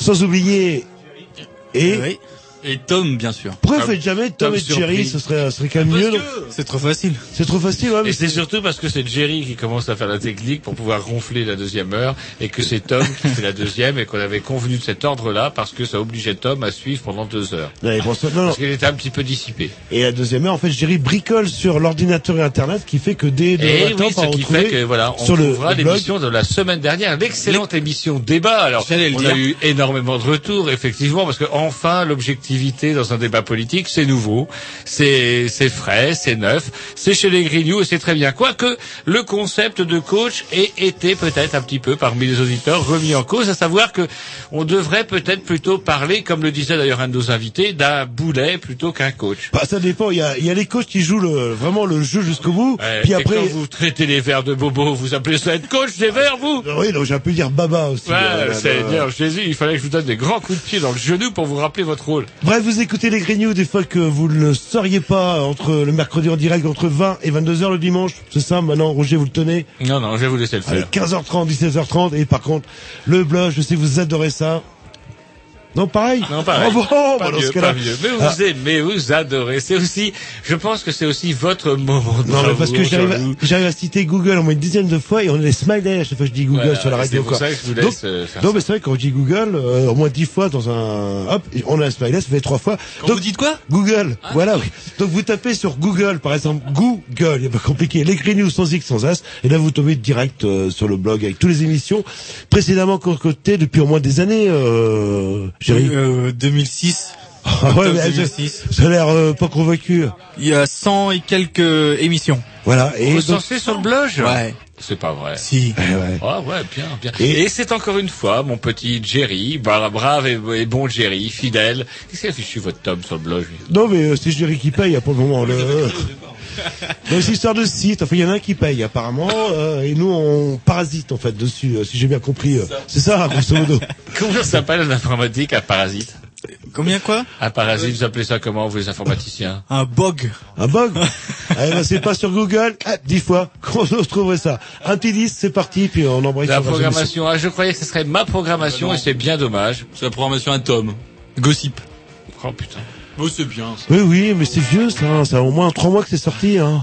Sans oublier et Tom, bien sûr. Faites jamais Tom, Tom et Jerry surpris. Ce serait, ce serait quand même mieux. C'est trop facile. C'est trop facile, ouais. Mais Et c'est surtout parce que c'est Jerry qui commence à faire la technique pour pouvoir ronfler la deuxième heure et que c'est Tom qui fait la deuxième et qu'on avait convenu de cet ordre-là parce que ça obligeait Tom à suivre pendant deux heures. Ça- non, non. Parce qu'il était un petit peu dissipé. Et la deuxième heure, en fait, Jerry bricole sur l'ordinateur et Internet, qui fait que dès demain matin, oui, ce qui retrouver fait que voilà, on sur le, l'émission de la semaine dernière, l'excellente émission débat. Alors, on a eu énormément de retours, effectivement, parce que enfin, l'objectivité dans un débat politique, c'est nouveau, c'est frais, c'est neuf, c'est chez les Grignoux et c'est très bien. Quoique le concept de coach ait été peut-être un petit peu parmi les auditeurs remis en cause, à savoir que on devrait peut-être plutôt parler, comme le disait d'ailleurs un de nos invités, d'un boulet plutôt qu'un coach. Bah, ça dépend. Il y a, y a les coachs qui jouent le, vraiment le jeu jusqu'au bout. Ouais, puis et après, quand vous traitez les verres de bobo, vous appelez ça être coach des verres, vous? Oui, donc j'ai pu dire Baba aussi. Ouais, euh, Seigneur Jésus, il fallait que je vous donne des grands coups de pied dans le genou pour vous rappeler votre rôle. Bref, vous écoutez les Grignoux des fois que vous ne le sauriez pas entre le mercredi en direct entre 20 et 22 heures le dimanche. C'est ça, maintenant, Roger, vous le tenez. Non, non, je vais vous laisser le Allez, faire. 15h30, 16h30. Et par contre, le blog, je sais que vous adorez ça. Non, pareil Non, pareil. Oh, bon, pas, mieux, pas mieux. Mais vous Ah. aimez, vous adorez. C'est aussi, je pense que c'est aussi votre moment de Non, mais parce que j'arrive à, j'arrive à citer Google au moins une dizaine de fois et on a des smileys à chaque fois que je dis Google Voilà, sur la c'est radio. pour quoi. ça que je vous Donc, laisse euh, faire non, ça. mais c'est vrai, quand je dis Google, euh, au moins dix fois dans un, hop, on a un smiley, ça fait trois fois. Quand Donc, vous dites quoi? Google, voilà, oui. Donc vous tapez sur Google, par exemple, Google, il n'y a pas compliqué, les Green News sans X, sans As, et là vous tombez direct euh, sur le blog avec toutes les émissions précédemment concoctées depuis au moins des années, euh, Jerry. Euh, 2006. Ah ouais, octobre mais, euh, 2006. ça a l'air euh, pas convaincu. Il y a 100 et quelques émissions. Voilà, et donc, Recensé sur le blog Ouais. C'est pas vrai. Si. Eh ouais. Ah ouais, bien, bien. Et- Et, c'est encore une fois mon petit Jerry, bra- brave et, et bon Jerry, fidèle. Qu'est-ce qu'il a fichu votre tome sur le blog? Non, mais euh, c'est Jerry qui paye, hein, pour le moment. Le... Donc c'est histoire de site. Enfin, il y en a un qui paye apparemment, euh, et nous on parasite en fait dessus, euh, si j'ai bien compris. euh. C'est ça, grosso modo. Comment ça s'appelle en informatique un parasite Combien quoi Un parasite, vous appelez ça comment vous les informaticiens Un bog. Un bug Eh ben, c'est pas sur Google. Ah, dix fois. Comment on trouverait ça Un petit 10, c'est parti, puis on embraye La sur la programmation, ah, je croyais que ce serait ma programmation Ah, et c'est bien dommage. C'est la programmation Atom. Gossip. Oh putain. Oh, c'est bien ça. Oui, oui, mais c'est vieux ça. hein. Ça a au moins trois mois que c'est sorti. Hein.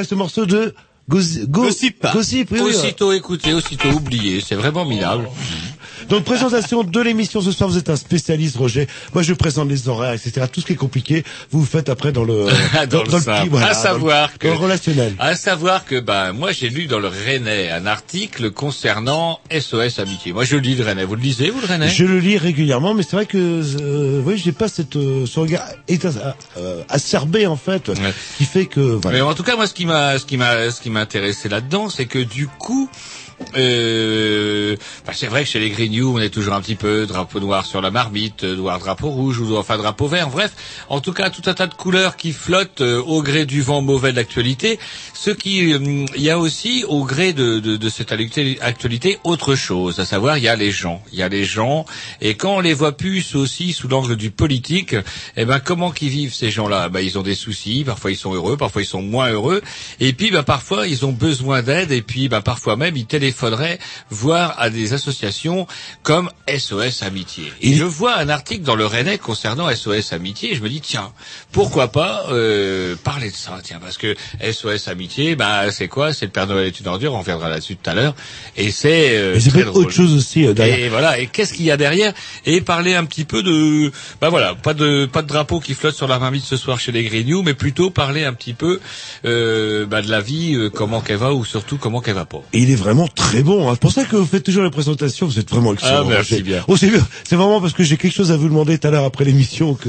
Après ce morceau de Go- Gossip. Gossip, oui, oui. Aussitôt écouté, aussitôt oublié. C'est vraiment minable. Donc présentation de l'émission ce soir, vous êtes un spécialiste Roger. Moi je présente les horaires, etc. Tout ce qui est compliqué, vous vous faites après dans le Dans le simple. À savoir dans le- que- dans le relationnel. À savoir que ben moi j'ai lu dans le Rennais un article concernant SOS Amitié. Moi je lis le Rennais. Vous le lisez vous le Rennais? Je le lis régulièrement, mais c'est vrai que euh, oui, j'ai pas cette euh, ce regard euh, acerbé en fait, Ouais. qui fait que voilà. Mais en tout cas, moi, ce qui m'a, ce qui m'a, ce qui m'a intéressé là-dedans, c'est que du coup, euh, bah, c'est vrai que chez les Green New, on est toujours un petit peu drapeau noir sur la marmite, euh, noir drapeau rouge ou enfin drapeau vert. Bref, en tout cas, tout un tas de couleurs qui flottent euh, au gré du vent mauvais de l'actualité. Ce qui, euh, il y a aussi au gré de, de, de cette actualité- autre chose, à savoir il y a les gens, il y a les gens, et quand on les voit plus aussi sous l'angle du politique, eh ben comment qu'ils vivent ces gens-là? Ben ils ont des soucis, parfois ils sont heureux, parfois ils sont moins heureux, et puis ben parfois ils ont besoin d'aide, et puis ben parfois même ils téléphoneraient voir à des associations comme SOS Amitié. Et je vois un article dans le Rennais concernant SOS Amitié, et je me dis tiens pourquoi pas euh, parler de ça, tiens parce que SOS Amitié, ben c'est quoi? C'est le Père Noël est une ordure, on reviendra là-dessus tout à l'heure, et c'est euh, Et c'est très drôle. autre chose aussi euh, derrière. Et voilà. Et qu'est-ce qu'il y a derrière? Et parler un petit peu de, bah voilà, pas de pas de drapeau qui flotte sur la marmite ce soir chez les Grignoux, mais plutôt parler un petit peu euh, bah, de la vie, euh, comment qu'elle va ou surtout comment qu'elle va pas. Et il est vraiment très bon. hein. C'est pour ça que vous faites toujours les présentations. Vous êtes vraiment excellent. Ah, merci bien. Oh, c'est vraiment parce que j'ai quelque chose à vous demander tout à l'heure après l'émission que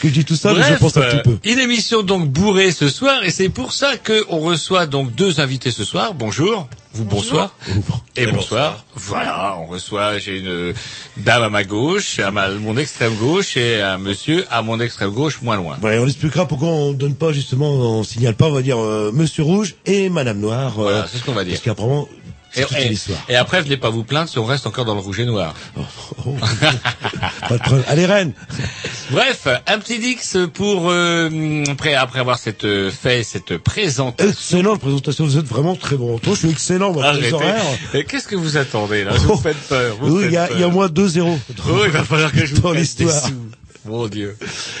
que je dis tout ça, mais je pense un euh, petit peu. Une émission donc bourrée ce soir, et c'est pour ça que on reçoit donc deux invités ce soir. Bonjour. Vous bonsoir. Et bonsoir. Voilà, on reçoit, j'ai une dame à ma gauche, à ma, mon extrême gauche, et un monsieur à mon extrême gauche, moins loin. Ouais, on expliquera pourquoi on donne pas justement, on signale pas, on va dire euh, Monsieur Rouge et Madame Noire. euh, Voilà, c'est ce qu'on va dire. Parce qu'apparemment, Et, et- et après, venez pas vous plaindre si on reste encore dans le rouge et noir. Oh, oh, pas de problème. Allez Rennes. Bref, un petit dix pour euh, après après avoir cette euh, fait cette présentation. Excellente présentation. Vous êtes vraiment très bon. Toi, je suis excellent. Moi, les Arrêtez. horaires. Qu'est-ce que vous attendez là? Vous me faites peur. vous Oui, il y il y a moins 2-0. Oh, il va falloir que je vous dans l'histoire. Mon Dieu.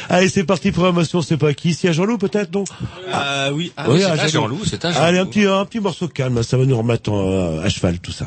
Allez, c'est parti. Programmation, c'est pas qui. Ici à Jean-Loup, peut-être, non Ah oui. Ah, oui, Oui, c'est à un Jean-Loup. C'est un Jean-Loup. Allez, un petit, un petit morceau calme. Ça va nous remettre euh, à cheval, tout ça.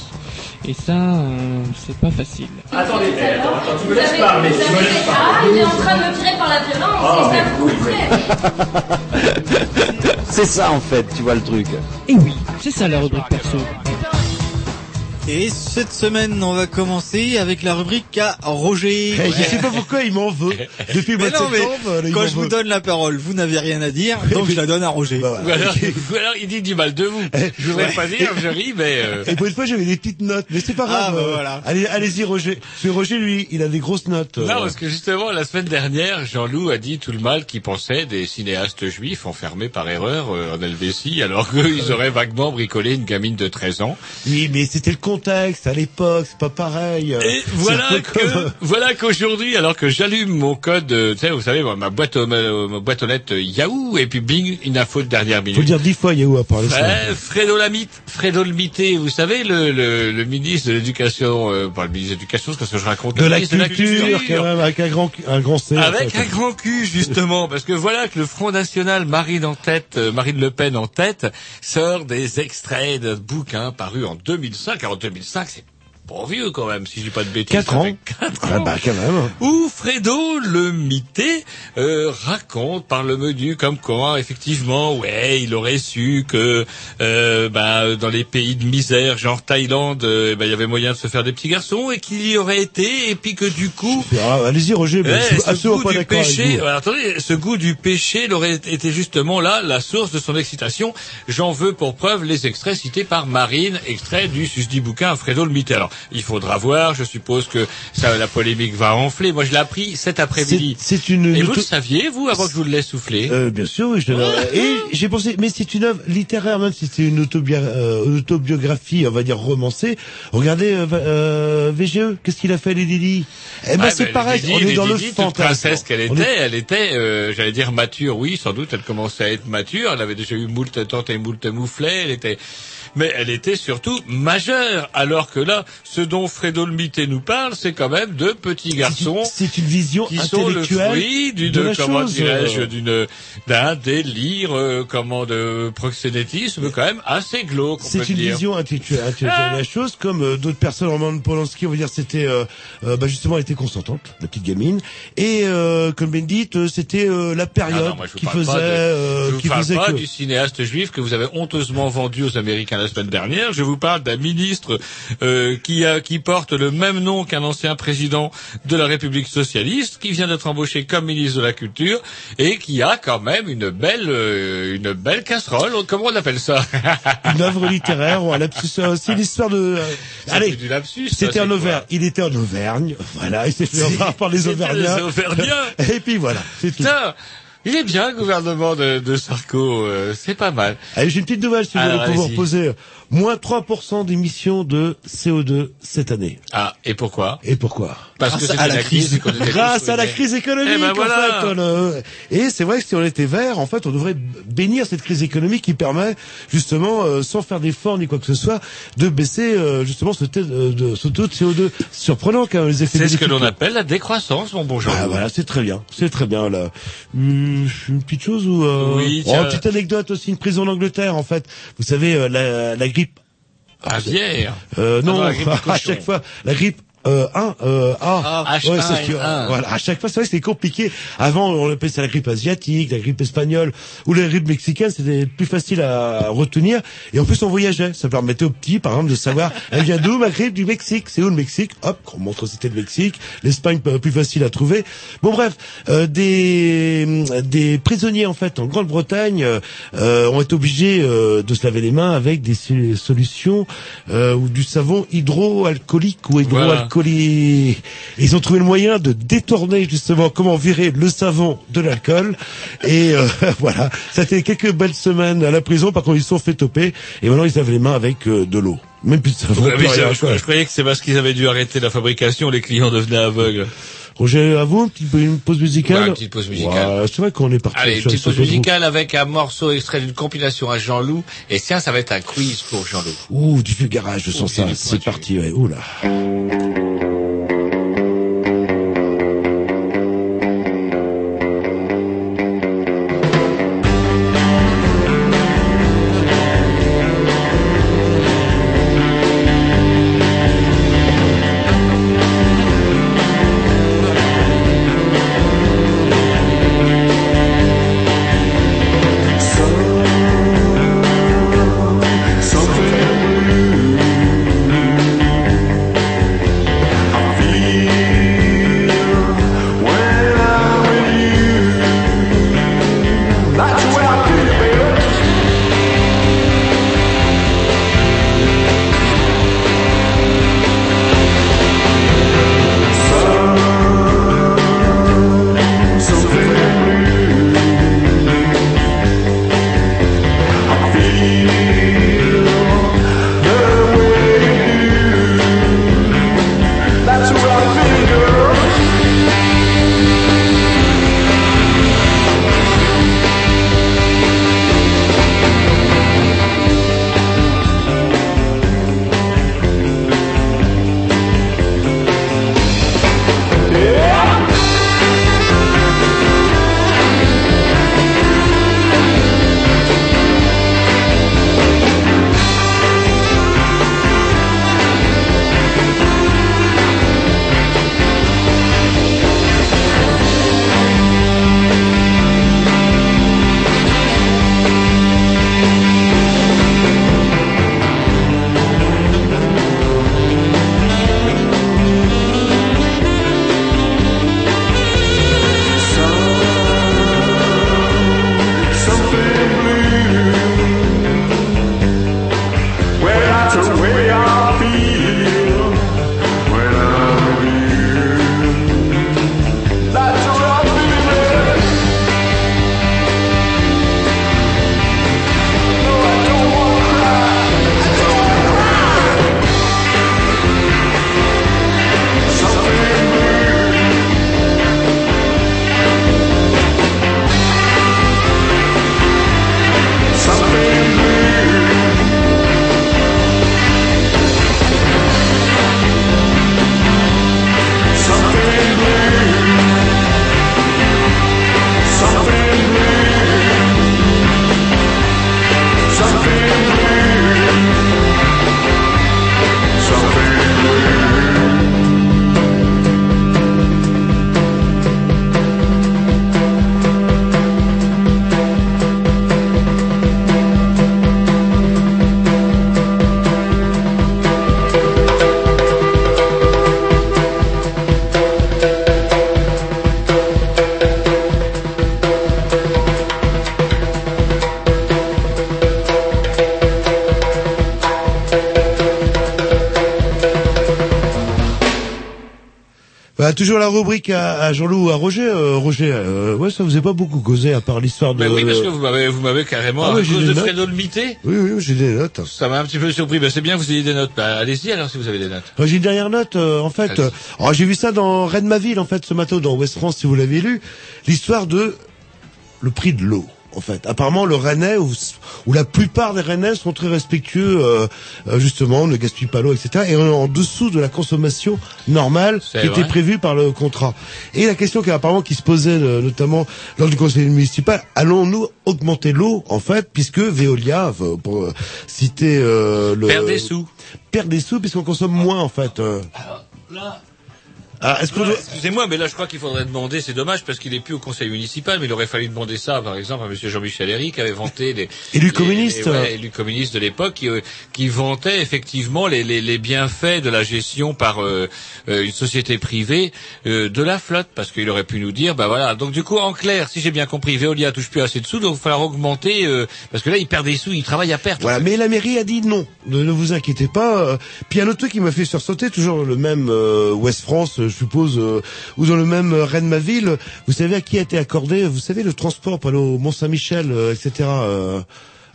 Et ça, euh, c'est pas facile. Attendez, attends, attends, tu me laisses parler, tu me laisses Ah, il est en train de me tirer par la violence, et ça mais vous coûterait. C'est ça en fait, tu vois le truc. Et oui, c'est ça la rubrique perso. Et cette semaine, on va commencer avec la rubrique à Roger. Eh, je sais pas pourquoi il m'en veut. Depuis le mois Mais de non, mais septembre, il quand je vous donne la parole, vous n'avez rien à dire, donc je la donne à Roger. Bah, Ou alors, ou alors il dit du mal de vous. Je voudrais pas dire, je ris, mais euh, Et pour une fois, j'avais des petites notes, mais c'est pas grave. Ah, bah, euh, voilà. Allez, allez-y, Roger. Parce que Roger, lui, il a des grosses notes. euh. Non, parce que justement, la semaine dernière, Jean-Loup a dit tout le mal qu'il pensait des cinéastes juifs enfermés par erreur euh, en Helvétie, alors qu'ils auraient vaguement bricolé une gamine de 13 ans. Oui, mais c'était le contexte à l'époque, c'est pas pareil. euh, Et voilà que comme- voilà qu'aujourd'hui, alors que j'allume mon code, euh, tu sais, vous savez, ma boîte aux, ma, ma boîte aux lettres euh, Yahoo, et puis bing, une info de dernière minute. Faut le dire dix fois Yahoo à parler ça. Ouais, Fredo Lamite, Fredo Lemité, vous savez, le, le, le ministre de l'éducation, euh, pas le ministre de l'éducation, c'est ce que je raconte. De le la ministre culture, quand même, avec un grand, un grand C. en Avec fait. un grand cul, justement, parce que voilà que le Front National, Marine en tête, euh, Marine Le Pen en tête, sort des extraits d'un bouquin paru en 2005. Alors 2005, c'est pas vieux quand même, si je dis pas de bêtises. Quatre ans. quatre Ah ans. bah, quand même. Où Fredo le Mité euh, raconte par le menu comme quoi effectivement ouais il aurait su que euh, bah, dans les pays de misère genre Thaïlande euh, bah, il y avait moyen de se faire des petits garçons et qu'il y aurait été et puis que du coup Ah, Allez-y Roger, mais Ouais, ce goût pas du péché, alors, attendez, ce goût du péché l'aurait été justement là la source de son excitation. J'en veux pour preuve les extraits cités par Marine, extraits du susdit bouquin Fredo le Mité. Alors, il faudra voir, je suppose que ça, la polémique va enfler. Moi, je l'ai appris cet après-midi. C'est une... Et vous le saviez, vous, avant que je vous le laisse souffler Euh, bien sûr, oui, je Et j'ai pensé, mais c'est une œuvre littéraire, même si c'est une euh, autobiographie, on va dire romancée. Regardez euh, Va- euh, VGE, qu'est-ce qu'il a fait, les Lily Eh ben, Ouais, c'est pareil, on est dans le fantasme. princesse qu'elle était, est- elle était, euh, j'allais dire mature, oui, sans doute, elle commençait à être mature, elle avait déjà eu moult tante et moult mouflets, elle était, mais elle était surtout majeure, alors que là, ce dont Fredo le Mité nous parle, c'est quand même de petits garçons C'est une vision qui sont le fruit d'une, comment dirais-je, d'une, d'un délire, euh, comment de proxénétisme quand même assez glauque, C'est une dire. vision intellectuelle, intellectuelle de la chose, comme euh, d'autres personnes, Roman Polanski, on va dire, c'était euh, euh, bah, justement, elle était consentante, la petite gamine, et euh, comme Ben dit, euh, c'était euh, la Ah période non, moi, qui faisait, de- euh, je vous qui parle faisait pas que du cinéaste juif que vous avez honteusement vendu aux Américains la semaine dernière. Je vous parle d'un ministre euh, qui a qui porte le même nom qu'un ancien président de la République socialiste, qui vient d'être embauché comme ministre de la Culture et qui a quand même une belle euh, une belle casserole. Comment on appelle ça une œuvre littéraire, ou un lapsus, euh, c'est l'histoire de. euh, allez, lapsus. C'était en Auvergne. Il était en Auvergne. Voilà, il s'est fait avoir par les Auvergnats. les Auvergnats. Et puis voilà, c'est tout. Il est bien le gouvernement de, de Sarko, euh, c'est pas mal. Allez, j'ai une petite nouvelle si vous voulez allez-y. reposer. Moins 3% d'émissions de CO2 cette année. Ah, et pourquoi? Et pourquoi? Parce que Grâce c'était à la, la crise. Grâce à la crise économique, Eh ben en fait. Et c'est vrai que si on était vert, en fait, on devrait bénir cette crise économique qui permet, justement, euh, sans faire d'efforts ni quoi que ce soit, de baisser, euh, justement, ce, taux de, de- ce taux de CO2. Surprenant, quand même, les effets C'est ce que l'on appelle la décroissance, mon bon Jean. Ah voilà, c'est très bien, c'est très bien là. Hum, une petite chose ou euh... Oui, oh, tiens. petite anecdote aussi, une prison d'Angleterre en fait. Vous savez la, la grippe. Aviaire. Euh, non, Ah non, à chaque fois la grippe. Euh, 1, euh, A. Ah, Ouais, H1 c'est que- N1. voilà, à chaque fois, c'est vrai que c'était compliqué. Avant, on appelait ça la grippe asiatique, la grippe espagnole, ou la grippe mexicaine, c'était plus facile à retenir. Et en plus, on voyageait. Ça permettait aux petits, par exemple, de savoir, elle vient d'où ma grippe du Mexique? C'est où le Mexique? Hop, on montre c'était le Mexique. L'Espagne, euh, plus facile à trouver. Bon, bref, euh, des, des prisonniers, en fait, en Grande-Bretagne, euh, euh, ont été obligés euh, de se laver les mains avec des sol- solutions euh, ou du savon hydroalcoolique ou hydroalcoolique. Ils ont trouvé le moyen de détourner justement comment virer le savon de l'alcool. Et euh, voilà, ça a été quelques belles semaines à la prison. Par contre, ils se sont fait toper et maintenant ils lavent les mains avec euh, de l'eau. Même plus de savon. Ouais, rien, je, je croyais que c'est parce qu'ils avaient dû arrêter la fabrication, les clients devenaient aveugles. Roger, à vous, une petite- une pause musicale. Ouais, une petite pause musicale. Ouais, c'est vrai qu'on est parti. Allez, une petite pause musicale avec un morceau extrait d'une compilation à Jean-Loup. Et tiens, ça va être un quiz pour Jean-Loup. Ouh, du vieux garage, je sens Ouh, ça. C'est parti, ouais. Ouh là. Toujours la rubrique à, à Jean-Loup, à Roger. Euh, Roger, euh, ouais, ça vous a pas beaucoup causé à part l'histoire de. Mais oui, parce que vous m'avez, vous m'avez carrément, Ah à cause de. Fredo Oui, oui, j'ai des notes. ça m'a un petit peu surpris. Ben, c'est bien que vous ayez des notes. Bah, allez-y alors si vous avez des notes. Euh, J'ai une dernière note, euh, en fait. Euh, alors, j'ai vu ça dans Rennes ma ville, en fait, ce matin, dans West France, si vous l'avez lu. L'histoire de le prix de l'eau. En fait, apparemment, le Rennais, où, où la plupart des Rennais sont très respectueux, euh, euh, justement, ne gaspillent pas l'eau, etc. Et en dessous de la consommation normale qui était vrai. prévue par le contrat. Et la question qui apparemment qui se posait, euh, notamment lors du conseil municipal, allons-nous augmenter l'eau, en fait, puisque Veolia, euh, pour euh, citer euh, le Perd des sous. perd des sous puisqu'on consomme moins en fait. euh. Là, Ah, est-ce. Excusez-moi, mais là, je crois qu'il faudrait demander, c'est dommage parce qu'il est plus au conseil municipal, mais il aurait fallu demander ça, par exemple, à monsieur Jean-Michel Herry, qui avait vanté les... Élu les- communiste. les- ouais, élu communiste de l'époque, qui, euh, qui vantait effectivement les, les, les bienfaits de la gestion par euh, euh, une société privée euh, de la flotte, parce qu'il aurait pu nous dire, bah voilà. Donc du coup, en clair, si j'ai bien compris, Veolia touche plus assez de sous, donc il va falloir augmenter, euh, parce que là, il perd des sous, il travaille à perte. Voilà, mais la mairie a dit non, ne, ne vous inquiétez pas. euh. Puis un autre truc qui m'a fait sursauter, toujours le même euh, Ouest France, suppose, euh, ou dans le même euh, Rennes-ma-Ville, vous savez à qui a été accordé, vous savez, le transport pour aller au Mont-Saint-Michel, euh, etc., euh,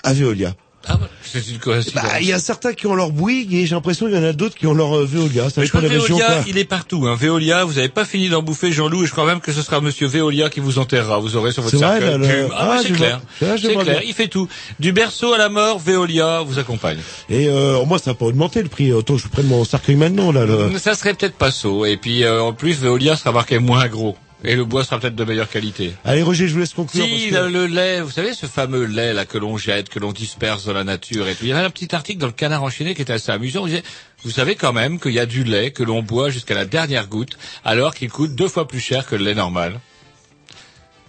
à Veolia? Ah, bah, c'est une coïncidence. Bah, il y a certains qui ont leur Bouygues et j'ai l'impression qu'il y en a d'autres qui ont leur euh, Veolia. Ça Mais je crois que. Veolia, quoi. il est partout. Hein. Veolia, vous n'avez pas fini d'en bouffer Jean-Loup, et je crois même que ce sera Monsieur Veolia qui vous enterrera. Vous aurez sur votre cercueil. là, le- plume. Ah, Ah, c'est clair. vois. C'est clair. bien. Il fait tout. Du berceau à la mort, Veolia vous accompagne. Et euh, moi, ça n'a pas augmenté le prix. Autant que je prenne mon cercueil maintenant, là. le- Ça serait peut-être pas saut. Et puis euh, en plus, Veolia sera marqué moins gros. Et le bois sera peut-être de meilleure qualité. Allez, Roger, je vous laisse conclure. Si, parce que- le, lait, vous savez, ce fameux lait là que l'on jette, que l'on disperse dans la nature et tout. Il y avait un petit article dans le Canard enchaîné qui était assez amusant. Disait, vous savez quand même qu'il y a du lait que l'on boit jusqu'à la dernière goutte, alors qu'il coûte deux fois plus cher que le lait normal.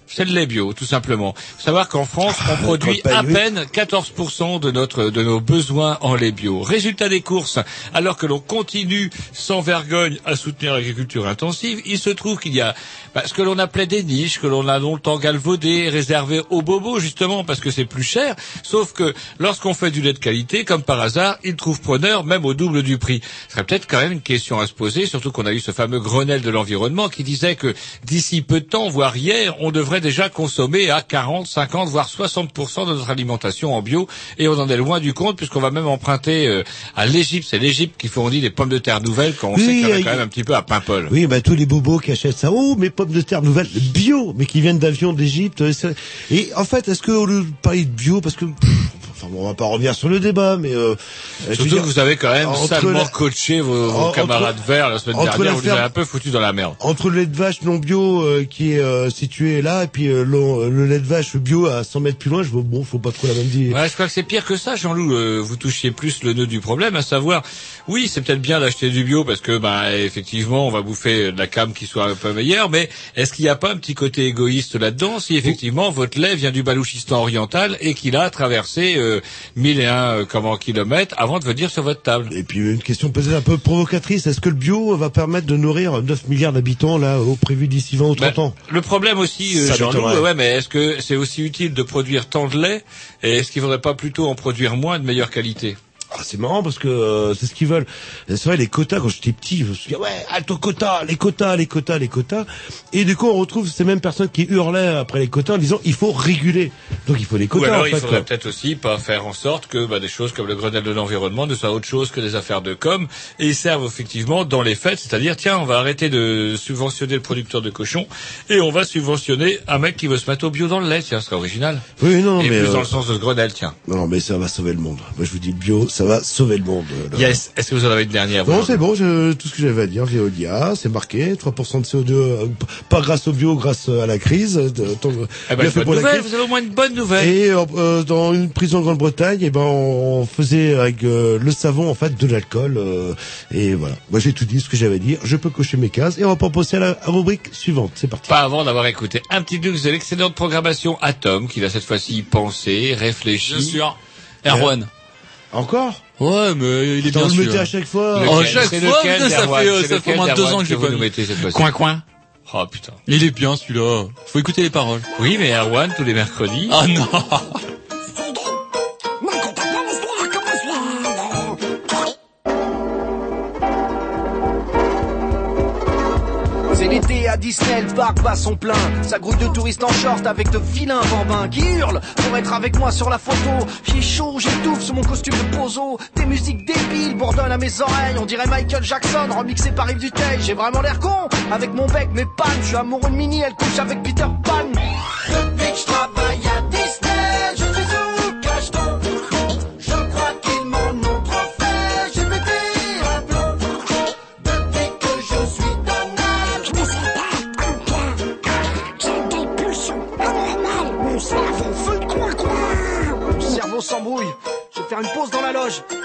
C'est le lait bio, tout simplement. Faut savoir qu'en France, on produit quand à peine 14% de notre, de nos besoins en lait bio. Résultat des courses, alors que l'on continue sans vergogne à soutenir l'agriculture intensive, il se trouve qu'il y a bah, ce que l'on appelait des niches, que l'on a longtemps galvaudé, réservé aux bobos, justement, parce que c'est plus cher. Sauf que lorsqu'on fait du lait de qualité, comme par hasard, il trouve preneur, même au double du prix. Ce serait peut-être quand même une question à se poser, surtout qu'on a eu ce fameux Grenelle de l'environnement qui disait que d'ici peu de temps, voire hier, on devrait déjà consommer à 40, 50, voire 60% de notre alimentation en bio, et on en est loin du compte, puisqu'on va même emprunter euh, à l'Égypte. C'est l'Égypte qui fournit des pommes de terre nouvelles, quand on Oui, sait qu'il y en a euh, quand même un petit peu à Paimpol. Oui, bah tous les bobos qui achètent ça. Oh, mes pommes de terre nouvelles, bio, mais qui viennent d'avions d'Égypte. euh, Et en fait, est-ce que au lieu de parler de bio, parce que, pff, enfin, bon, on va pas revenir sur le débat, mais euh, veux Surtout dire, que vous avez quand même salement la- coaché vos, vos camarades verts la semaine dernière, vous les avez un peu foutus dans la merde. entre le lait de vache non bio euh, qui est euh, situé là et puis euh, le, le lait de vache bio à 100 mètres plus loin, je vois bon, faut pas trop la même dire. Ouais, je crois que c'est pire que ça, Jean-Loup. Euh, vous touchiez plus le nœud du problème, à savoir, oui, c'est peut-être bien d'acheter du bio parce que, ben, effectivement, on va bouffer de la cam qui soit un peu meilleure, mais est-ce qu'il n'y a pas un petit côté égoïste là-dedans si effectivement votre lait vient du Balouchistan oriental et qu'il a traversé euh, 1001 euh, comment kilomètres avant de venir sur votre table. Et puis une question peut-être un peu provocatrice, est-ce que le bio va permettre de nourrir 9 milliards d'habitants là au prévu d'ici 20 ou 30 Ben, ans? Le problème aussi, euh, Jean-Loup, ouais, mais est-ce que c'est aussi utile de produire tant de lait et est-ce qu'il faudrait pas plutôt en produire moins de meilleure qualité? Ah, c'est marrant parce que euh, c'est ce qu'ils veulent. C'est vrai, les quotas, quand j'étais petit, je me suis dit, ouais, alto quotas, les quotas, les quotas, les quotas. Et du coup, on retrouve ces mêmes personnes qui hurlaient après les quotas en disant, il faut réguler. Donc il faut les Ou quotas, alors en il fait. faudrait quoi. peut-être aussi pas faire en sorte que bah, des choses comme le Grenelle de l'environnement ne soient autre chose que des affaires de com et servent effectivement dans les faits, c'est-à-dire tiens on va arrêter de subventionner le producteur de cochons et on va subventionner un mec qui veut se mettre au bio dans le lait, tiens, ce serait original. Oui, non, et mais, plus euh, dans le sens de ce Grenelle, tiens. Non, mais ça va sauver le monde. Moi, je vous dis, le bio, ça va sauver le monde. euh, là. Yes. Est-ce que vous en avez une dernière Non, c'est bon, je, tout ce que j'avais à dire, Veolia, c'est marqué, 3% de CO2, euh, pas grâce au bio, grâce à la crise. euh, tant- Eh ben, fait la crise. vous avez au moins une bonne nouvelle. Et euh, euh, dans une prison de Grande-Bretagne, eh ben on faisait avec euh, le savon en fait de l'alcool euh, et voilà. Moi j'ai tout dit ce que j'avais à dire. Je peux cocher mes cases et on va pas passer à la rubrique suivante. C'est parti. Pas avant d'avoir écouté un petit luxe de l'excellente programmation Atom, qu'il a cette fois-ci pensé, réfléchi. Bien sûr. Erwan. Encore Ouais, mais il est Putain, bien vous le mettez sûr. à chaque fois. Lequel Oh, chaque C'est fois, lequel, ça fait, euh, ça fait moins deux ans que j'ai vous pas nous mis. mettez cette fois-ci Coin coin. Oh putain. Il est bien celui-là. Faut écouter les paroles. Oui, mais Erwan, tous les mercredis. Ah non. Disney, le parc bat son plein. Ça grouille de touristes en short avec de vilains bambins qui hurlent pour être avec moi sur la photo. J'ai chaud, j'étouffe sous mon costume de pozo. Des musiques débiles bourdonnent à mes oreilles. On dirait Michael Jackson remixé par Yves Duteil. J'ai vraiment l'air con avec mon bec, mes pannes. Je suis amoureux de Minnie, elle couche avec Peter Pan. Depuis que je travaille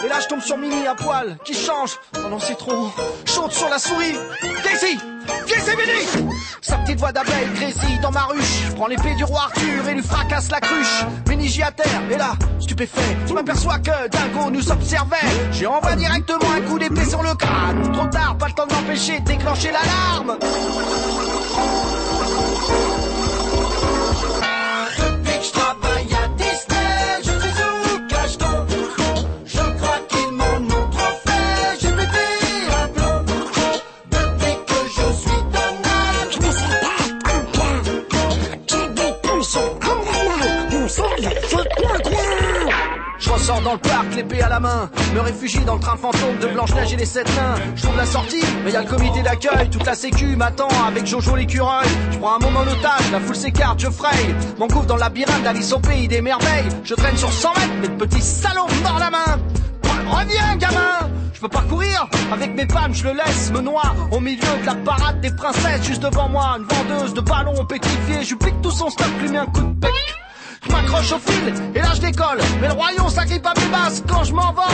Et là, je tombe sur Mini à poil, qui change. Oh non, c'est trop. Chaude sur la souris. Viens ici, Mini Sa petite voix d'abeille grésille dans ma ruche. Je prends l'épée du roi Arthur et lui fracasse la cruche. Mini j'y à terre. Et là, stupéfait, je m'aperçois que Dingo nous observait. J'ai envoyé directement un coup d'épée sur le crâne. Trop tard, pas le temps de m'empêcher de déclencher l'alarme. Ressors dans le parc, l'épée à la main. Me réfugie dans le train fantôme de Blanche-Neige et les sept nains. Je trouve la sortie, mais y a le comité d'accueil. Toute la sécu m'attend avec Jojo l'écureuil. Je prends un moment en otage, la foule s'écarte, je fraye. M'engouffre dans le labyrinthe d'Alice au pays des merveilles. Je traîne sur 100 mètres, mais le petit salaud me la main. Reviens, gamin Je peux pas courir Avec mes pannes, je le laisse me noie Au milieu de la parade des princesses Juste devant moi, une vendeuse de ballons pétrifiés Je pique tout son stock, lui mets un coup de bec je m'accroche au fil et là je décolle. Mais le royaume s'agrippe à mes bases quand je m'envole.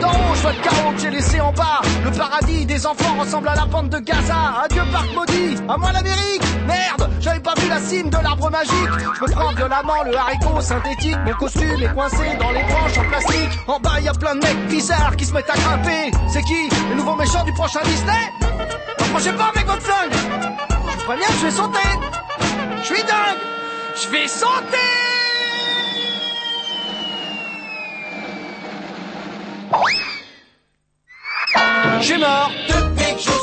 D'en haut je vois le chaos que j'ai laissé en bas. Le paradis des enfants ressemble à la bande de Gaza. Adieu parc maudit, à moi l'Amérique. Merde, j'avais pas vu la cime de l'arbre magique. Je me prends violemment le haricot synthétique. Mon costume est coincé dans les branches en plastique. En bas y a plein de mecs bizarres qui se mettent à grimper. C'est qui Le nouveau méchant du prochain Disney? Approchez pas avec votre flingue. Préviens, je vais sauter. Je suis dingue. Je vais sauter Suis mort depuis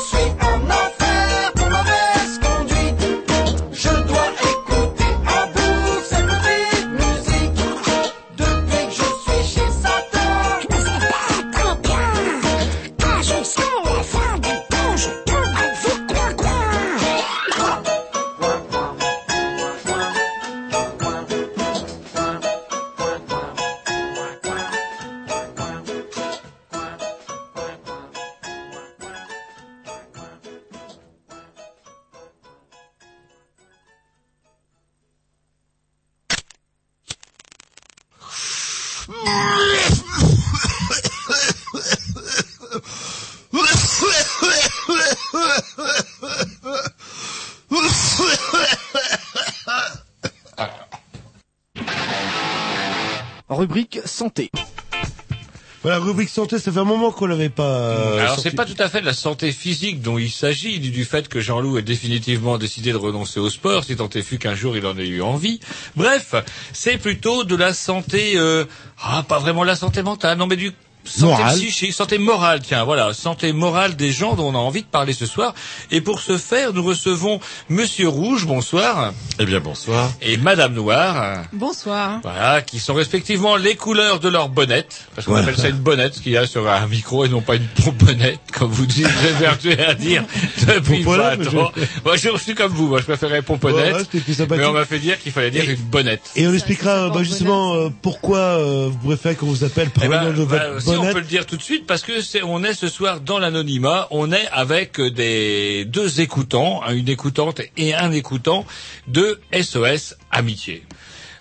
rubrique santé, ça fait un moment qu'on l'avait pas. euh, Alors c'est pas tout à fait de la santé physique dont il s'agit, du, du fait que Jean-Loup ait définitivement décidé de renoncer au sport, si tant est fut qu'un jour il en ait eu envie. Bref, c'est plutôt de la santé, euh, ah pas vraiment la santé mentale, non mais du Santé Morale. psychique, santé morale, tiens, voilà, santé morale des gens dont on a envie de parler ce soir. Et pour ce faire, nous recevons Monsieur Rouge, bonsoir, Eh bien, bonsoir. et Madame Noire, Bonsoir. voilà, qui sont respectivement les couleurs de leur bonnette, parce qu'on Voilà. appelle ça une bonnette, ce qu'il y a sur un micro et non pas une pomponnette, comme vous dites, vertueux à dire depuis Pomponnette, 20 mais ans. Moi, je suis comme vous, moi, je préférais pomponnette, Ouais, mais on m'a fait dire qu'il fallait dire Et- une bonnette. Et on expliquera bah, justement euh, pourquoi euh, vous préférez qu'on vous appelle par Eh le ben, nom de bah, votre on peut le dire tout de suite parce que c'est on est ce soir dans l'anonymat, on est avec des deux écoutants, une écoutante et un écoutant de SOS Amitié.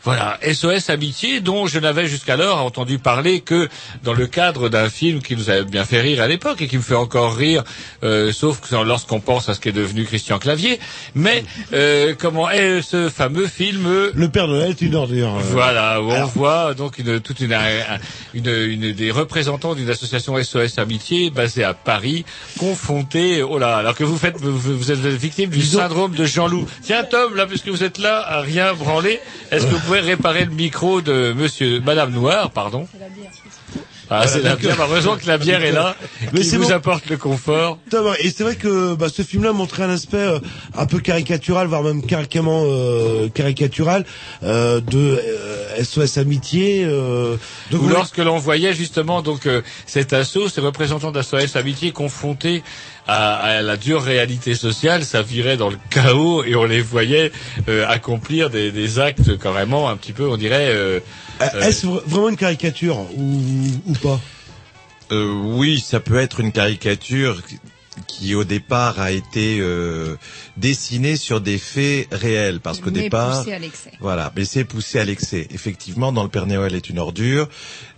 Voilà, SOS Amitié, dont je n'avais jusqu'alors entendu parler que dans le cadre d'un film qui nous avait bien fait rire à l'époque et qui me fait encore rire, euh, sauf que lorsqu'on pense à ce qu'est devenu Christian Clavier. Mais euh, comment est ce fameux film euh, Le Père Noël est une ordure. euh. voilà, où on voit donc une, toute une, un- une, une des représentants d'une association SOS Amitié basée à Paris, confrontés, oh là, alors que vous faites, vous, vous êtes victime du syndrome de Jean-Loup. Tiens Tom, là, puisque vous êtes là, à rien branler, est-ce que vous pouvez réparer le micro de Monsieur, Madame Noire, pardon Ah, c'est la bière. Heureusement que la bière est là, Mais qui vous bon. apporte le confort. Et c'est vrai que bah, ce film-là montrait un aspect euh, un peu caricatural, voire même carrément euh, caricatural euh, de euh, SOS Amitié. Euh, Ou lorsque l'on voyait justement donc euh, cet assaut, ces représentants d'SOS Amitié confrontés à, à la dure réalité sociale, ça virait dans le chaos et on les voyait euh, accomplir des, des actes carrément un petit peu, on dirait. euh, Euh, Est-ce vra- vraiment une caricature ou, ou pas? Euh, oui, ça peut être une caricature qui au départ a été euh, dessinée sur des faits réels. Parce qu'au départ poussé à l'excès. voilà mais c'est poussé à l'excès. Effectivement dans le Père Noël est une ordure.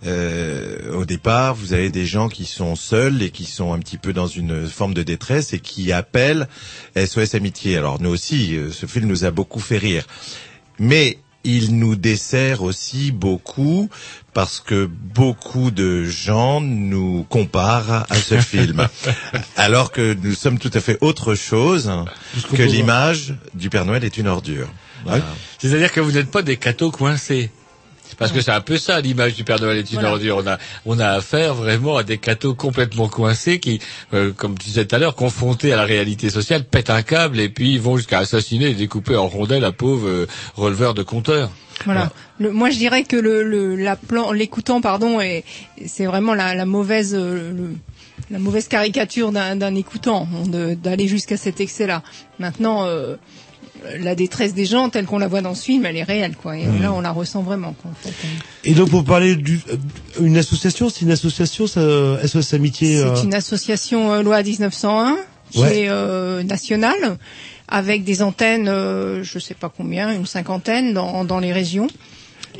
Euh, au départ vous avez des gens qui sont seuls et qui sont un petit peu dans une forme de détresse et qui appellent SOS Amitié. Alors nous aussi euh, ce film nous a beaucoup fait rire. Mais il nous dessert aussi beaucoup parce que beaucoup de gens nous comparent à ce film, alors que nous sommes tout à fait autre chose que peut l'image du Père Noël est une ordure. Voilà. C'est-à-dire que vous n'êtes pas des cathos coincés. Parce que c'est un peu ça l'image du Père Noël est une Voilà. ordure. On a, on a affaire vraiment à des cathos complètement coincés qui, euh, comme tu disais tout à l'heure, confrontés à la réalité sociale, pètent un câble et puis vont jusqu'à assassiner et découper en rondelles la pauvre euh, releveur de compteur. Voilà. Le, moi, je dirais que le, le la plan, l'écoutant, pardon, est, c'est vraiment la, la mauvaise, euh, le- la mauvaise caricature d'un, d'un écoutant, d'aller jusqu'à cet excès-là. Maintenant, euh, la détresse des gens, telle qu'on la voit dans ce film, elle est réelle, quoi. Et là, on la ressent vraiment, quoi, en fait. Et donc pour parler d'une association, c'est une association, ça, euh, SOS Amitié. euh, C'est une association euh, loi 1901 qui Ouais. est euh, nationale avec des antennes, euh, je sais pas combien, une cinquantaine dans, dans les régions.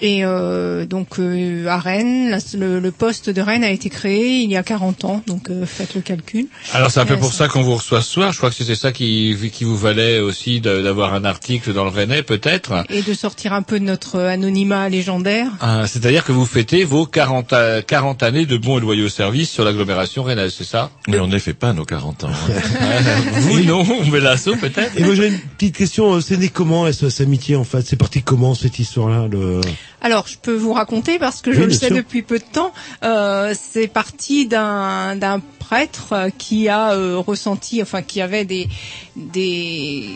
Et euh, donc euh, à Rennes, la- le, le poste de Rennes a été créé il y a 40 ans, donc euh, faites le calcul. Alors c'est un peu Ouais, pour ça- qu'on vous reçoit ce soir. Je crois que c'était ça qui, qui vous valait aussi d'avoir un article dans le Rennais, peut-être. Et de sortir un peu de notre anonymat légendaire. Ah, C'est-à-dire que vous fêtez vos 40, a- 40 années de bons et loyaux services sur l'agglomération rennaise, c'est ça? Mais on ne les fait pas nos 40 ans. hein. Vous non, mais l'assaut peut-être Et moi j'ai une petite question, euh, c'est né comment SOS Amitié en fait? C'est parti comment cette histoire-là le... Alors, je peux vous raconter parce que je Oui, le sais sûr. depuis peu de temps. Euh, c'est parti d'un d'un prêtre euh, qui a euh, ressenti, enfin qui avait des des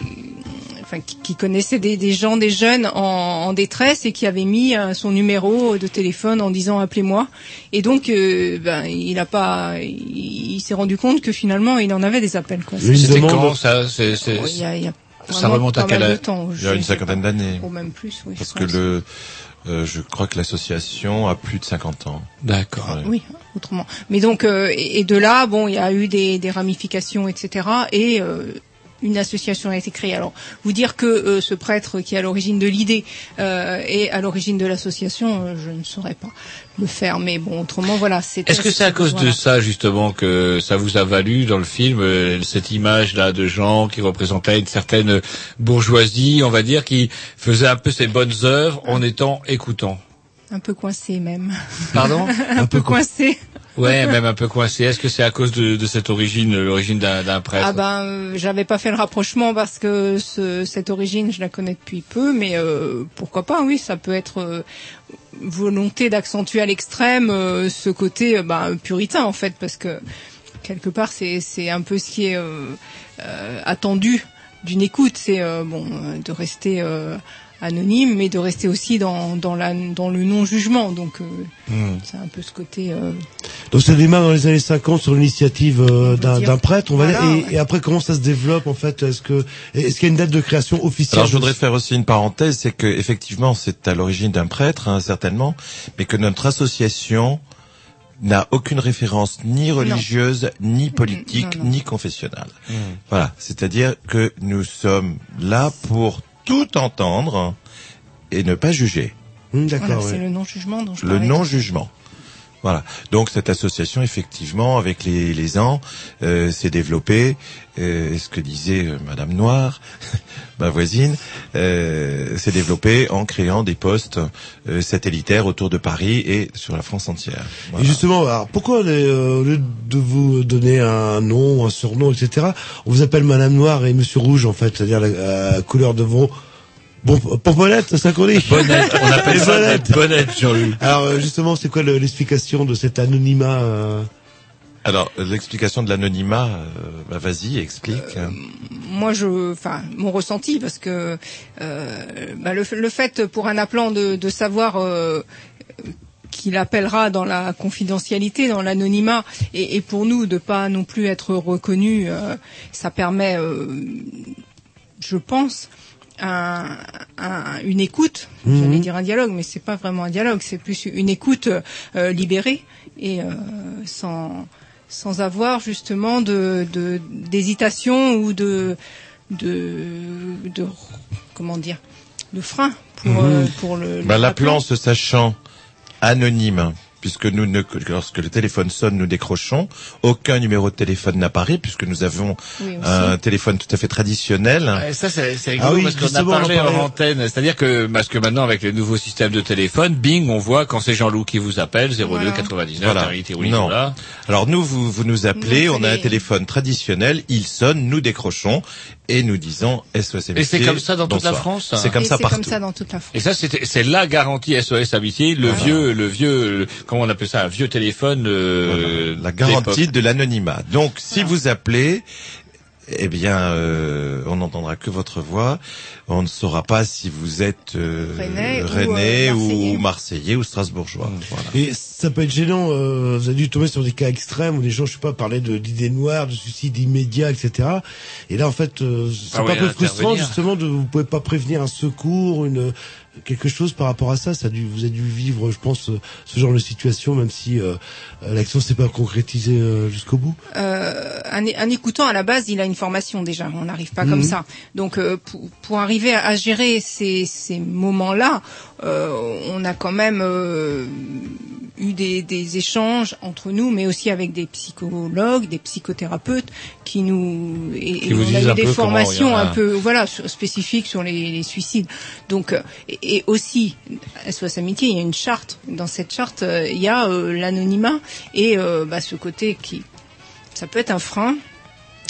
enfin qui, qui connaissait des, des gens, des jeunes en, en détresse et qui avait mis euh, son numéro de téléphone en disant appelez-moi. Et donc, euh, ben il a pas, il, il s'est rendu compte que finalement il en avait des appels. Quoi. C'était quand ça c'est, c'est- Oh, il y a- il y a Ça remonte à pas quelle mal de âge temps. Il y a une cinquantaine d'années. Ou même plus, oui. Parce que le, euh, je crois que l'association a plus de 50 ans. D'accord. Ouais. Oui, autrement. Mais donc, euh, et, et de là, bon, il y a eu des, des ramifications, etc. Et euh, une association a été créée. Alors, vous dire que euh, ce prêtre qui est à l'origine de l'idée euh, est à l'origine de l'association, euh, je ne saurais pas le faire. Mais bon, autrement, voilà. c'est Est-ce que c'est à cause de ça justement que ça vous a valu dans le film euh, cette image là de gens qui représentaient une certaine bourgeoisie, on va dire, qui faisait un peu ses bonnes œuvres en étant écoutants Un peu coincé même. Pardon? Un peu coincé. Ouais, même un peu coincé. Est-ce que c'est à cause de, de cette origine, l'origine d'un prêtre? Ah ben, euh, j'avais pas fait le rapprochement parce que ce, cette origine, je la connais depuis peu, mais euh, pourquoi pas Oui, ça peut être euh, volonté d'accentuer à l'extrême euh, ce côté euh, ben, puritain en fait, parce que quelque part, c'est c'est un peu ce qui est euh, euh, attendu d'une écoute, c'est euh, bon euh, de rester euh, anonyme, mais de rester aussi dans dans la dans le non jugement. Donc euh, Hmm. c'est un peu ce côté. euh, Donc ça démarre dans les années 50 sur l'initiative euh, d'un prêtre, on va Voilà, dire. Et, et après, comment ça se développe en fait? Est-ce que est-ce qu'il y a une date de création officielle? Alors je voudrais faire aussi une parenthèse, c'est que effectivement c'est à l'origine d'un prêtre hein, certainement, mais que notre association n'a aucune référence ni religieuse, ni politique, non, non. ni confessionnelle. Voilà, c'est-à-dire que nous sommes là pour tout entendre et ne pas juger. Voilà, D'accord. c'est ouais. le non jugement dont je Le non-jugement. Voilà. Donc cette association, effectivement, avec les, les ans, euh, s'est développée. Euh, ce que disait euh, Madame Noire, ma voisine, euh, s'est développée en créant des postes euh, satellitaires autour de Paris et sur la France entière. Et justement, alors, pourquoi les, euh, au lieu de vous donner un nom, un surnom, etc., on vous appelle Madame Noire et Monsieur Rouge en fait, c'est-à-dire la euh, couleur de vos bon c'est ça qu'on dit Bonnette, on appelle Les ça bonnettes. des bonnettes, Jean-Luc. Alors euh, justement, c'est quoi le- l'explication de cet anonymat euh, Alors l'explication de l'anonymat, euh, bah, vas-y, explique. moi je enfin mon ressenti parce que euh, bah, le, le fait pour un appelant de, de savoir euh, qu'il appellera dans la confidentialité, dans l'anonymat, et, et pour nous de pas non plus être reconnus, euh, ça permet, euh, je pense, un- un- une écoute. Mhm. J'allais dire un dialogue, mais c'est pas vraiment un dialogue, c'est plus une écoute euh, libérée et euh, sans sans avoir justement de de- d'hésitation ou de de de comment dire de frein pour Mhm. euh, pour le Bah, le L'appelant se sachant anonyme, puisque nous ne, lorsque le téléphone sonne, nous décrochons. Aucun numéro de téléphone n'apparaît, puisque nous avons Oui, un téléphone tout à fait traditionnel. Ouais, ça c'est c'est rigolo Ah oui, parce qu'on a parlé en antenne. C'est-à-dire que parce que maintenant avec les nouveaux systèmes de téléphone, bing, on voit quand c'est Jean-Loup qui vous appelle 02 Voilà. 99 Voilà. Non. Alors nous, vous, vous nous appelez, Nous, on a un téléphone traditionnel, il sonne, nous décrochons et nous disons SOS Amitié. Et c'est comme ça dans toute la. France C'est comme et ça c'est partout. comme ça dans toute la France. Et ça c'est la garantie SOS Amitié, le vieux le vieux le- comment on appelle ça un vieux téléphone euh, Voilà, la garantie de l'anonymat. Donc, si vous appelez, eh bien, euh, on n'entendra que votre voix. On ne saura pas si vous êtes euh, Rennais ou, Rennais euh, ou, Marseillais. Marseillais ou Strasbourgeois. Voilà. Et ça peut être gênant. euh, vous avez dû tomber sur des cas extrêmes où les gens, je sais pas, parlaient de d'idées noires, de suicides immédiats, etc. Et là, en fait, euh, c'est Ah pas oui, un peu frustrant justement de vous pouvez pas prévenir un secours, une quelque chose par rapport à ça. Ça a dû, vous avez dû vivre, je pense, euh, ce genre de situation, même si euh, euh, l'action s'est pas concrétisée euh, jusqu'au bout. Euh, un, un écoutant à la base, il a une formation déjà. On n'arrive pas Mhm. comme ça. Donc euh, pour, pour arriver à, à gérer ces, ces moments-là, on a quand même euh, eu des, des échanges entre nous, mais aussi avec des psychologues, des psychothérapeutes qui nous et, Qui et vous on a eu des formations un peu voilà spécifiques sur les, les suicides. Donc euh, et, et aussi SOS Amitié, il y a une charte. Dans cette charte, euh, il y a euh, l'anonymat et euh, bah, ce côté qui ça peut être un frein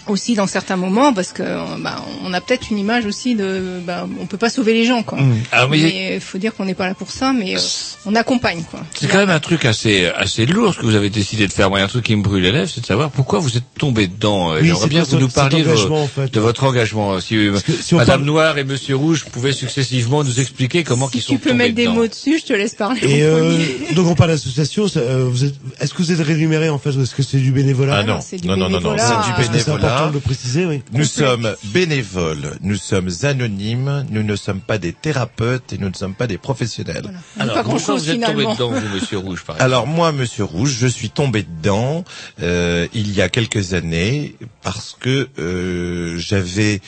aussi dans certains moments parce que bah, on a peut-être une image aussi de bah, on peut pas sauver les gens quoi. Ah, mais- mais il faut dire qu'on n'est pas là pour ça mais euh, on accompagne quoi. C'est quand même un truc assez assez lourd ce que vous avez décidé de faire. Moi, il y a un truc qui me brûle les lèvres, c'est de savoir pourquoi vous êtes tombé dedans. Oui, J'aimerais bien que vous nous parliez engagement, vo- en fait. de votre engagement. Si, que si Madame parle- Noire et Monsieur Rouge pouvaient successivement nous expliquer comment Si ils sont tu peux tombés mettre des dedans. mots dessus, je te laisse parler. Et euh, donc on parle d'association. euh, vous êtes, est-ce que vous êtes rémunéré en fait ou est-ce que c'est du bénévolat? Ah non, c'est du non, non, non, non, bénévolat. c'est du c'est important bénévolat. de le préciser, oui. Nous sommes bénévoles, nous sommes anonymes, nous ne sommes pas des thérapeutes et nous ne sommes pas des professionnels. Voilà. Alors, pas grand pourquoi chose vous êtes tombé dedans, vous, Monsieur Rouge, par exemple Alors moi, Monsieur Rouge, je suis tombé dedans euh, il y a quelques années parce que euh, j'avais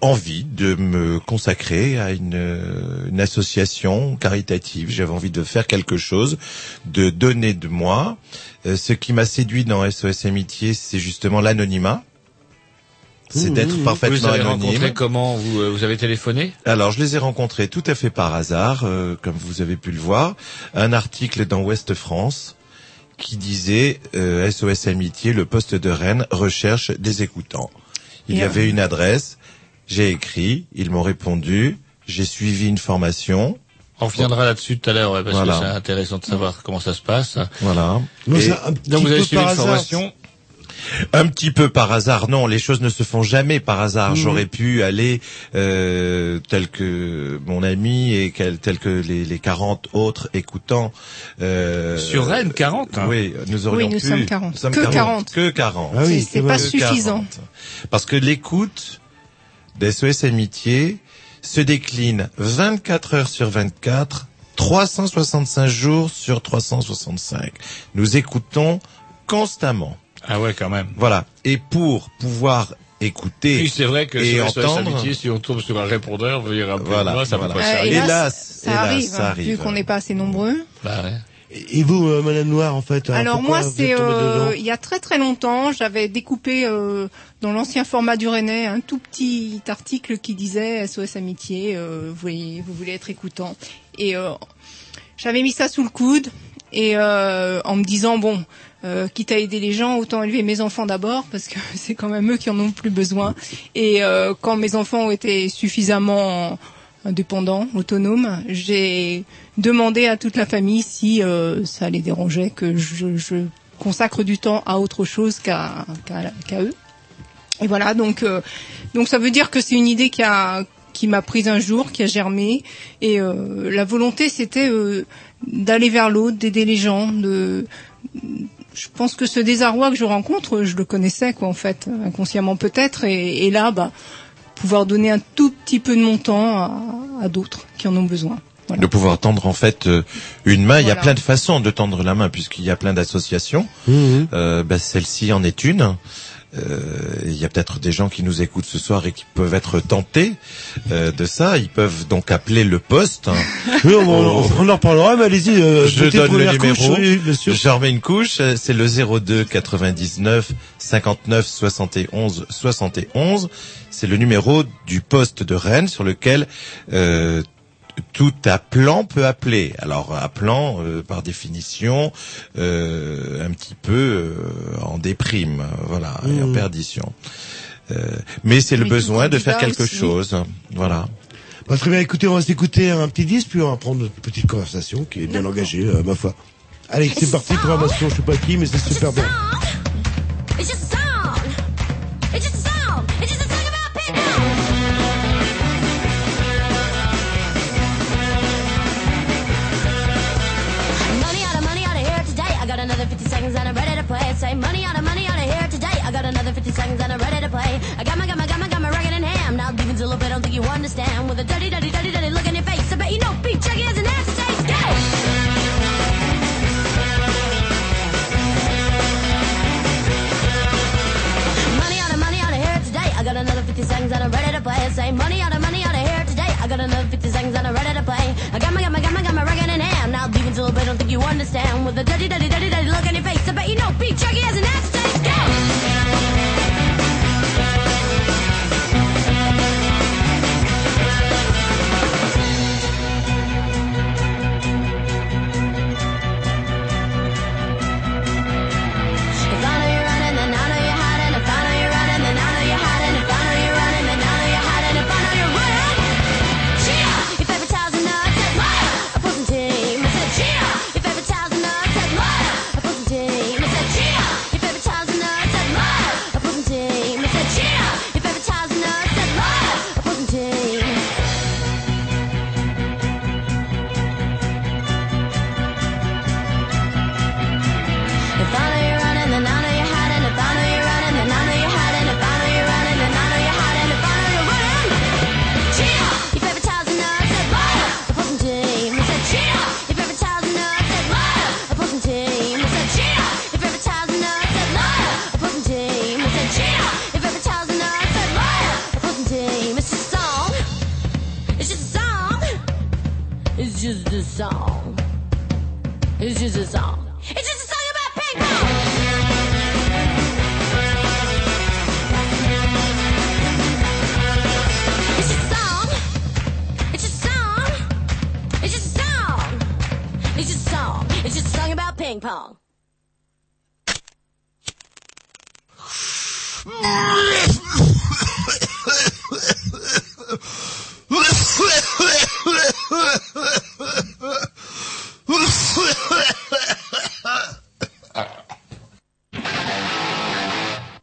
envie de me consacrer à une, une association caritative. J'avais envie de faire quelque chose, de donner de moi. Euh, ce qui m'a séduit dans SOS Amitié, c'est justement l'anonymat. C'est Mmh, d'être parfaitement Vous avez anonyme. rencontré comment vous, euh, vous avez téléphoné Alors, je les ai rencontrés tout à fait par hasard, euh, comme vous avez pu le voir. Un article dans Ouest France qui disait euh, SOS Amitié, le poste de Rennes recherche des écoutants. Il y avait une adresse, j'ai écrit, ils m'ont répondu, j'ai suivi une formation. On reviendra là-dessus tout à l'heure, ouais, parce Voilà. que c'est intéressant de savoir comment ça se passe. Voilà. Donc, Et- c'est un petit Donc vous avez peu suivi par une hasard. formation Un petit peu par hasard, non, les choses ne se font jamais par hasard. Mhm. J'aurais pu aller euh, tel que mon ami et quel, tel que les, les 40 autres écoutants. Euh, Sur Rennes, 40 hein. Oui, nous aurions Oui, nous pu. sommes 40. nous sommes Que 40. Que 40. Ah oui, C'est- pas. Que suffisant. 40. Parce que l'écoute d'SOS Amitié se décline 24 heures sur 24, 365 jours sur 365. Nous écoutons constamment. Ah ouais, quand même. Voilà. Et pour pouvoir écouter Puis c'est vrai que et sur SOS entendre, Amitié, si on tombe sur un répondeur, un peu Voilà, moi, ça voilà. peut pas Euh, hélas, Hélas, ça hélas, arrive, ça hein, arrive. vu qu'on n'est pas assez nombreux. Bah ouais. Et vous, euh, Madame Noire, en fait euh, Alors moi, c'est euh, il y a très très longtemps, j'avais découpé euh, dans l'ancien format du Rennais un tout petit article qui disait SOS Amitié, euh, vous, voulez, vous voulez être écoutant. Et euh, j'avais mis ça sous le coude et euh, en me disant bon, euh, quitte à aider les gens, autant élever mes enfants d'abord parce que c'est quand même eux qui en ont plus besoin. Et euh, quand mes enfants ont été suffisamment indépendants, autonomes, j'ai demandé à toute la famille si euh, ça les dérangeait que je, je consacre du temps à autre chose qu'à qu'à qu'à eux. Et voilà, donc euh, donc ça veut dire que c'est une idée qui a qui m'a prise un jour, qui a germé, et euh, la volonté c'était euh, d'aller vers l'autre, d'aider les gens, de je pense que ce désarroi que je rencontre, je le connaissais quoi en fait, inconsciemment peut-être, et, et là bah pouvoir donner un tout petit peu de mon temps à, à d'autres qui en ont besoin. Voilà. de pouvoir tendre en fait euh, une main. Il y a plein de façons de tendre la main puisqu'il y a plein d'associations. Mhm. Euh, bah, Celle-ci en est une. Euh, Il y a peut-être des gens qui nous écoutent ce soir et qui peuvent être tentés euh, de ça. Ils peuvent donc appeler le poste. hein. Oui, on, on- on en reparlera, mais allez-y. euh, Je donne le numéro. couche, oui, bien sûr. Je remets une couche. C'est le 02 99 59 71 71. C'est le numéro du poste de Rennes sur lequel euh, tout appelant peut appeler. Alors appelant, euh, par définition, euh, un petit peu euh, en déprime, voilà, et en Mhm. perdition. Euh, mais c'est le besoin de faire quelque aussi. chose. Voilà. Bah, très bien, écoutez, on va s'écouter un petit disque, puis on va prendre notre petite conversation qui est bien engagée, euh, ma foi. Allez, c'est parti, programmation, je sais pas qui, mais c'est super bien. Seconds and I'm ready to play. Say money out of money out of here today. I got another 50 seconds and I'm ready to play. I got my, got my, got my, got my record in hand. Now a little bit, don't think you understand. With a dirty, dirty, dirty, dirty look in your face. I bet you know beef jerky has an aftertaste.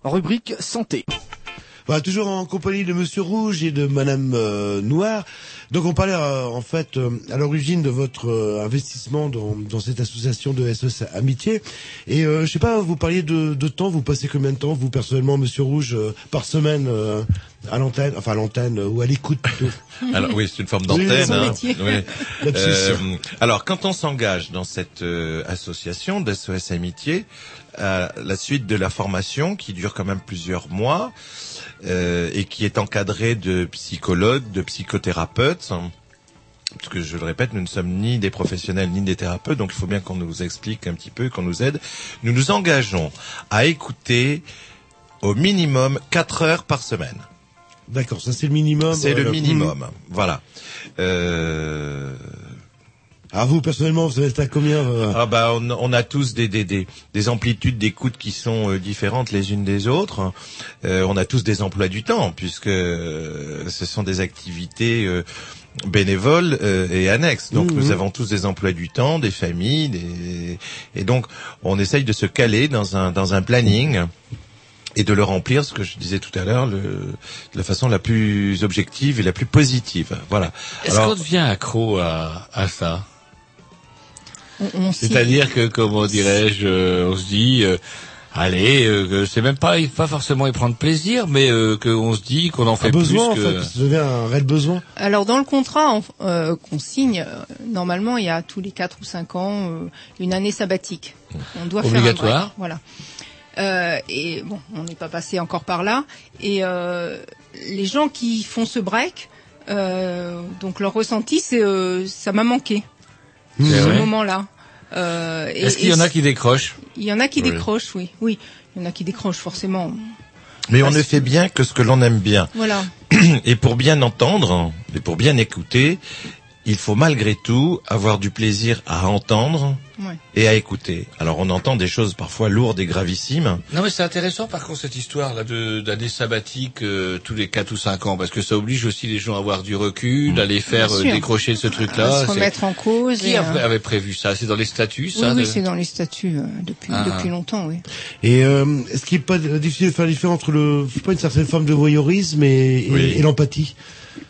Rubrique santé. Voilà, toujours en compagnie de Monsieur Rouge et de Madame euh, Noire. Donc on parlait euh, en fait euh, à l'origine de votre euh, investissement dans, dans cette association de SOS Amitié. Et euh, je sais pas, vous parliez de, de temps, vous passez combien de temps, vous personnellement, Monsieur Rouge, euh, par semaine à l'antenne, enfin à l'antenne euh, ou à l'écoute Alors oui, c'est une forme d'antenne. hein. Oui. Euh, alors quand on s'engage dans cette euh, association d'SOS Amitié, à la suite de la formation qui dure quand même plusieurs mois euh, et qui est encadrée de psychologues, de psychothérapeutes. hein, Parce que je le répète, nous ne sommes ni des professionnels ni des thérapeutes, donc il faut bien qu'on nous explique un petit peu, qu'on nous aide. Nous nous engageons à écouter au minimum 4 heures par semaine. D'accord, ça c'est le minimum. C'est euh, le minimum, hmm. voilà. Euh... Alors vous personnellement, vous êtes à combien euh, Ah bah on, on a tous des, des, des, des amplitudes d'écoute qui sont euh, différentes les unes des autres. Euh, on a tous des emplois du temps puisque euh, ce sont des activités euh, bénévoles euh, et annexes. Donc Mhm. nous avons tous des emplois du temps, des familles, des... et donc on essaye de se caler dans un dans un planning et de le remplir, ce que je disais tout à l'heure, le, de la façon la plus objective et la plus positive. Voilà. Est-ce qu'on devient accro à, à ça? On- on s'y- C'est-à-dire que, comment dirais-je, euh, on se dit, euh, allez, euh, c'est même pas, pas forcément y prendre plaisir, mais euh, qu'on se dit qu'on en un fait besoin plus en que... fait, ça devient un réel besoin. Alors dans le contrat en- euh, qu'on signe, euh, normalement il y a tous les quatre ou cinq ans euh, une année sabbatique. On doit faire un Obligatoire. break, voilà. Euh, et bon, on n'est pas passé encore par là. Et euh, les gens qui font ce break, euh, donc leur ressenti, c'est euh, ça m'a manqué ce moment-là. Est-ce qu'il y en a qui décrochent Il y en a qui Oui. décrochent, oui, oui. Il y en a qui décrochent forcément. Mais on ne fait bien que ce que l'on aime bien. Voilà. Et pour bien entendre, et pour bien écouter, il faut malgré tout avoir du plaisir à entendre Ouais. et à écouter. Alors on entend des choses parfois lourdes et gravissimes. Non mais c'est intéressant par contre cette histoire là de d'année sabbatique euh, tous les 4 ou 5 ans parce que ça oblige aussi les gens à avoir du recul, à les faire euh, décrocher de ce truc là. À se remettre en cause. Qui et, euh, avait prévu ça? C'est dans les statuts Oui, ça oui, de- c'est dans les statuts euh, depuis Ah. depuis longtemps, oui. Et euh, est-ce qu'il n'est pas difficile de faire la différence entre le, je sais pas, une certaine forme de voyeurisme et, et- Oui. et l'empathie?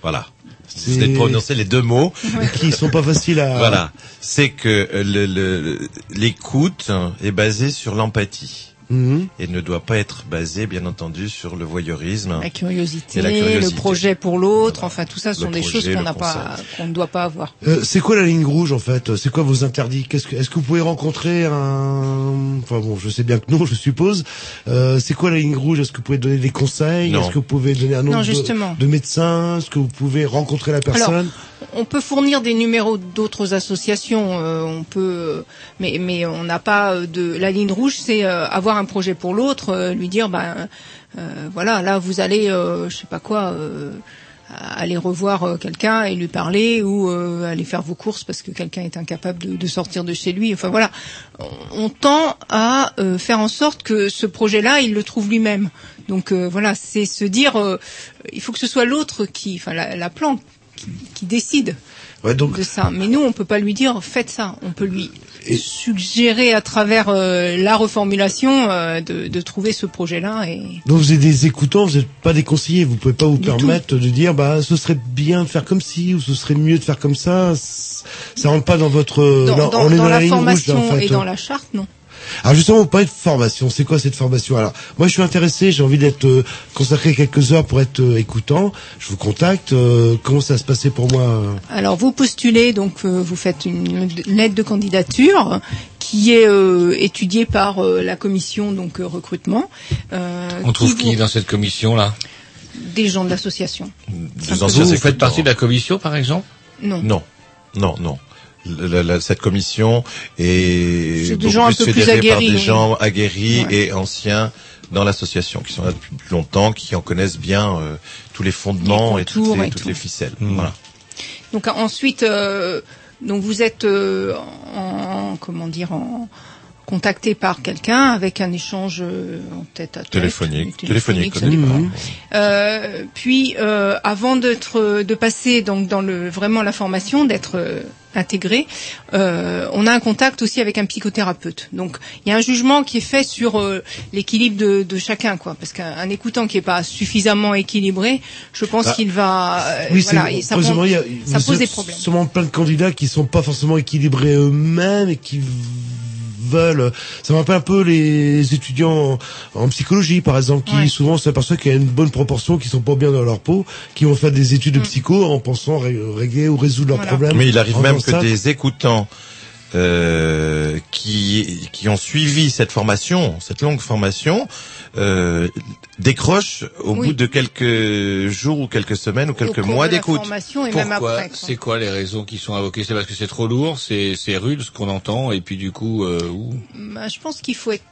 Voilà. C'est- Vous venez de prononcer les deux mots. qui sont pas faciles à. Voilà. C'est que euh, le- le- l'écoute est basée sur l'empathie. Mhm. Et ne doit pas être basée, bien entendu, sur le voyeurisme. La curiosité, Et la curiosité. le projet pour l'autre, enfin tout ça Le sont des projet, choses qu'on n'a pas, qu'on ne doit pas avoir. Euh, c'est quoi la ligne rouge en fait? C'est quoi vos interdits? Qu'est-ce que, Est-ce que vous pouvez rencontrer un Enfin bon, je sais bien que non, je suppose. Euh, c'est quoi la ligne rouge? Est-ce que vous pouvez donner des conseils? Est-ce que vous pouvez donner un nom Non, de, justement. de médecin Est-ce que vous pouvez rencontrer la personne? On peut fournir des numéros d'autres associations, euh, on peut, mais mais on n'a pas de la ligne rouge, c'est euh, avoir un projet pour l'autre, euh, lui dire ben voilà là vous allez je sais pas quoi. aller revoir quelqu'un et lui parler ou aller faire vos courses parce que quelqu'un est incapable de, sortir de chez lui. Enfin voilà, on, tend à faire en sorte que ce projet-là, il le trouve lui-même. Donc voilà, c'est se dire, il faut que ce soit l'autre qui, enfin la, la plante qui, qui décide Ouais, donc de ça. Mais nous, on peut pas lui dire faites ça. On peut lui suggérer à travers euh, la reformulation euh, de, de trouver ce projet-là. Et donc vous êtes des écoutants, vous n'êtes pas des conseillers. Vous pouvez pas vous Du permettre de dire bah ce serait bien de faire comme ci ou ce serait mieux de faire comme ça. Ça rentre pas dans votre. dans, la, rouge, formation en fait. et dans la charte, non. Alors justement, vous parlez de formation. C'est quoi cette formation? Alors, moi, je suis intéressé. J'ai envie d'être euh, consacré quelques heures pour être euh, écoutant. Je vous contacte. euh, comment ça se passait pour moi? Alors vous postulez, donc euh, vous faites une lettre de candidature qui est euh, étudiée par euh, la commission donc euh, recrutement. euh, On trouve qui vous- dans cette commission là Des gens de l'association. Vous, vous faites partie de la commission par exemple? Non. Non, non, non. La- la- la- cette commission est des un peu plus fédérée par des oui. gens aguerris Ouais. et anciens dans l'association, qui sont là depuis plus longtemps, qui en connaissent bien euh, tous les fondements Les et toutes les, et toutes tout. les ficelles. Hmm. Voilà. Donc ensuite, euh, donc vous êtes euh, en comment dire en contacté par quelqu'un avec un échange euh, en tête à tête. Téléphonique. Téléphonique, dépend. départ. Euh, puis euh, avant d'être de passer donc dans le vraiment la formation d'être euh, intégré, euh, on a un contact aussi avec un psychothérapeute. Donc il y a un jugement qui est fait sur euh, l'équilibre de, de chacun quoi parce qu'un un écoutant qui est pas suffisamment équilibré, je pense Bah, qu'il va euh, Oui, voilà, ça, pose- il y a, ça pose des problèmes. Sûrement plein de candidats qui sont pas forcément équilibrés eux-mêmes et qui veulent. Ça me rappelle un peu les étudiants en, en psychologie, par exemple, qui Ouais. souvent s'aperçoivent qu'il y a une bonne proportion qui sont pas bien dans leur peau, qui vont faire des études de psycho en pensant ré- régler ou résoudre leurs problèmes. Mais il arrive même que ça. des écoutants euh, qui qui ont suivi cette formation, cette longue formation, euh, décrochent au Oui. bout de quelques jours ou quelques semaines ou quelques cours mois d'écoute. Pourquoi. C'est quoi les raisons qui sont invoquées? C'est parce que c'est trop lourd, c'est c'est rude ce qu'on entend, et puis du coup, euh. Bah, je pense qu'il faut être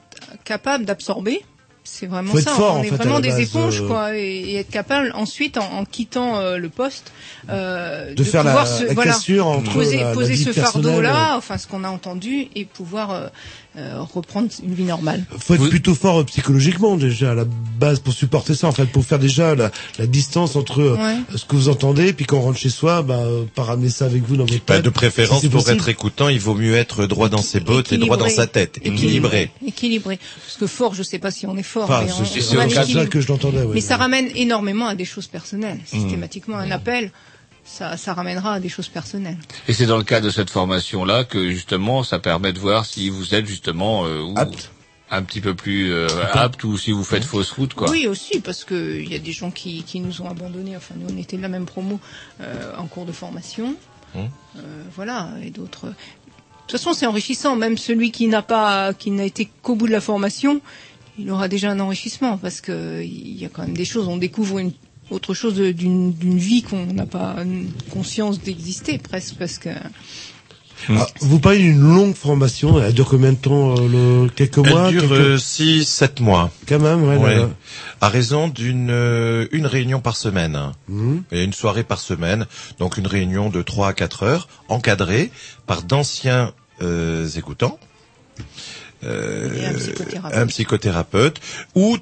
capable d'absorber. C'est vraiment ça. fort, on est fait, vraiment des éponges, euh. quoi, et, et être capable ensuite, en, en quittant euh, le poste, euh, De faire la- pouvoir se, la voilà, entre poser, la- ce fardeau-là, enfin ce qu'on a entendu, et pouvoir euh, reprendre une vie normale. faut être plutôt fort euh, psychologiquement déjà à la base pour supporter ça en fait pour faire déjà la, la distance entre euh, Ouais. ce que vous entendez puis quand on rentre chez soi bah euh, pas ramener ça avec vous dans votre tête de préférence, si pour possible. être écoutant, il vaut mieux être droit dans ses bottes et droit dans sa tête, équilibré. Équilibré. Parce que fort, je sais pas si on est fort, Pas, mais on, c'est- ça que je l'entendais, ouais. mais ça ramène énormément à des choses personnelles. Mmh. Systématiquement, un appel, ça, ça ramènera à des choses personnelles. Et c'est dans le cadre de cette formation-là que justement, ça permet de voir si vous êtes justement euh, ou- un petit peu plus euh, apte ou si vous faites fausse route, quoi. Oui, aussi, parce que il y a des gens qui, qui nous ont abandonnés. Enfin, nous, on était de la même promo euh, en cours de formation. Mmh. Euh, voilà, et d'autres. De toute façon, c'est enrichissant. Même celui qui n'a pas, qui n'a été qu'au bout de la formation, il aura déjà un enrichissement parce que il y a quand même des choses. On découvre une autre chose d'une d'une vie qu'on n'a pas conscience d'exister presque parce que Ah, vous parlez d'une longue formation elle dure combien de temps euh, le, quelques mois Elle dure quelques- 6 7 mois. quand même ouais, Ouais. là, là. À raison d'une euh, une réunion par semaine. Mhm. Et une soirée par semaine. Donc une réunion de 3 à 4 heures, encadrée par d'anciens euh, écoutants. Euh, Et un psychothérapeute. un psychothérapeute, où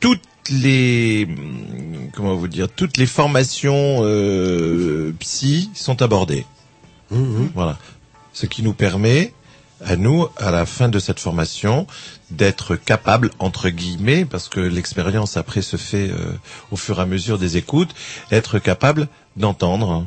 toutes les hum, comment vous dire toutes les formations euh, psy sont abordées. Voilà, ce qui nous permet à nous à la fin de cette formation d'être capable entre guillemets parce que l'expérience après se fait euh, au fur et à mesure des écoutes, être capable d'entendre.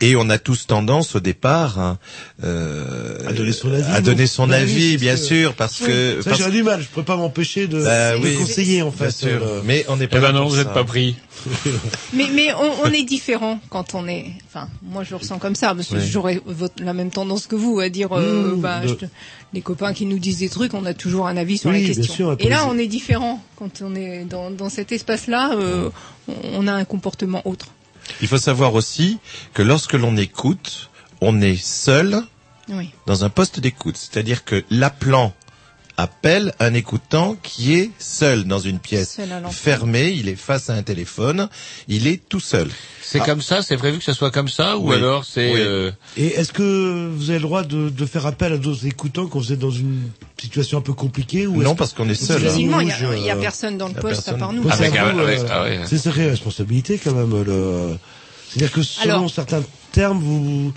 Et on a tous tendance au départ hein, euh, à donner son avis à donner son Bah avis, bien sûr. parce que ça j'aurais du mal je pourrais pas m'empêcher de, Bah de oui, conseiller en bien fait sûr. euh, Mais on n'est pas Eh ben non, vous n'êtes pas pris. Mais, mais on, on est différent quand on est. Enfin, moi je le ressens comme ça parce que Oui. j'aurais la même tendance que vous à dire, euh, Mmh, bah, de- je te- les copains qui nous disent des trucs, on a toujours un avis sur Oui, la question. sûr, Et là, on est différent quand on est dans, dans cet espace-là. euh, on- on a un comportement autre. Il faut savoir aussi que lorsque l'on écoute, on est seul Oui. dans un poste d'écoute. C'est-à-dire que l'appelant appelle un écoutant qui est seul dans une pièce fermée, il est face à un téléphone, il est tout seul. C'est comme ça, c'est prévu que ça soit comme ça, ou Oui. alors c'est Oui. euh, Et est-ce que vous avez le droit de, de faire appel à d'autres écoutants quand vous êtes dans une situation un peu compliqué ou Non, parce qu'on est seul. Facilement, il y, rouge, a- il y a euh, personne dans le poste à part nous. Ouais, c'est euh, ah ouais. Responsabilité quand même. Le... C'est-à-dire que selon Alors- certains termes, vous,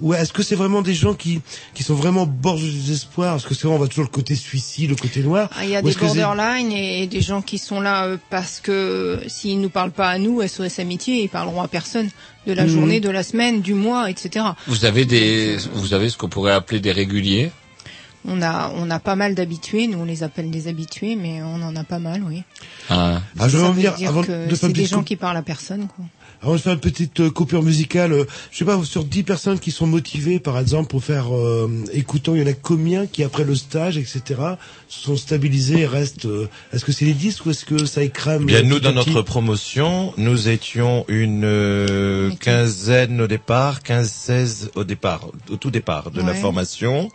ou est-ce que c'est vraiment des gens qui qui sont vraiment au bord du désespoir? Est-ce que c'est on va toujours le côté suicide, le côté noir? Ah, Il y a des borderline et, des gens qui sont là euh, parce que s'ils nous parlent pas à nous, SOS Amitié, ils parleront à personne de la Mhm. journée, de la semaine, du mois, etc. vous avez des, vous avez ce qu'on pourrait appeler des réguliers? On a, on a pas mal d'habitués, nous on les appelle des habitués, mais on en a pas mal, oui. Ah. Ah, je revenir veut dire avant que de faire c'est des gens qui parlent à personne, quoi. Avant de faire une petite euh, coupure musicale, euh, je sais pas, sur 10 personnes qui sont motivées, par exemple, pour faire euh, écoutant, il y en a combien qui, après le stage, etc., sont stabilisés et restent... euh, est-ce que c'est les 10 ou est-ce que ça écrame Eh Bien, euh, nous, dans notre promotion, nous étions une euh, quinzaine au départ, 15-16 au départ, au tout départ de la formation.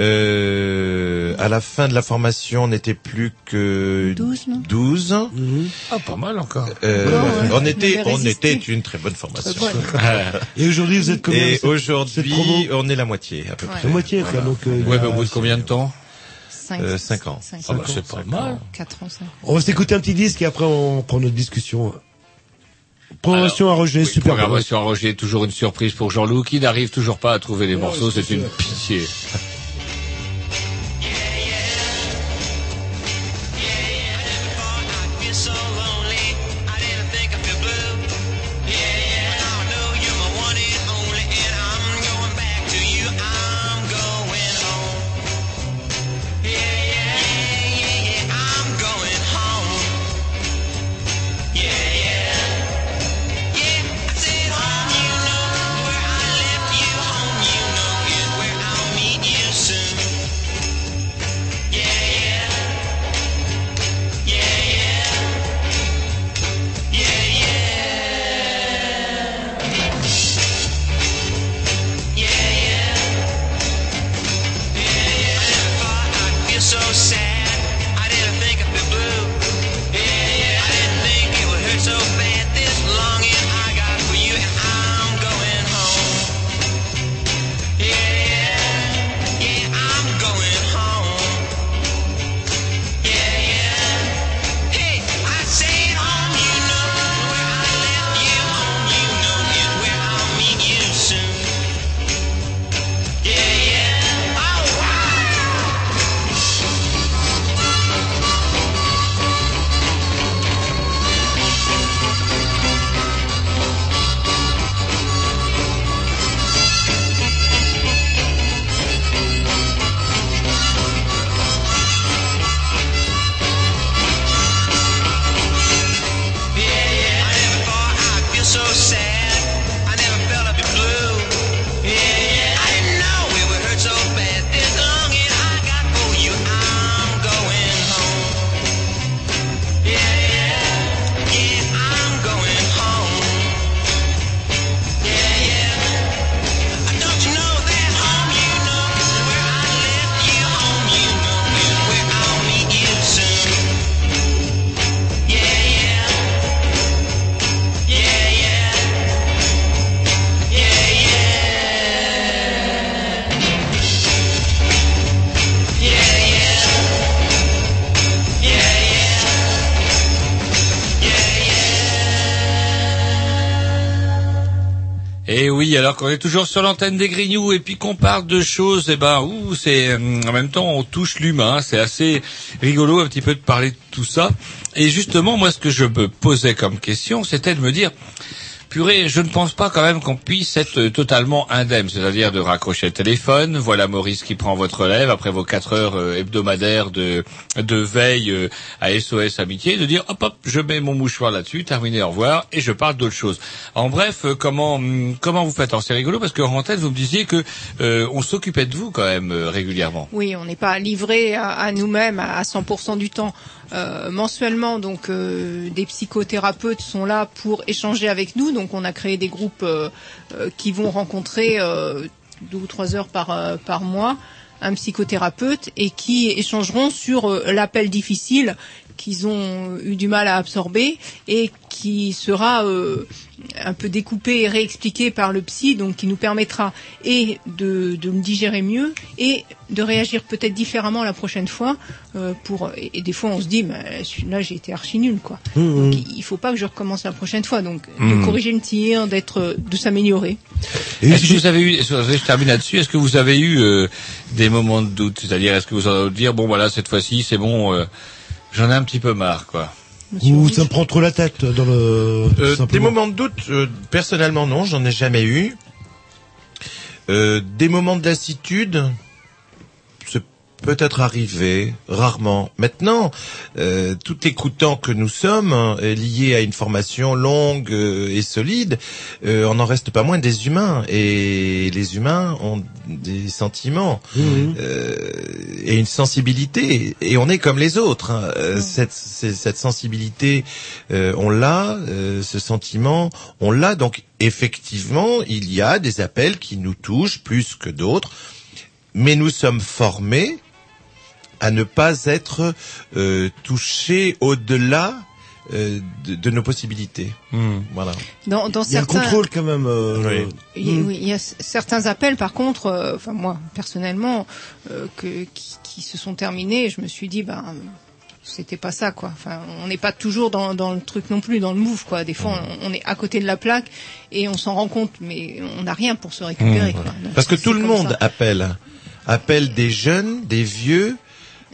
Euh, à la fin de la formation, on n'était plus que 12, non 12. Ah, pas mal encore. Euh, ouais. on était, on était une très bonne formation. Et aujourd'hui, vous êtes combien Et aujourd'hui, on est la moitié à peu Ouais. près. La moitié, quoi. Donc, euh, Ouais, a- mais au bout de combien de temps 5, Euh, cinq ans. Ah bah, c'est pas mal. 4 ans, 5 On va s'écouter un petit disque et après on prend notre discussion. Programmation à Roger, Oui, super. Programmation à Roger, toujours une surprise pour Jean-Loup qui n'arrive toujours pas à trouver les morceaux, c'est une pitié. qu'on est toujours sur l'antenne des Grignoux et puis qu'on parle de choses, eh ben, ouh, c'est hum, en même temps on touche l'humain. C'est assez rigolo un petit peu de parler de tout ça. Et justement, moi, ce que je me posais comme question, c'était de me dire. Purée, je ne pense pas quand même qu'on puisse être euh, totalement indemne, c'est-à-dire de raccrocher le téléphone. Voilà Maurice qui prend votre relève après vos quatre heures euh, hebdomadaires de, de veille euh, à SOS Amitié, de dire hop hop, je mets mon mouchoir là-dessus, terminé, au revoir, et je parle d'autre chose. En bref, comment hum, comment vous faites Alors c'est rigolo parce que en tête vous me disiez que euh, on s'occupait de vous quand même régulièrement. Oui, on n'est pas livré à, à nous-mêmes à 100% du temps. Euh, mensuellement, donc euh, des psychothérapeutes sont là pour échanger avec nous. Donc on a créé des groupes euh, euh, qui vont rencontrer deux ou trois heures par par mois un psychothérapeute et qui échangeront sur l'appel difficile qu'ils ont eu du mal à absorber et qui sera euh, un peu découpé et réexpliqué par le psy, donc qui nous permettra et de, de le digérer mieux et de réagir peut-être différemment la prochaine fois. euh, pour et, et des fois on se dit, mais celui-là j'ai été archi nul quoi. Donc, il faut pas que je recommence la prochaine fois. Donc de Mhm. corriger le tir, d'être, de s'améliorer. Est-ce que vous avez eu, je termine là-dessus, est-ce que vous avez eu euh, des moments de doute? C'est-à-dire, est-ce que vous allez dire, bon voilà, cette fois-ci, c'est bon, euh, j'en ai un petit peu marre, quoi. Ou ça me prend trop la tête dans le. Euh, des moments de doute, euh, personnellement non, j'en ai jamais eu. Euh, des moments de lassitude, peut-être arrivé, rarement. Maintenant, euh, tout écoutant que nous sommes, hein, est lié à une formation longue euh, et solide, euh, on n'en reste pas moins des humains. Et les humains ont des sentiments euh, et une sensibilité. Et on est comme les autres. hein. Euh, Cette, c'est- cette sensibilité, euh, on l'a. euh, ce sentiment, on l'a. Donc effectivement, il y a des appels qui nous touchent plus que d'autres. mais nous sommes formés à ne pas être euh, touchés au-delà euh, de, de nos possibilités. Voilà. Dans, dans Il y a un certains, contrôle quand même. euh, Il y, a- oui, il y a certains appels, par contre, euh, enfin moi personnellement, euh, que, qui, qui se sont terminés. Je me suis dit, ben, c'était pas ça, quoi. Enfin, on n'est pas toujours dans, dans le truc non plus, dans le move, quoi. Des fois, on, on est à côté de la plaque et on s'en rend compte, mais on n'a rien pour se récupérer. quoi. Donc, Parce que tout le monde ça. appelle. Appelle des jeunes, des vieux,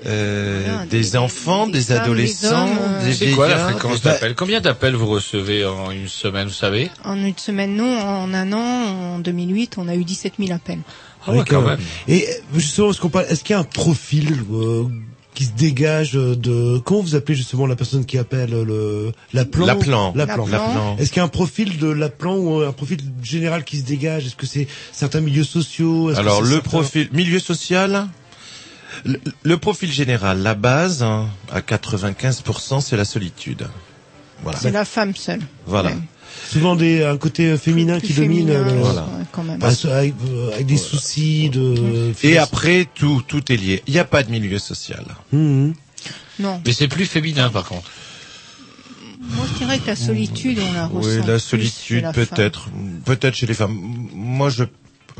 euh, des, enfants, des, adolescents, hommes, euh, des C'est quoi la fréquence Eh ben, d'appel? Combien d'appels vous recevez en une semaine, vous savez? En une semaine, non. En un an, en 2008, on a eu 17 000 appels. Ah ouais, quand euh, même. Et euh, justement, est-ce qu'on parle, est-ce qu'il y a un profil euh, qui se dégage de comment vous appelez justement la personne qui appelle le l'appelant L'appelant. l'appelant L'appelant. Est-ce qu'il y a un profil de l'appelant ou un profil général qui se dégage? Est-ce que c'est certains milieux sociaux? Est-ce que Alors c'est le certains- profil milieu social, le, le profil général, la base hein, à 95%, c'est la solitude. Voilà. C'est la femme seule. Voilà. Ouais. souvent des un côté féminin Plus qui domine féminin, le- Voilà. quand même. Bah, avec, euh, avec des soucis de Et après tout, tout est lié. Il n'y a pas de milieu social. Mhm. Non. Mais c'est plus féminin, par contre. Moi, je dirais que la solitude, on la ressent. Oui, la solitude peut-être, peut-être chez les femmes. Moi, je,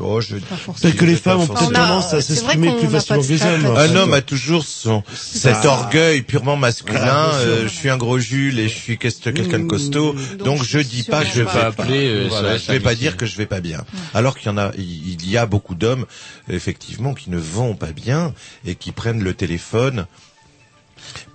oh, je. Peut-être que les femmes ont peut-être tendance à s'exprimer plus facilement que les hommes. Un homme a toujours son cet Ah. orgueil purement masculin. Euh, je suis un gros Jules et je suis qu'est-ce- quelqu'un de costaud. Donc, Donc, je dis pas que je vais pas pas. appeler, euh, Voilà, je vais pas dire que je vais pas bien. Alors qu'il y en a, il y a beaucoup d'hommes effectivement qui ne vont pas bien et qui prennent le téléphone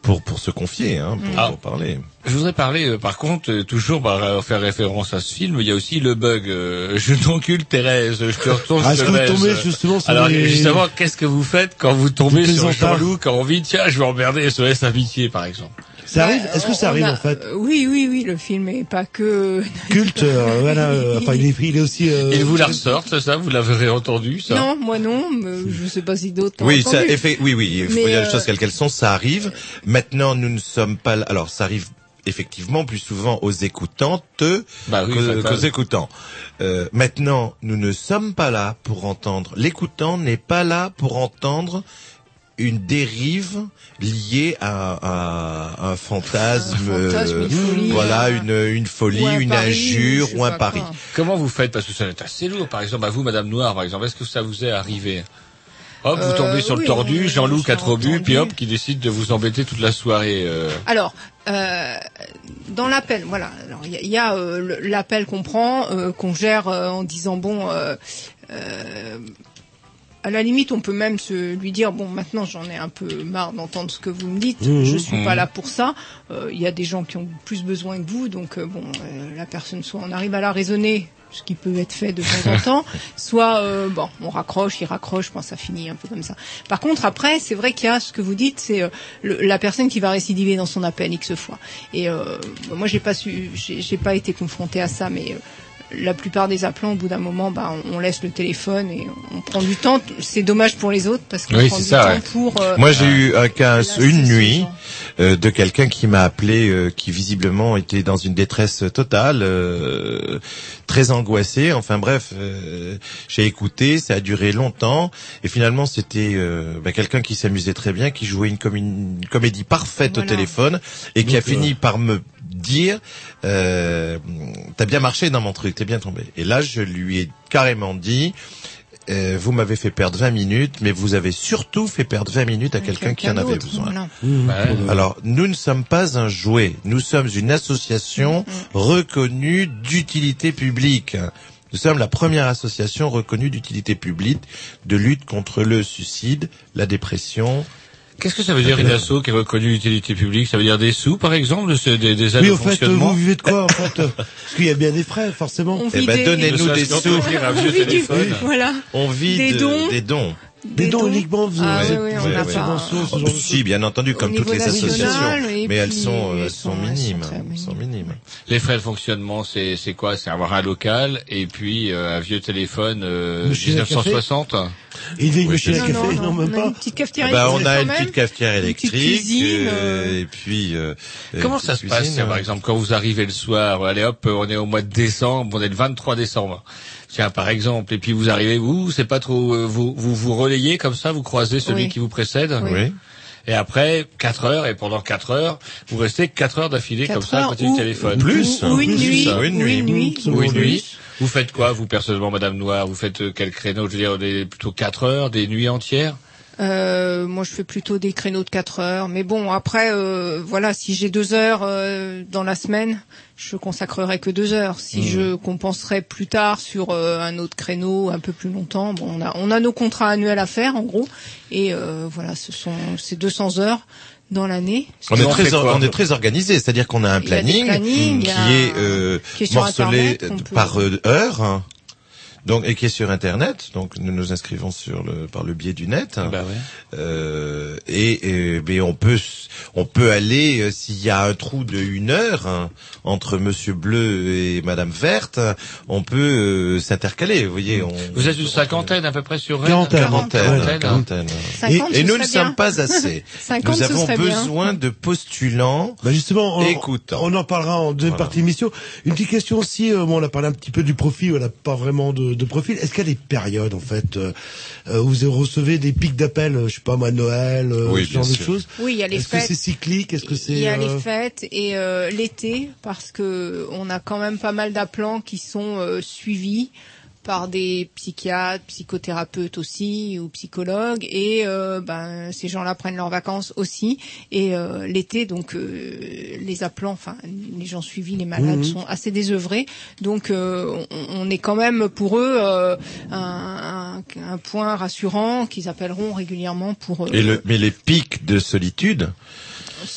pour pour se confier, hein, pour, Ah. pour parler. Je voudrais parler, euh, par contre, euh, toujours par euh, faire référence à ce film, il y a aussi le bug. euh, je t'encule Thérèse, je te retourne Ah, est-ce que vous tombez justement sur Alors justement, qu'est-ce que vous faites quand vous tombez sur. Jean-Loup, qui a envie, tiens, je vais emmerder SOS Amitié, par exemple Ça arrive Bah, Est-ce que ça arrive a- en fait? Oui, oui, oui, le film est pas que. Culte, euh, voilà. euh, enfin, il est, il est aussi. euh, Il vous la ressortent, c'est ça? Vous l'avez entendu, ça? Non, moi non, mais je sais pas si d'autres. Oui, ça, entendu. effe- oui, oui, il faut dire les euh, choses quelles qu'elles sont, ça arrive. Maintenant, nous ne sommes pas, là- alors ça arrive effectivement plus souvent aux écoutantes Bah oui, qu'aux écoutants. Euh, maintenant, nous ne sommes pas là pour entendre. L'écoutant n'est pas là pour entendre une dérive liée à, à un fantasme, Un fantasme, une euh, folie, voilà, un- une, une folie, un une pari, injure ou un pari. Comment vous faites Parce que ça va être assez lourd. Par exemple, à vous, Madame Noire, par exemple, est-ce que ça vous est arrivé Hop, vous Euh, tombez sur le tordu, on- Jean-Loup je qui a trop bu, puis hop, qui décide de vous embêter toute la soirée. euh. Alors, euh, dans l'appel, voilà. Alors, il y a, il y a, euh, l'appel qu'on prend, euh, qu'on gère euh, en disant bon. À la limite, on peut même se lui dire bon, maintenant j'en ai un peu marre d'entendre ce que vous me dites. Mhm. Je suis pas Mhm. là pour ça. Euh, Il y a des gens qui ont plus besoin que vous, donc euh, bon, euh, la personne soit on arrive à la raisonner, ce qui peut être fait de temps en temps, soit euh, bon, on raccroche, il raccroche, je pense ça finit un peu comme ça. Par contre, après, c'est vrai qu'il y a ce que vous dites, c'est euh, la personne qui va récidiver dans son appel x fois. Et euh, moi, j'ai pas su, j'ai j'ai pas été confronté à ça, mais euh, la plupart des appelants, au bout d'un moment, bah, on, on laisse le téléphone et on prend du temps. C'est dommage pour les autres parce qu'on Oui, prend du ça, temps ouais. pour. euh, Moi, j'ai eu un cas, une nuit, euh, de quelqu'un qui m'a appelé, euh, qui visiblement était dans une détresse totale, euh, très angoissé. Enfin bref, euh, j'ai écouté, ça a duré longtemps, et finalement c'était euh, bah, quelqu'un qui s'amusait très bien, qui jouait une, com- une comédie parfaite au téléphone, et qui a fini par me dire, euh, t'as bien marché dans mon truc, t'es bien tombé. Et là, je lui ai carrément dit. euh, vous m'avez fait perdre 20 minutes, mais vous avez surtout fait perdre 20 minutes à quelqu'un qui en avait besoin. voilà. Ouais. Alors, nous ne sommes pas un jouet. Nous sommes une association reconnue d'utilité publique. Nous sommes la première association reconnue d'utilité publique de lutte contre le suicide, la dépression. Qu'est-ce que ça veut dire une asso qui est reconnue d'utilité publique Ça veut dire des sous, par exemple, des, des aides Oui, au au fait, fonctionnement vous vivez de quoi en fait Parce qu'il y a bien des frais, forcément. On Eh ben, donnez-nous Ne des sous. On vit du-. Voilà. On vit Des de- dons. des dons. Des dons uniquement, vous Ah oui, oui, on n'a pas. de Si, bien entendu, comme toutes les associations. oui, Mais elles sont, euh, elles sont sont- elles sont minimes. Elles sont minimes. Les frais de fonctionnement, c'est c'est quoi? C'est avoir un local et puis euh, un vieux téléphone euh, Machine à café 1960. Et une vieille Oui, machine à café, non, même on a pas. une petite cafetière Bah, on électrique a une petite cafetière Une petite électrique, cuisine, euh, et puis. euh, Comment euh, ça se passe par euh, exemple quand vous arrivez le soir, allez hop, on est au mois de décembre, on est le 23 décembre. Tiens par exemple, et puis vous arrivez, vous, c'est pas trop, euh, vous vous vous relayez comme ça, vous croisez celui Oui. qui vous précède. Oui. Oui. Et après, 4 heures, et pendant 4 heures, vous restez 4 heures d'affilée comme ça à côté du téléphone. Plus. Ou une Plus, nuit, une une nuit. Ou une nuit. Vous faites quoi, vous, personnellement, Madame Noire Vous faites euh, quel créneau? Je veux dire, des, plutôt 4 heures, des nuits entières? Euh, moi, je fais plutôt des créneaux de 4 heures. Mais bon, après, euh, voilà, si j'ai deux heures euh, dans la semaine, je consacrerai que deux heures. Si Mmh. je compenserai plus tard sur euh, un autre créneau, un peu plus longtemps, bon, on a, on a nos contrats annuels à faire, en gros. Et euh, voilà, ce sont ces 200 heures dans l'année. On est On très, fait quoi on est très organisé, c'est-à-dire qu'on a un a planning, plannings, qui a est euh, qui est morcelé par euh, heure, hein. Donc et qui est sur Internet. Donc nous nous inscrivons sur le par le biais du net. Bah ouais. Euh, et, et mais on peut on peut aller euh, s'il y a un trou de une heure hein, entre Monsieur Bleu et Madame Verte, on peut euh, s'intercaler. Vous voyez, on, Vous êtes une cinquantaine à peu près sur Quarantaine. quarantaine, Quarantaine. 50, Et, nous ne sommes bien. pas assez. 50, nous avons bien. besoin de postulants. Bah justement, on, Écoutants. on en parlera en deuxième Voilà. partie d'émission. Une petite question aussi, euh, bon, on a parlé un petit peu du profil, on n'a pas vraiment de, de profil. Est-ce qu'il y a des périodes en fait euh, euh, où vous recevez des pics d'appels, euh, je sais pas moi, Noël, euh, Oui, ce genre de choses? Oui, il y a les Est-ce que fêtes. c'est cyclique? Est-ce que c'est Il y a euh, les fêtes et euh, l'été parce que on a quand même pas mal d'appelants qui sont euh, suivis par des psychiatres, psychothérapeutes aussi ou psychologues et euh, ben ces gens-là prennent leurs vacances aussi et euh, l'été donc euh, les appelants enfin les gens suivis les malades Mhm. sont assez désœuvrés donc euh, on, on est quand même pour eux euh, un, un, un point rassurant qu'ils appelleront régulièrement pour euh, Et le, mais les pics de solitude,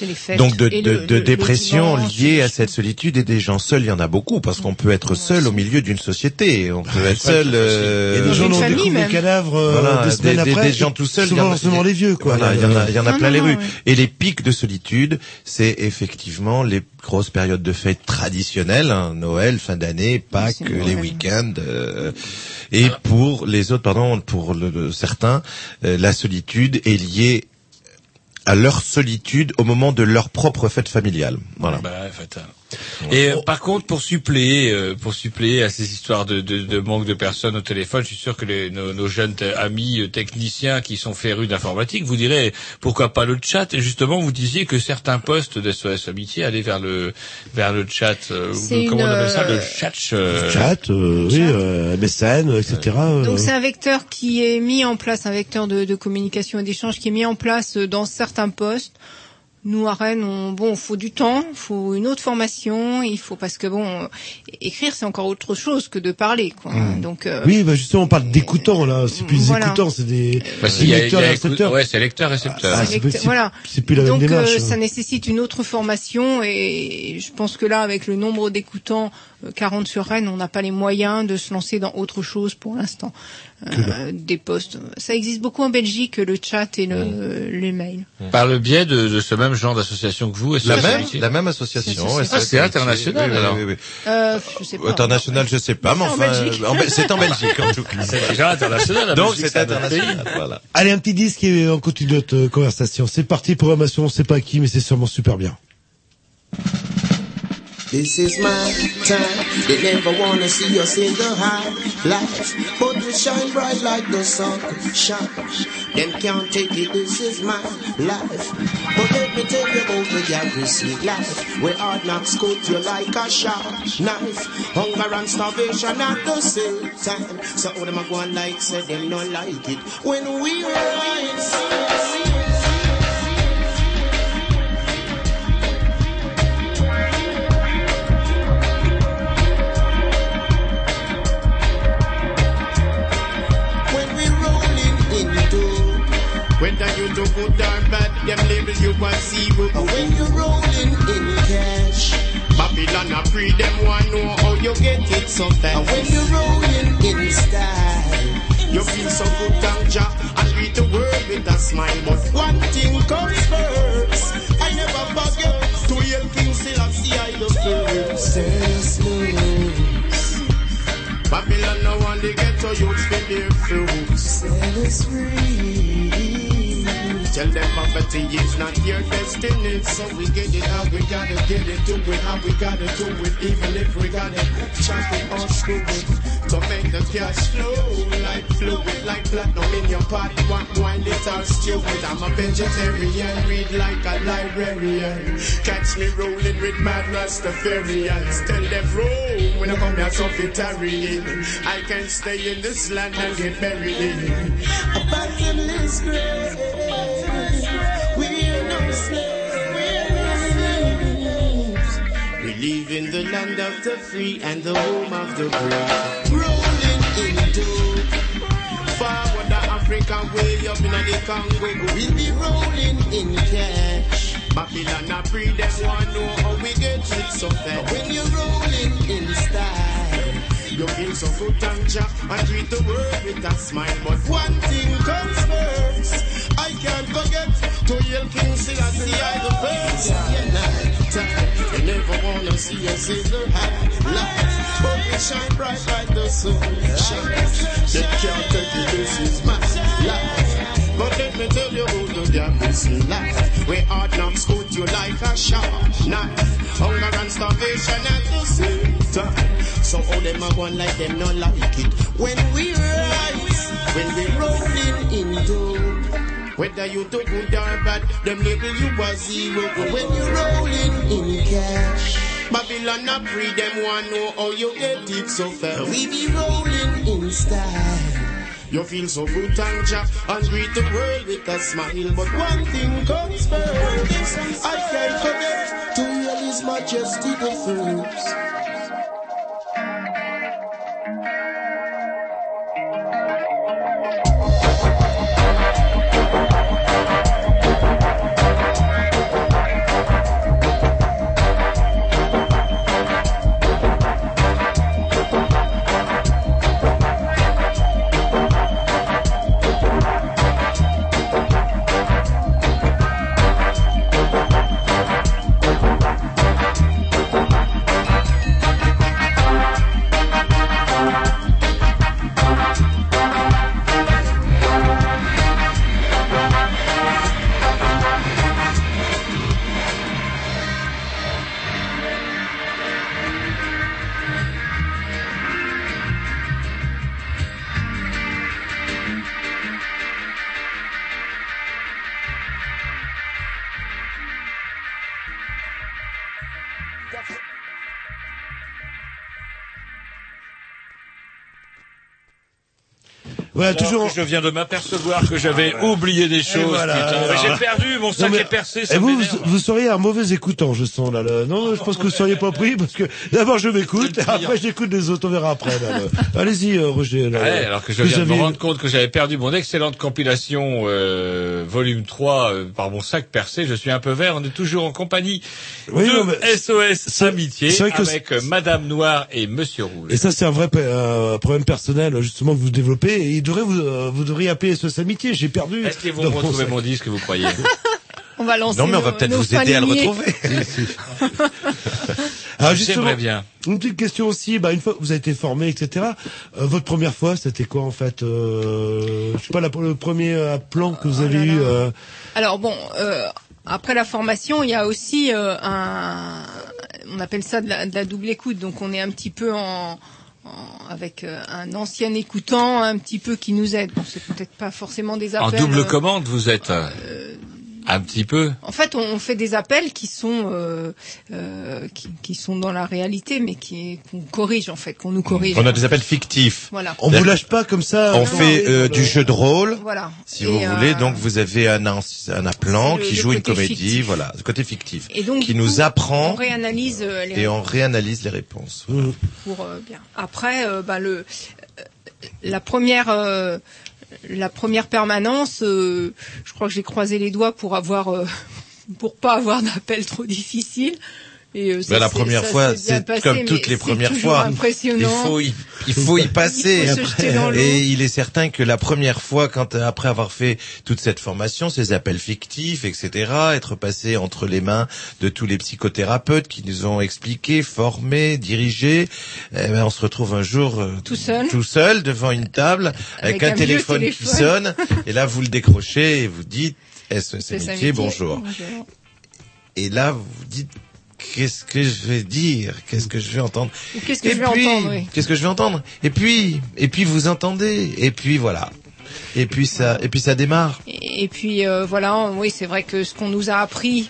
les fêtes donc de, et de, le- de le- dépression liée à cette solitude et des gens seuls, il y en a beaucoup parce qu'on peut être seul au milieu d'une société. On peut être seul. Il y a euh, des gens même. des cadavres euh, Voilà, des semaines des, des- après. des gens tout seuls. Souvent, il y en a- seulement les vieux, quoi. Voilà, il y en a, il y en a Non, plein non, les rues. Et les pics de solitude, c'est effectivement les grosses périodes de fêtes traditionnelles, hein, Noël, fin d'année, Pâques, les week-ends. euh, et pour les autres, pardon, pour le, le- certains, euh, la solitude est liée à leur solitude au moment de leur propre fête familiale. Voilà. Bah. Et euh, par contre, pour suppléer, euh, pour suppléer à ces histoires de, de, de manque de personnes au téléphone, je suis sûr que les, nos, nos jeunes te- amis euh, techniciens qui sont férus d'informatique vous diraient pourquoi pas le chat? Et justement, vous disiez que certains postes d'SOS Amitié allaient vers le vers le chat. euh, comment on appelle ça Le euh, chat. euh, Chat, euh, oui, euh, MSN, etc. euh. Donc c'est un vecteur qui est mis en place, un vecteur de, de communication et d'échange qui est mis en place euh, dans certains postes. Nous à Rennes, on, bon, faut du temps, faut une autre formation, il faut parce que bon, euh, écrire c'est encore autre chose que de parler, quoi. Hmm. Donc euh, Oui, bah justement, on parle d'écoutants là. C'est plus des Voilà. écoutants, c'est des, bah, des lecteurs et récepteurs. Ouais, c'est lecteur récepteur. Ah, c'est lecteur- voilà. c'est plus la même Donc démarche, euh, hein. ça nécessite une autre formation et je pense que là, avec le nombre d'écoutants, 40 sur Rennes, on n'a pas les moyens de se lancer dans autre chose pour l'instant. Euh, des postes, ça existe beaucoup en Belgique, le chat et le, les mails. Par le biais de, de ce même genre d'association que vous, La même, la même association. C'est- Ah, c'est international, Oui, oui, alors. oui, oui. Euh, je sais pas. International, je sais pas, mais C'est en enfin, en c'est en Belgique en tout cas. C'est déjà international. Donc Belgique, c'est international. Voilà. Allez, un petit disque et on continue notre euh, conversation. C'est parti, programmation, on sait pas qui, mais c'est sûrement super bien. This is my time. They never wanna see us in the high life, but we shine bright like the sun shine. Them can't take it. This is my life. But let me tell you about the Garrison life, where hard knocks cut you like a sharp knife. Hunger and starvation at the same time. So all them a go on like say them not like it when we rise. Whether you do good or bad, them labels you as But When you're rolling in cash, Babylon a free them one know how you get it so fast. When you're rolling in style, you feel so good and ja, and read the world with a smile. But one thing comes first, I never forget to hear King Selassie I just feel says Babylon now on the ghetto youths with their fruits. Set us free. Tell them poverty is not your destiny. So we get it how we gotta get it, do it how we gotta do it. Even if we gotta chop it or screw it. To make the cash flow like fluid, like platinum in your pot. One wine it or stew. I'm a vegetarian, read like a librarian. Catch me rolling with mad Rastafarians. Tell them roll when I come here tarrying. I can stay in this land and get buried in. A bottomless grave. Live in the land of the free and the home of the brave. Rolling in dough. Forward the African way up in the Congo. We'll be rolling in cash. Babylon a free them want know how we get it so. But when you're rolling in you feel so good and jack and treat the world with a smile. But one thing comes first. I can't forget to hail King Selassie I the first. You never wanna see us in the light. But we shine bright like the sun shines. They can't take it, this is my life. But let me tell you about the damn this life. Where hard knocks put you like a sharp knife. Hunger and starvation at the same time. So all them a one like them not like it. When we rise, when we rolling in dough. Whether you do good or bad, them label you as zero. But when you rolling in cash, Babylon a free them want know how you get it so fair. We be rolling in style. You feel so good jack and greet the world with a smile. But one thing comes first. I can't forget to His Majesty the first. Voilà, toujours. Je viens de m'apercevoir que j'avais oublié des choses. voilà, J'ai perdu, mon sac Non, mais- est percé, Et vous, vous, seriez un mauvais écoutant, je sens là. là. Non, je pense que vous seriez pas pris parce que d'abord je m'écoute, après j'écoute les autres, on verra après. Allez-y, euh, Roger. là. Ouais, alors que je viens de me rendre compte que j'avais perdu mon excellente compilation euh, volume 3 euh, par mon sac percé. Je suis un peu vert. On est toujours en compagnie Oui, de non, mais SOS Amitié avec euh, Madame Noire et Monsieur Rouge. Et ça, c'est un vrai euh, problème personnel, justement, que vous développez. Et il devrait vous, euh, vous devriez appeler SOS Amitié. J'ai perdu. Est-ce qu'ils vont retrouver sac. mon disque, vous croyez On va lancer Non, mais on va peut-être vous aider à le retrouver. Alors justement, J'aimerais bien. une petite question aussi. Bah, une fois que vous avez été formé, etc. euh, votre première fois, c'était quoi en fait euh, Je sais pas, la- le premier euh, plan que vous avez eu. euh, Alors bon, euh, après la formation, il y a aussi euh, un, on appelle ça de la, de la double écoute. Donc on est un petit peu en, en- avec euh, un ancien écoutant, un petit peu qui nous aide. Bon, c'est peut-être pas forcément des En appels. double euh, commande, vous êtes euh, un petit peu. En fait, on, on fait des appels qui sont euh, euh, qui, qui sont dans la réalité, mais qui qu'on corrige en fait, qu'on nous corrige. On a des appels fictifs. Voilà. On vous lâche pas comme ça. On fait euh, du jeu de rôle. Voilà. Si Et, vous euh, voulez, donc vous avez un, un appelant le- qui joue une comédie, fictif. voilà, le côté fictif, Et donc qui nous coup, On apprend réanalyse euh, les et on réanalyse les réponses. pour euh, bien. Après, euh, bah, le euh, la première euh, la première permanence, euh, je crois que j'ai croisé les doigts pour avoir euh, pour pas avoir d'appel trop difficile. Et, euh, ça la première ça fois, c'est passé, comme toutes les premières fois. Il Impressionnant. faut y, il faut y passer. Il faut se dans. Et il est certain que la première fois, quand euh, après avoir fait toute cette formation, ces appels fictifs, etc., être passé entre les mains de tous les psychothérapeutes qui nous ont expliqué, formé, dirigé, eh ben, on se retrouve un jour euh, Tout seul. tout seul devant une table avec, Avec un, téléphone, qui sonne, et là vous le décrochez et vous dites SOS C'est Amitié, amitié. bonjour. Et là vous dites qu'est-ce que je vais dire, qu'est-ce que je vais entendre? Qu'est-ce que Et je vais puis, entendre, oui. Qu'est-ce que je vais entendre? Et puis, et puis vous entendez, et puis voilà. Et puis ça, et puis ça démarre. Et, et puis euh, voilà, oui, c'est vrai que ce qu'on nous a appris,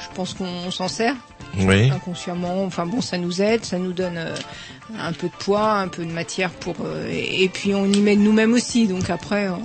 je pense qu'on s'en sert Oui. inconsciemment. Enfin bon, ça nous aide, ça nous donne euh, un peu de poids, un peu de matière pour. euh, et, et puis on y met de nous-mêmes aussi. Donc après, on-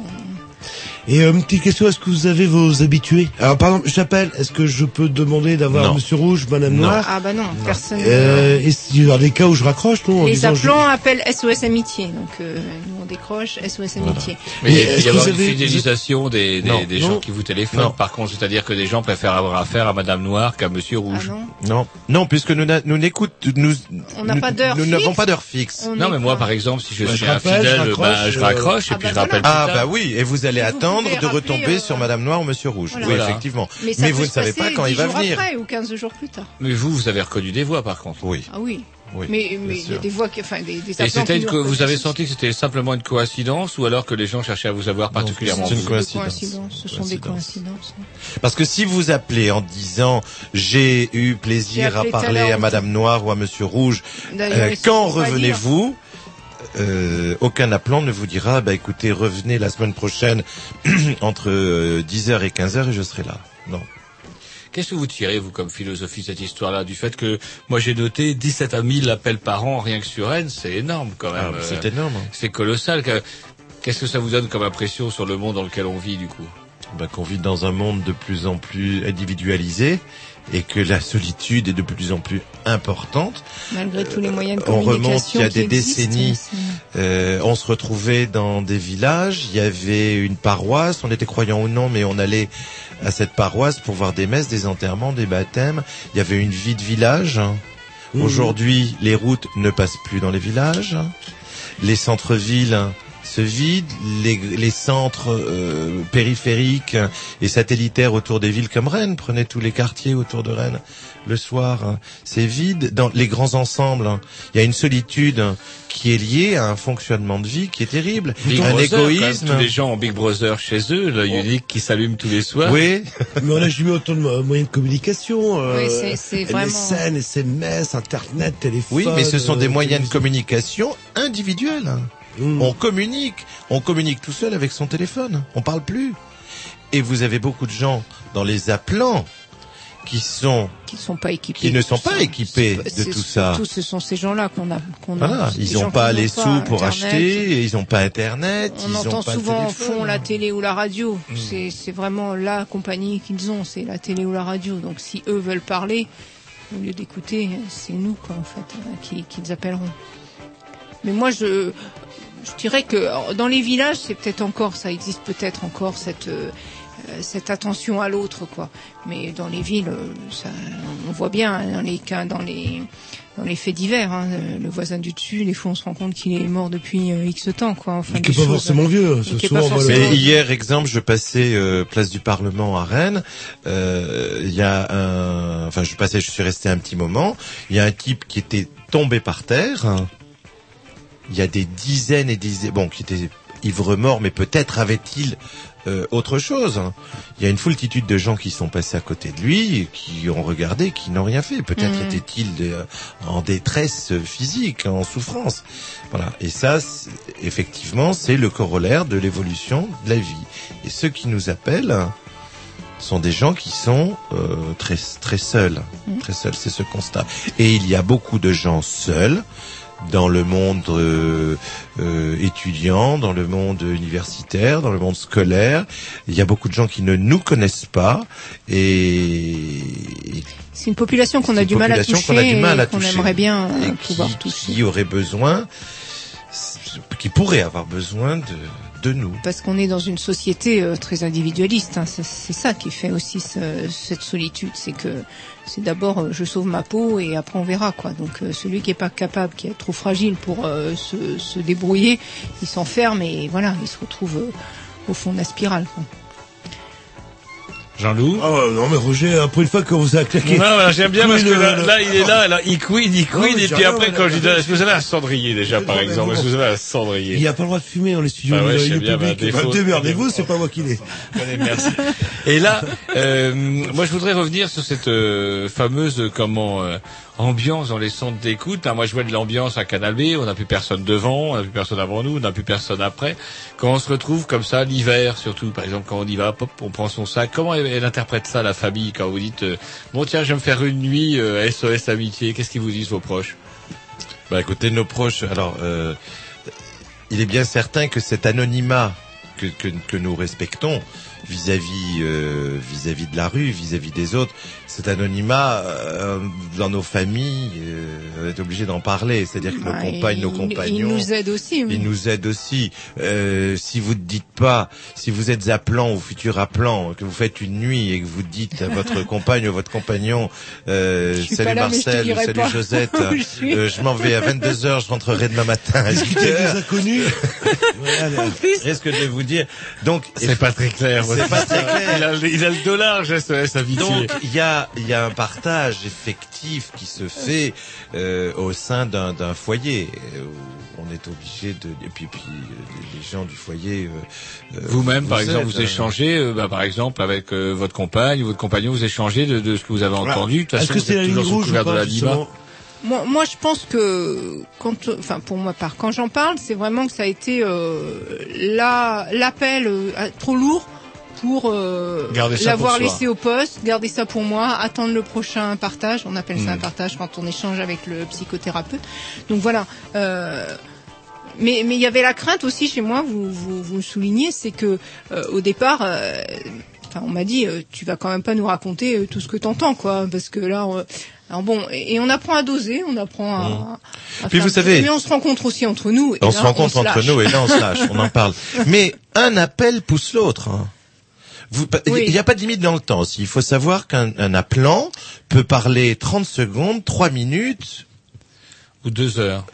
Et euh, une petite question, est-ce que vous avez vos habitués? Alors par exemple, j'appelle, est-ce que je peux demander d'avoir. Monsieur Rouge, Madame Non. Noire ah bah non, personne. euh, Et s'il y a des cas où je raccroche, non en Les disant, je- appelants appellent SOS Amitié, donc euh, nous on décroche SOS Amitié. Mais Mais il y avoir vous une avez- fidélisation des, des, Non. des gens qui vous téléphonent. Non. Par contre, c'est-à-dire que des gens préfèrent avoir affaire à Madame Noire qu'à Monsieur Ah Rouge. non, Non, non, puisque nous nous n'écoute, nous, On n'a nous- pas d'heure Nous fixe. n'avons pas d'heure fixe. on non, mais moi, par exemple, si je Bah, suis infidèle, bah, raccroche, je raccroche et ah puis bah je rappelle. Ah bah oui, et vous allez Vous attendre de retomber euh, sur Madame Noire ou Monsieur Rouge. Voilà. Oui, effectivement. Mais, ça Mais peut vous ne savez pas quand il 10 va jours venir. Après, ou 15 jours plus tard. Mais vous, vous avez reconnu des voix, par contre. Oui, Ah oui. oui. mais bien mais il y a sûr. des voix qui, enfin des, des Et c'était une vous avez senti que c'était simplement une coïncidence ou alors que les gens cherchaient à vous avoir particulièrement c'est une coïncidence. Ce sont des Coïncidence. coïncidences. Parce que si vous appelez en disant j'ai eu plaisir à parler à Madame Noire ou à Monsieur Rouge, euh, quand revenez-vous euh, aucun appelant ne vous dira bah écoutez revenez la semaine prochaine entre euh, 10h et 15h et je serai là. Non. Qu'est-ce que vous tirez, vous, comme philosophie, de cette histoire-là, du fait que, moi, j'ai noté 17 à 1000 appels par an, rien que sur Rennes, c'est énorme, quand même. Ah, Euh, c'est énorme. hein. C'est colossal. Que- Qu'est-ce que ça vous donne comme impression sur le monde dans lequel on vit, du coup? Bah, qu'on vit dans un monde de plus en plus individualisé et que la solitude est de plus en plus importante. Malgré tous les moyens de on remonte communication il y a qui des existent, décennies. c'est- Euh, on se retrouvait dans des villages, il y avait une paroisse, on était croyant ou non, mais on allait à cette paroisse pour voir des messes, des enterrements, des baptêmes. Il y avait une vie de village. Mhm. Aujourd'hui, les routes ne passent plus dans les villages. Les centres-villes se vident, les, les centres euh, périphériques et satellitaires autour des villes comme Rennes, prenez tous les quartiers autour de Rennes le soir, hein, c'est vide. Dans les grands ensembles, hein, il y a une solitude qui est liée à un fonctionnement de vie qui est terrible, Big un Brother, quand même, égoïsme. tous les gens ont Big Brother chez eux, l'œil unique qui s'allume tous les soirs. Oui, Mais on a jamais autant de mo- moyens de communication. Euh, Oui, c'est- c'est vraiment- MSN, SMS, Internet, téléphone. oui, mais ce sont des euh, moyens de communication individuels. Mm. On communique, on communique tout seul avec son téléphone, on parle plus. Et vous avez beaucoup de gens dans les appelants qui sont qui sont pas équipés. qui ne sont tout pas ça. équipés de tout ça. surtout, ce sont ces gens-là qu'on a. Qu'on Voilà, a ces ils n'ont pas les sous pas pour Internet. acheter, ils n'ont pas Internet, On ils entend ont pas souvent en fond la télé ou la radio. C'est c'est vraiment la compagnie qu'ils ont, c'est la télé ou la radio. Donc si eux veulent parler, au lieu d'écouter, c'est nous quoi en fait euh, qui qu'ils appelleront. Mais moi je je dirais que euh, dans les villages c'est peut-être encore ça existe peut-être encore cette euh, euh, cette attention à l'autre quoi. Mais dans les villes ça on voit bien hein, dans les cas dans les dans les faits divers hein, le voisin du dessus des fois on se rend compte qu'il est mort depuis X temps quoi enfin qui pas forcément vieux. Mais hier, exemple, je passais euh, place du Parlement à Rennes. euh, Il y a un, enfin, je passais, je suis resté un petit moment. Il y a un type qui était tombé par terre. Il y a des dizaines et dizaines, bon, qui était ivre mort, mais peut-être avait-il euh, autre chose. Il y a une foultitude de gens qui sont passés à côté de lui, qui ont regardé, qui n'ont rien fait. Peut-être Mhm. était-il de- en détresse physique, en souffrance. Voilà. Et ça, effectivement, c'est le corollaire de l'évolution de la vie. Et ceux qui nous appellent sont des gens qui sont euh, très très seuls, Mhm. très seuls. C'est ce constat. Et il y a beaucoup de gens seuls dans le monde euh, euh, étudiant, dans le monde universitaire, dans le monde scolaire. Il y a beaucoup de gens qui ne nous connaissent pas et C'est une population qu'on a du mal à population toucher qu'on a du mal à et qu'on toucher. aimerait bien et euh, pouvoir qui, toucher. qui aurait besoin, qui pourrait avoir besoin de Parce qu'on est dans une société euh, très individualiste. hein. C'est ça qui fait aussi ce- cette solitude. C'est que c'est d'abord euh, je sauve ma peau et après on verra quoi. Donc euh, celui qui est pas capable, qui est trop fragile pour euh, se, se débrouiller, il s'enferme et voilà, il se retrouve au fond de la spirale. quoi. Jean-Loup Ah ouais, non mais Roger, pour une fois qu'on vous a claqué. Non, voilà, j'aime bien parce que là, euh, là, il est là, là, il queen, il Non, mais et puis après, quand je lui donne, est-ce que vous avez un cendrier déjà, par Non, exemple? Est-ce que vous avez un cendrier? Il n'y a pas le droit de fumer dans les studios. Bah ouais, il sais le bien, bah, public. Bah, démerdez-vous, c'est pas moi qui l'ai. Merci. Et là, euh, moi, je voudrais revenir sur cette euh, fameuse euh, comment euh, ambiance dans les centres d'écoute. hein. moi, je vois de l'ambiance à Canal B. On n'a plus personne devant, on n'a plus personne avant nous, on n'a plus personne après. Quand on se retrouve comme ça l'hiver, surtout, par exemple, quand on y va, pop, on prend son sac. Comment elle, interprète ça, la famille, quand vous dites euh, bon tiens, je vais me faire une nuit euh, SOS amitié. Qu'est-ce qu'ils vous disent vos proches? Bah écoutez, nos proches, alors euh, il est bien certain que cet anonymat que, que, que nous respectons vis-à-vis euh, vis-à-vis de la rue, vis-à-vis des autres, cet anonymat euh, dans nos familles, euh, on est obligé d'en parler. C'est-à-dire que nos compagnes, nos compagnons, Il nous aide aussi. oui. ils nous aident aussi. Euh, si vous ne dites pas, si vous êtes appelant ou futur appelant, que vous faites une nuit et que vous dites à votre compagne ou votre compagnon, euh, Je salut là, je Marcel, dirai salut pas Josette, je euh, je m'en vais à 22 h je rentrerai demain matin à 8 Discuter avec heures. des inconnus. En plus, Risque de vous dire. Donc, C'est pas très clair. C'est pas très clair. Il a, il a le dollar, SOS amitié. Donc il y a il y a un partage effectif qui se fait euh, au sein d'un d'un foyer euh, où on est obligé de et puis puis les gens du foyer euh, euh, Vous-même, par exemple, vous échangez, euh, bah, par exemple, avec euh, votre compagne ou votre compagnon, vous échangez de, de ce que vous avez entendu. De toute Est-ce que c'est la ligne rouge ou pas, la DIMA. justement moi, moi, je pense que quand, enfin, pour ma part, quand j'en parle, c'est vraiment que ça a été euh, la l'appel euh, trop lourd pour euh, l'avoir laissé au poste, garder ça pour moi, attendre le prochain partage. On appelle ça un partage quand on échange avec le psychothérapeute. Donc voilà. Euh, mais mais il y avait la crainte aussi chez moi. Vous vous, vous le soulignez, c'est que euh, au départ. euh, Enfin, on m'a dit, euh, tu vas quand même pas nous raconter euh, tout ce que t'entends, quoi, parce que là, euh, alors bon, et, on apprend à doser, on apprend à. à Puis faire- vous savez- mais on se rencontre aussi entre nous. et On là, se rencontre entre lâche. nous et là on se lâche, on en parle. Mais un appel pousse l'autre. hein. Vous- Il Oui. n'y a pas de limite dans le temps. aussi. Il faut savoir qu'un un appelant peut parler 30 secondes, 3 minutes. Ou deux heures.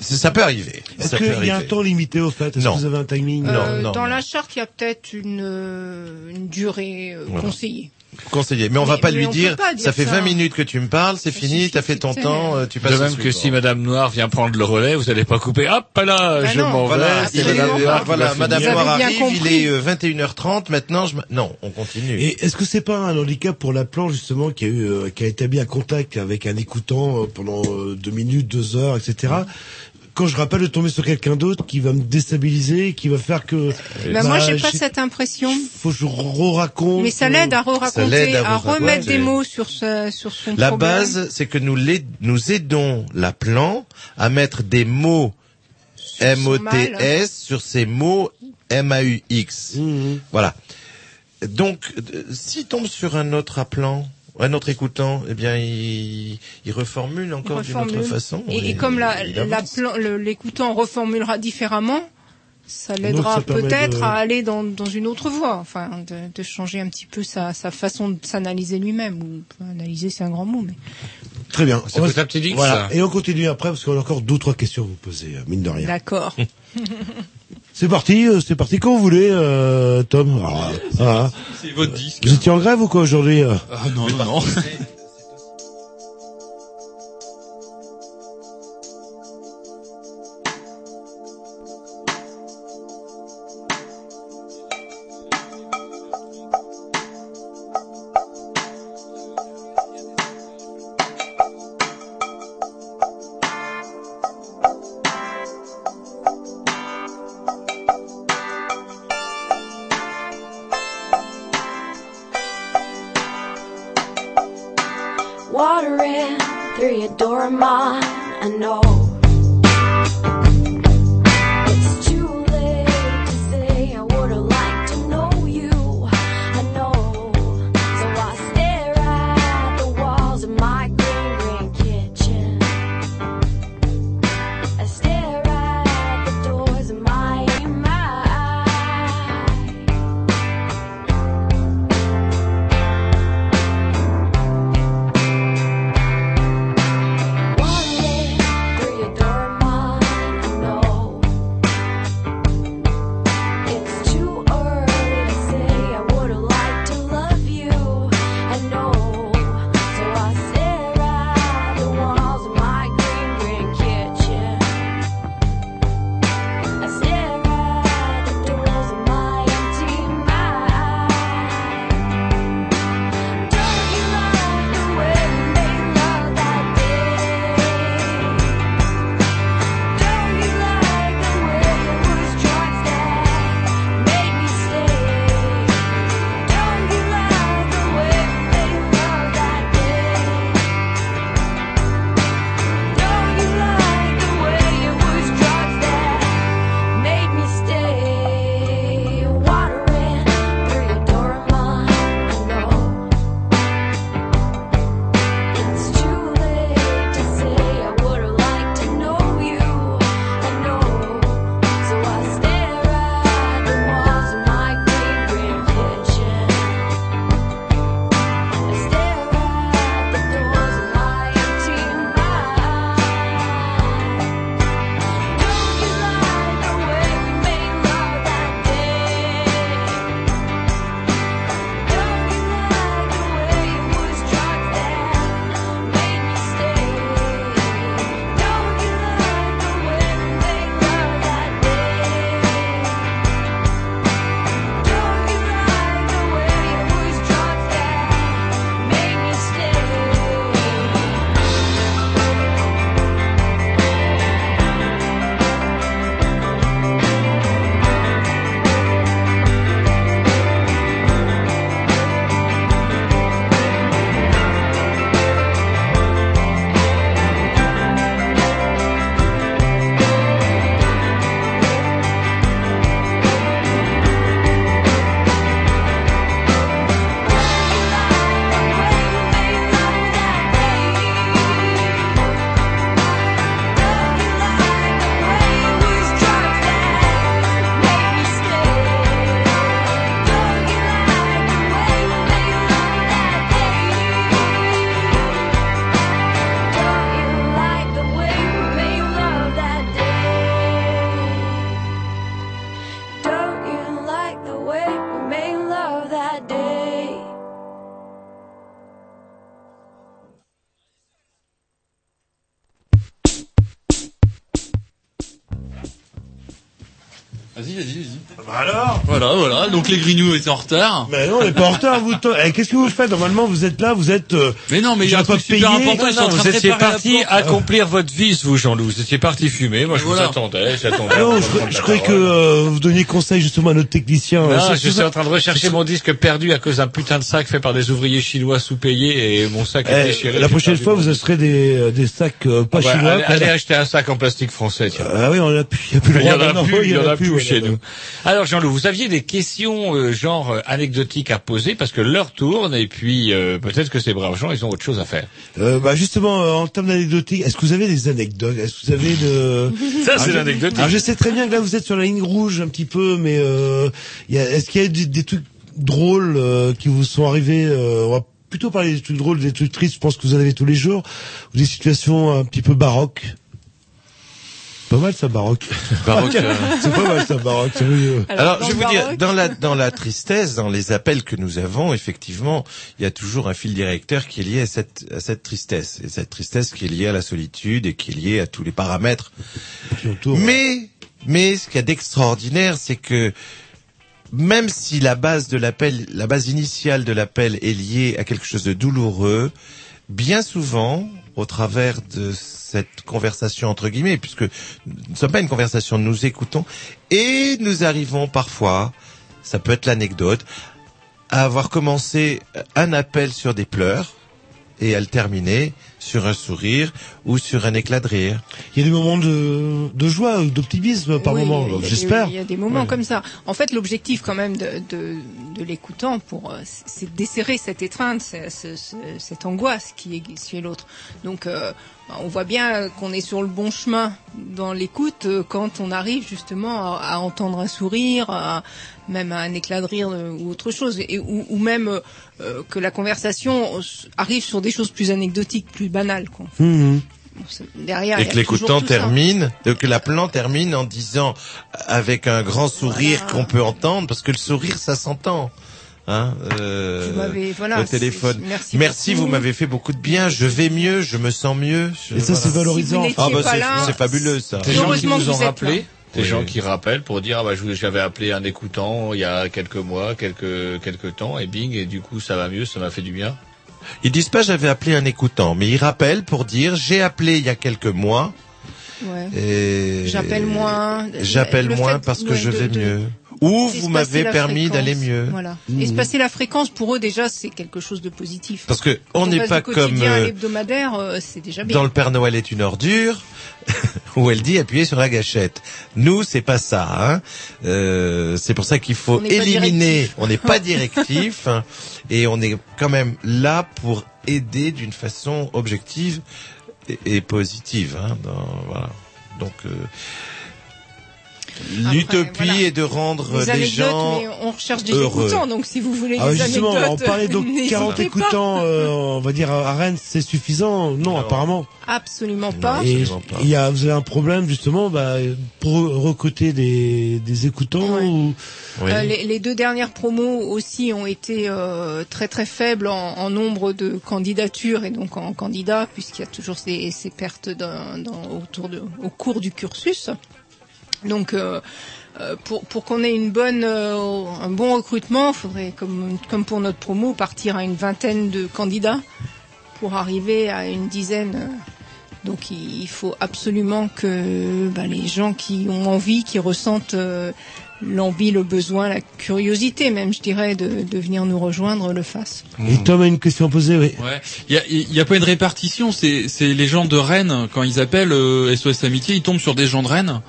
Ça ça peut arriver. Est-ce qu'il y a un temps limité au fait? Est-ce Non. que vous avez un timing? Euh, Non, non, dans non. la charte, il y a peut-être une, euh, une durée euh, Voilà. conseillée. Conseiller. Mais on va Mais- pas lui dire, pas dire ça fait ça. 20 minutes que tu me parles, c'est fini, t'as fait ton temps, euh, tu passes De même que suivant. si Madame Noire vient prendre le relais, vous n'allez pas couper. Hop là, Bah je m'en vais. Voilà, il est- Madame Noire qui voilà, Madame Noire arrive, il compris. est euh, 21h30, maintenant je... Non, on continue. Et est-ce que c'est pas un handicap pour l'appelant justement qui a eu euh, qui a établi un contact avec un écoutant euh, pendant euh, deux minutes, deux heures, etc. Quand je rappelle de tomber sur quelqu'un d'autre qui va me déstabiliser, qui va faire que Bah, moi, j'ai pas cette impression. faut que je re-raconte. Mais ça l'aide à Ça re-raconter, à à, remettre des mots sur sa, sur son La problème. base, c'est que nous, l'aid- nous aidons l'appelant à mettre des mots M-O-T-S sur ces mots M-A-U-X. Mhm. Voilà. Donc, euh, s'il tombe sur un autre appelant, un autre écoutant, eh bien, il, il reformule encore d'une autre reformule. façon. Et, et comme la, la plan- le- l'écoutant reformulera différemment, ça l'aidera ça peut-être de- à aller dans, dans une autre voie, enfin, de, de changer un petit peu sa, sa façon de s'analyser lui-même. Ou analyser, c'est un grand mot, mais Très bien. C'est On va- Voilà. ça. Et on continue après parce qu'on a encore deux trois questions à vous poser, euh, mine de rien. d'accord. C'est parti, euh, c'est parti quand vous voulez, euh, Tom. Ah, ah. C'est votre disque. Vous étiez en grève ou quoi aujourd'hui euh Ah non, non, non. Donc les Grignoux étaient en retard. Mais non, on n'est pas en retard, vous. Eh, Qu'est-ce que vous faites Normalement, vous êtes là, vous êtes. euh, Mais non, mais il y a un j'ai pas truc super payé? important, ils sont en Non, train vous de étiez préparer la parti porte. accomplir votre vice, vous, Jean-Loup. Vous étiez parti fumer. Moi, je Voilà. vous attendais. J'attendais. Non, je, croyais que euh, vous donniez conseil justement à notre technicien. Non, Euh, c'est- je suis en train de rechercher mon disque perdu à cause d'un putain de sac fait par des ouvriers chinois sous-payés et mon sac est Eh, déchiré. la J'ai prochaine perdu fois, mon- vous acheterez des, euh, des sacs euh, pas Ah bah, chinois. allez, acheter un sac en plastique français, tiens. Ah oui, on a plus, il y a plus le Il y droit en a plus, il y en a plus ouais, chez nous. Alors Jean-Loup, vous aviez des questions euh, genre euh, anecdotiques à poser parce que l'heure tourne et puis euh, peut-être que ces braves gens, ils ont autre chose à faire. Euh, bah justement, euh, en termes d'anecdotique, est-ce que vous avez des anecdotes? Est-ce que vous avez de Ça, c'est l'anecdotique. Alors je sais très bien que là vous êtes sur la ligne rouge un petit peu, mais euh, est-ce qu'il y a des, des trucs drôles euh, qui vous sont arrivés euh, On va plutôt parler des trucs drôles, des trucs tristes. Je pense que vous en avez tous les jours, ou des situations un petit peu baroques? Pas mal ça baroque. Baroque, euh. c'est pas mal ça baroque. Alors, je vais vous dire, dans la dans la tristesse, dans les appels que nous avons, effectivement, il y a toujours un fil directeur qui est lié à cette à cette tristesse, et cette tristesse qui est liée à la solitude et qui est liée à tous les paramètres. Mais mais ce qu'il y a d'extraordinaire, c'est que même si la base de l'appel, la base initiale de l'appel est liée à quelque chose de douloureux, bien souvent, au travers de cette conversation entre guillemets, puisque nous ne sommes pas une conversation, nous écoutons, et nous arrivons parfois, ça peut être l'anecdote, à avoir commencé un appel sur des pleurs et à le terminer sur un sourire ou sur un éclat de rire. Il y a des moments de, de joie ou d'optimisme par Oui, moment, j'espère. Il y a des moments Ouais. comme ça. En fait, l'objectif quand même de, de, de l'écoutant, pour, euh, c'est de desserrer cette étreinte, c'est- cette angoisse qui est chez l'autre. Donc, euh, on voit bien qu'on est sur le bon chemin dans l'écoute euh, quand on arrive justement à, à entendre un sourire, à- même à un éclat de rire euh, ou autre chose, et, ou, ou même euh, euh, que la conversation arrive sur des choses plus anecdotiques, plus banales. Quoi. C'est- Derrière, il et y a que l'écoutant termine, euh, que l'appelant termine en disant avec un grand sourire qu'on peut entendre, parce que le sourire ça s'entend. Hein, euh, voilà, le téléphone. merci beaucoup. vous m'avez fait beaucoup de bien. Je vais mieux, je me sens mieux. Je- Et ça, c'est valorisant. Si Ah bah c'est fabuleux ça. Des gens qui vous ont rappelé, des Oui. gens qui rappellent pour dire ah bah j'avais appelé un écoutant il y a quelques mois, quelques quelques temps et bing et du coup ça va mieux, ça m'a fait du bien. Ils disent pas j'avais appelé un écoutant, mais ils rappellent pour dire j'ai appelé il y a quelques mois Ouais. et J'appelle moins. J'appelle Le moins fait, parce que ouais, je de- vais de- mieux. Ou vous m'avez permis d'aller mieux. Voilà. Espacer la fréquence pour eux déjà c'est quelque chose de positif. Parce que on n'est pas comme euh, euh, c'est déjà bien. dans le Père Noël est une ordure où elle dit appuyer sur la gâchette. Nous c'est pas ça. Hein. Euh, c'est pour ça qu'il faut On éliminer. On n'est pas directif hein, et on est quand même là pour aider d'une façon objective et, et positive. Hein, dans- voilà. Donc euh, l'utopie voilà. est de rendre Des gens mais on recherche des heureux. écoutants, donc si vous voulez Ah, des justement, anecdotes, on parlait donc n'hésitez 40 pas. écoutants, euh, on va dire à Rennes, c'est suffisant? Non, apparemment. Absolument pas. Et il y a, vous avez un problème justement bah, pour recruter des, des écoutants ou... Euh, les, les deux dernières promos aussi ont été euh, très très faibles en, en nombre de candidatures et donc en candidats puisqu'il y a toujours ces, ces pertes dans, dans- autour de, au cours du cursus. Donc euh, euh, pour, pour qu'on ait une bonne, euh, un bon recrutement, il faudrait, comme, comme pour notre promo, partir à une vingtaine de candidats pour arriver à une dizaine. Donc il il faut absolument que bah, les gens qui ont envie, qui ressentent euh, l'envie, le besoin, la curiosité même, je dirais, de, de venir nous rejoindre, le fassent. Et Tom a une question à poser, oui. Ouais. Il y a, il y a pas une répartition. C'est, c'est les gens de Rennes quand ils appellent euh, SOS Amitié, ils tombent sur des gens de Rennes.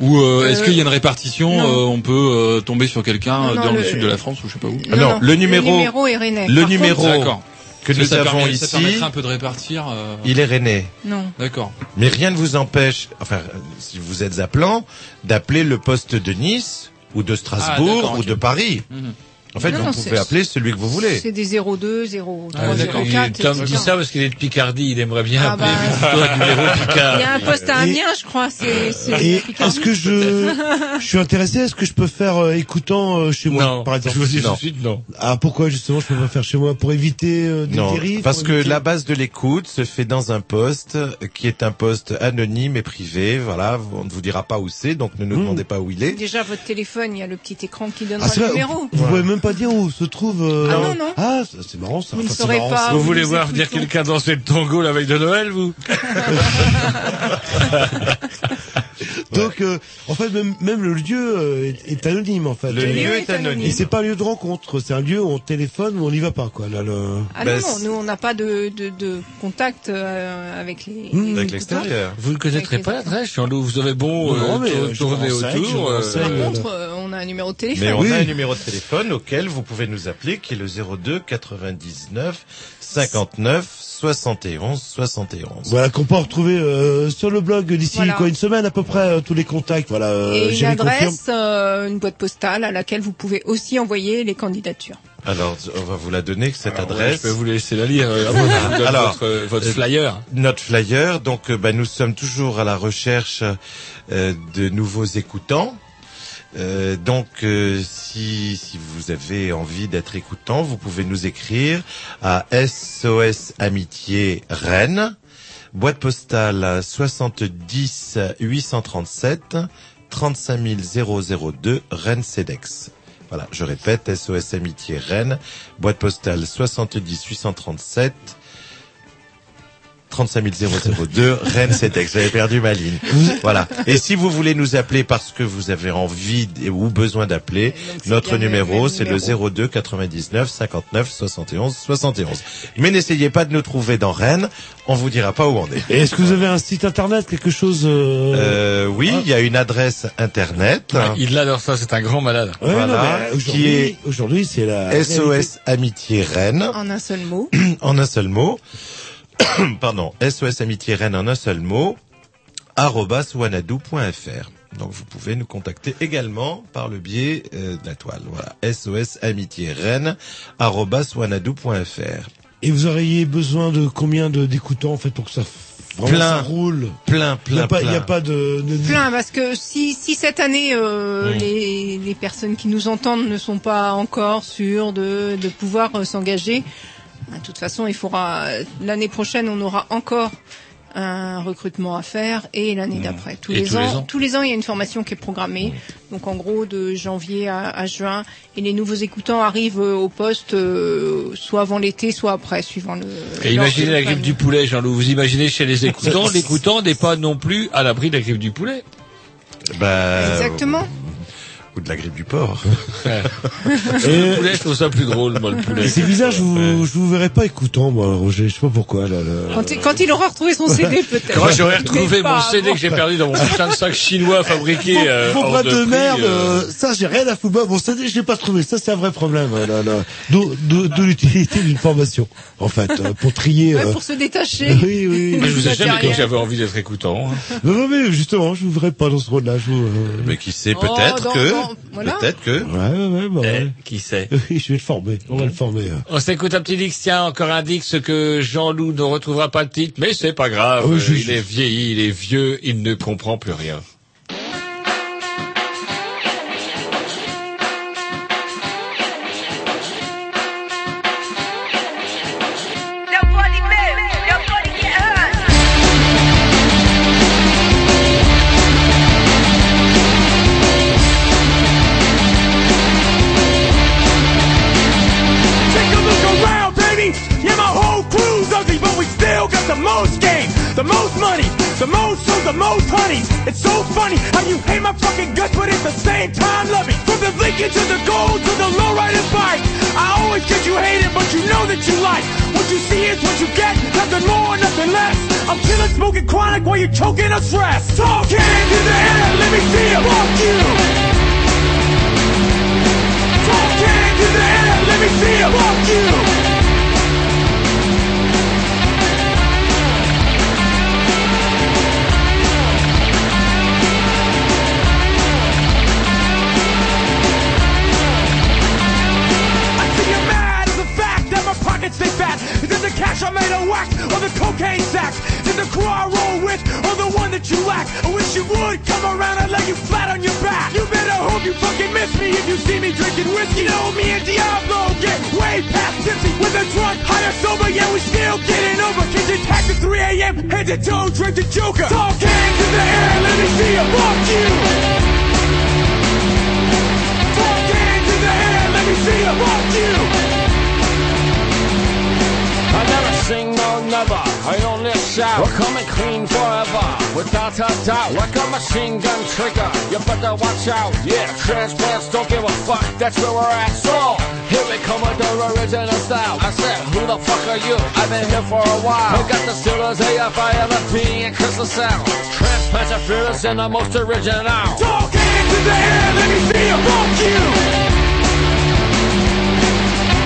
Ou euh, est-ce Euh, qu'il y a une répartition non. euh, On peut euh, tomber sur quelqu'un Non, dans le, le- sud de la France ou je sais pas où. Ah non, le numéro- le numéro est rennais. le Par numéro contre- D'accord. que nous ça avons permet- Ça ici, permettrait un peu de répartir. euh, il est rennais. Non. D'accord. Mais rien ne vous empêche, enfin, euh, si vous êtes appelant, d'appeler le poste de Nice ou de Ah, Strasbourg ou de Paris. Mhm. En fait, Non, vous non, pouvez appeler celui que vous voulez. C'est des 02, 03, Ah, d'accord. 04. Il- Tom dit ça parce qu'il est de Picardie, il aimerait bien Ah, appeler bah. plutôt un numéro Picard. Il y a un poste à Amiens, je crois. C'est. est-ce que je, je suis intéressé Est-ce que je peux faire euh, écoutant euh, chez moi, Non, par exemple? Je vous dis tout de Non. suite non. Ah pourquoi justement je peux pas faire chez moi? Pour éviter euh, des Non, dérives parce que éviter- la base de l'écoute se fait dans un poste qui est un poste anonyme et privé. Voilà, on ne vous dira pas où c'est, donc ne nous demandez pas où il est. Déjà, votre téléphone, il y a le petit écran qui Ah, c'est le vrai, numéro. Vous pouvez même pas dire où se trouve. euh, Ah, non, non. Ah, c'est marrant ça. Vous ne Enfin, saurez marrant, pas. Vous voulez voir venir quelqu'un danser le tango la veille de Noël, vous? Donc, euh, en fait, même, même le lieu euh, est, est anonyme en fait. Le Le lieu est anonyme. anonyme. Et c'est pas un lieu de rencontre, c'est un lieu où on téléphone où on n'y va pas quoi. Là, le... Ah Bah, non, nous on n'a pas de, de, de contact euh, avec les. Mmh, les Avec l'extérieur. Vous ne connaîtrez Avec pas l'adresse, Jean-Loup. Vous avez bon Non, euh, mais, tourner autour. Par contre, euh, on a un numéro de téléphone. Mais on Oui. a un numéro de téléphone auquel vous pouvez nous appeler, qui est le 02 99 59 71 71. Voilà qu'on peut retrouver euh, sur le blog d'ici Voilà. quoi une semaine à peu près euh, tous les contacts. Voilà. euh, Et une adresse, euh, une boîte postale à laquelle vous pouvez aussi envoyer les candidatures. Alors, on va vous la donner, cette Alors, ouais, adresse. je peux vous laisser la lire. euh, donne Alors, votre, euh, votre euh, flyer. Notre flyer, donc euh, bah, nous sommes toujours à la recherche euh, de nouveaux écoutants. Euh, donc, euh, si, si vous avez envie d'être écoutant, vous pouvez nous écrire à SOS Amitié Rennes, boîte postale 70 837 35 002 Rennes CEDEX. Voilà, je répète, SOS Amitié Rennes, boîte postale 70 837 35 002 Rennes CEDEX. J'avais perdu ma ligne. Voilà. Et si vous voulez nous appeler parce que vous avez envie ou besoin d'appeler, notre numéro, c'est le numéro. 02 99 59 71 71. Mais n'essayez pas de nous trouver dans Rennes, on vous dira pas où on est. Et est-ce que vous avez un site internet, quelque chose euh... Euh, oui, il y a une adresse internet. Ah, il adore ça, c'est un grand malade. ouais, voilà, qui aujourd'hui, est aujourd'hui c'est la SOS Amitié Rennes. En un seul mot. en un seul mot, pardon, SOS Amitié Rennes en un seul mot, arobase wanadoo.fr. Donc vous pouvez nous contacter également par le biais euh, de la toile. Voilà, SOS Amitié Rennes, arobase wanadoo.fr. Et vous auriez besoin de combien de d'écoutants en fait pour que ça vraiment Plein. ça roule Plein, Il n'y plein, a pas, il plein. y a pas de, de- Plein, parce que si, si cette année euh, les, les personnes qui nous entendent ne sont pas encore sûres de, de pouvoir euh, s'engager, de toute façon, il faudra l'année prochaine, on aura encore un recrutement à faire et l'année d'après. Tous, les tous ans, les ans. tous les ans, il y a une formation qui est programmée. Donc en gros, de janvier à, à juin, et les nouveaux écoutants arrivent euh, au poste euh, soit avant l'été, soit après, suivant le. Et imaginez la grippe du poulet, Jean-Loup. Vous imaginez chez les écoutants, l'écoutant n'est pas non plus à l'abri de la grippe du poulet. Bah, Exactement. Ou de la grippe du porc. le poulet, je trouve ça plus drôle, moi, le poulet. C'est bizarre, je vous, je vous verrai pas écoutant, moi, Roger. Je sais pas pourquoi, là. là. Quand, il- quand il aura retrouvé son CD, peut-être. Quand j'aurais Mais retrouvé mon pas CD que j'ai perdu dans mon putain de sac chinois fabriqué euh, Vos hors bras de de prix, merde, euh, euh, ça j'ai rien à foutre. Bon, ça je l'ai pas trouvé, ça c'est un vrai problème. là, là. D'où- De l'utilité d'une formation, en fait, euh, pour trier. Ouais, euh, pour se détacher. Oui, oui. Mais je vous ai jamais dit que j'avais envie d'être écoutant. hein. Non, non, mais justement, je vous verrai pas dans ce rôle-là. Je vous, euh, Mais qui sait, Oh, peut-être dans- que, dans- voilà. peut-être que. Ouais, ouais, ouais, bah, ouais. Eh, qui sait Oui, je vais le former. On va le former. euh. On s'écoute un petit Dix, tiens, encore un Dix que Jean-Loup ne retrouvera pas le titre, mais c'est pas grave. Oui, je- il je- est vieilli, il est vieux, il ne comprend plus rien. To the gold to the lowrider bike. I always get you hated, but you know that you like. What you see is what you get, nothing more, nothing less. I'm killing, smoking chronic while you're choking on stress. Talk hands in the air, let me see you. Fuck you. Talk hands in the air, let me see you. Fuck you. cash I made a whack on the cocaine sacks. Is the crew I roll with or the one that you lack? I wish you would come around and lay you flat on your back. You better hope you fucking miss me if you see me drinking whiskey. You know me and Diablo get way past tipsy. With a drunk, higher sober, yeah, we still getting over. Kids attack at 3 a.m., head to toe, drink the joker. Talk cans in the air, let me see you. Fuck you. Talk cans in the air, let me see you. Fuck you. Never, I only shout. We're coming clean forever, without a doubt Like a machine gun trigger, you better watch out. Yeah, transplants don't give a fuck, that's where we're at. So, here we come with the original style. I said, who the fuck are you? I've been here for a while. We got the Steelers, AFI, LFP, and Crystal Sound Transplants are fearless and the most original. Talk hands in the air, let me see you. Fuck you.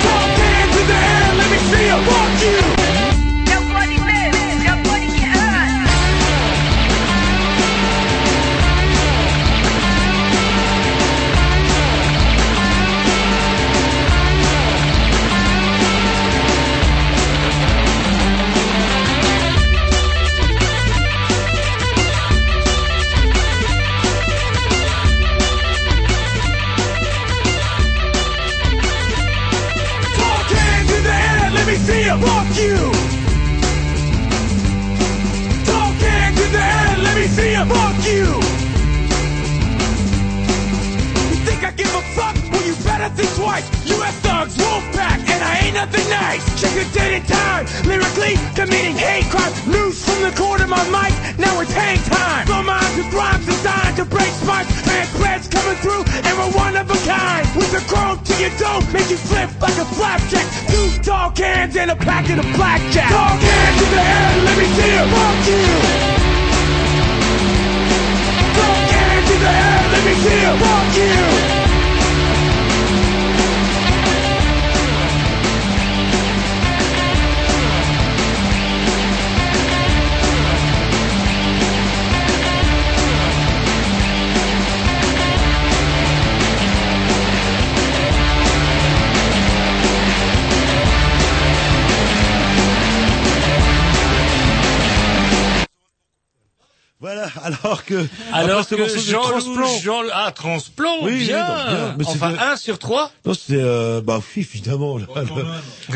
Talk hands in the air, let me see you. Fuck you. Think twice. U.S. thugs, Wolfpack, and I ain't nothing nice. Check your date and time. Lyrically, committing hate crime. Loose from the corner of my mic, now it's hang time. My minds with rhymes designed to break spines. Transplants coming through, and we're one of a kind. With a crow to your dome, make you flip like a flapjack. Two tall cans and a packet of blackjack. Tall cans in the air, let me see you. Fuck you. Tall cans in the air, let me see you. Fuck you. alors que... Alors que Jean Transplant- Jean ah transplant, Oui, oui, bien. non, bien. Mais enfin un sur trois. Non, c'est euh, bah oui, évidemment. Là, là- Quand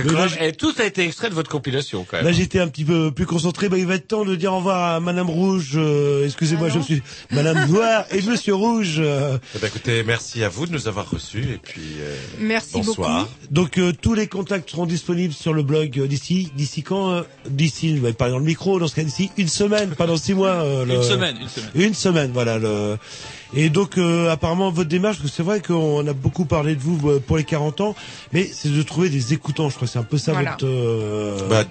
Mais là, même, et tout a été extrait de votre compilation quand même. Là, j'étais un petit peu plus concentré. Bah, il va être temps de dire au revoir à Madame Rouge. euh, Excusez-moi, je me suis Madame Noire et Monsieur Rouge. euh. Eh ben, écoutez, merci à vous de nous avoir reçus et puis euh, Merci bonsoir. Donc euh, tous les contacts seront disponibles sur le blog euh, d'ici. D'ici quand euh, D'ici, parler dans le micro. Dans ce cas, d'ici une semaine, pas dans six mois. euh, le- Une semaine, une semaine. Une semaine, voilà. Le... Et donc, euh, apparemment, votre démarche, parce que c'est vrai qu'on a beaucoup parlé de vous euh, pour les 40 ans, mais c'est de trouver des écoutants. Je crois que c'est un peu ça Voilà. votre. euh, Bah,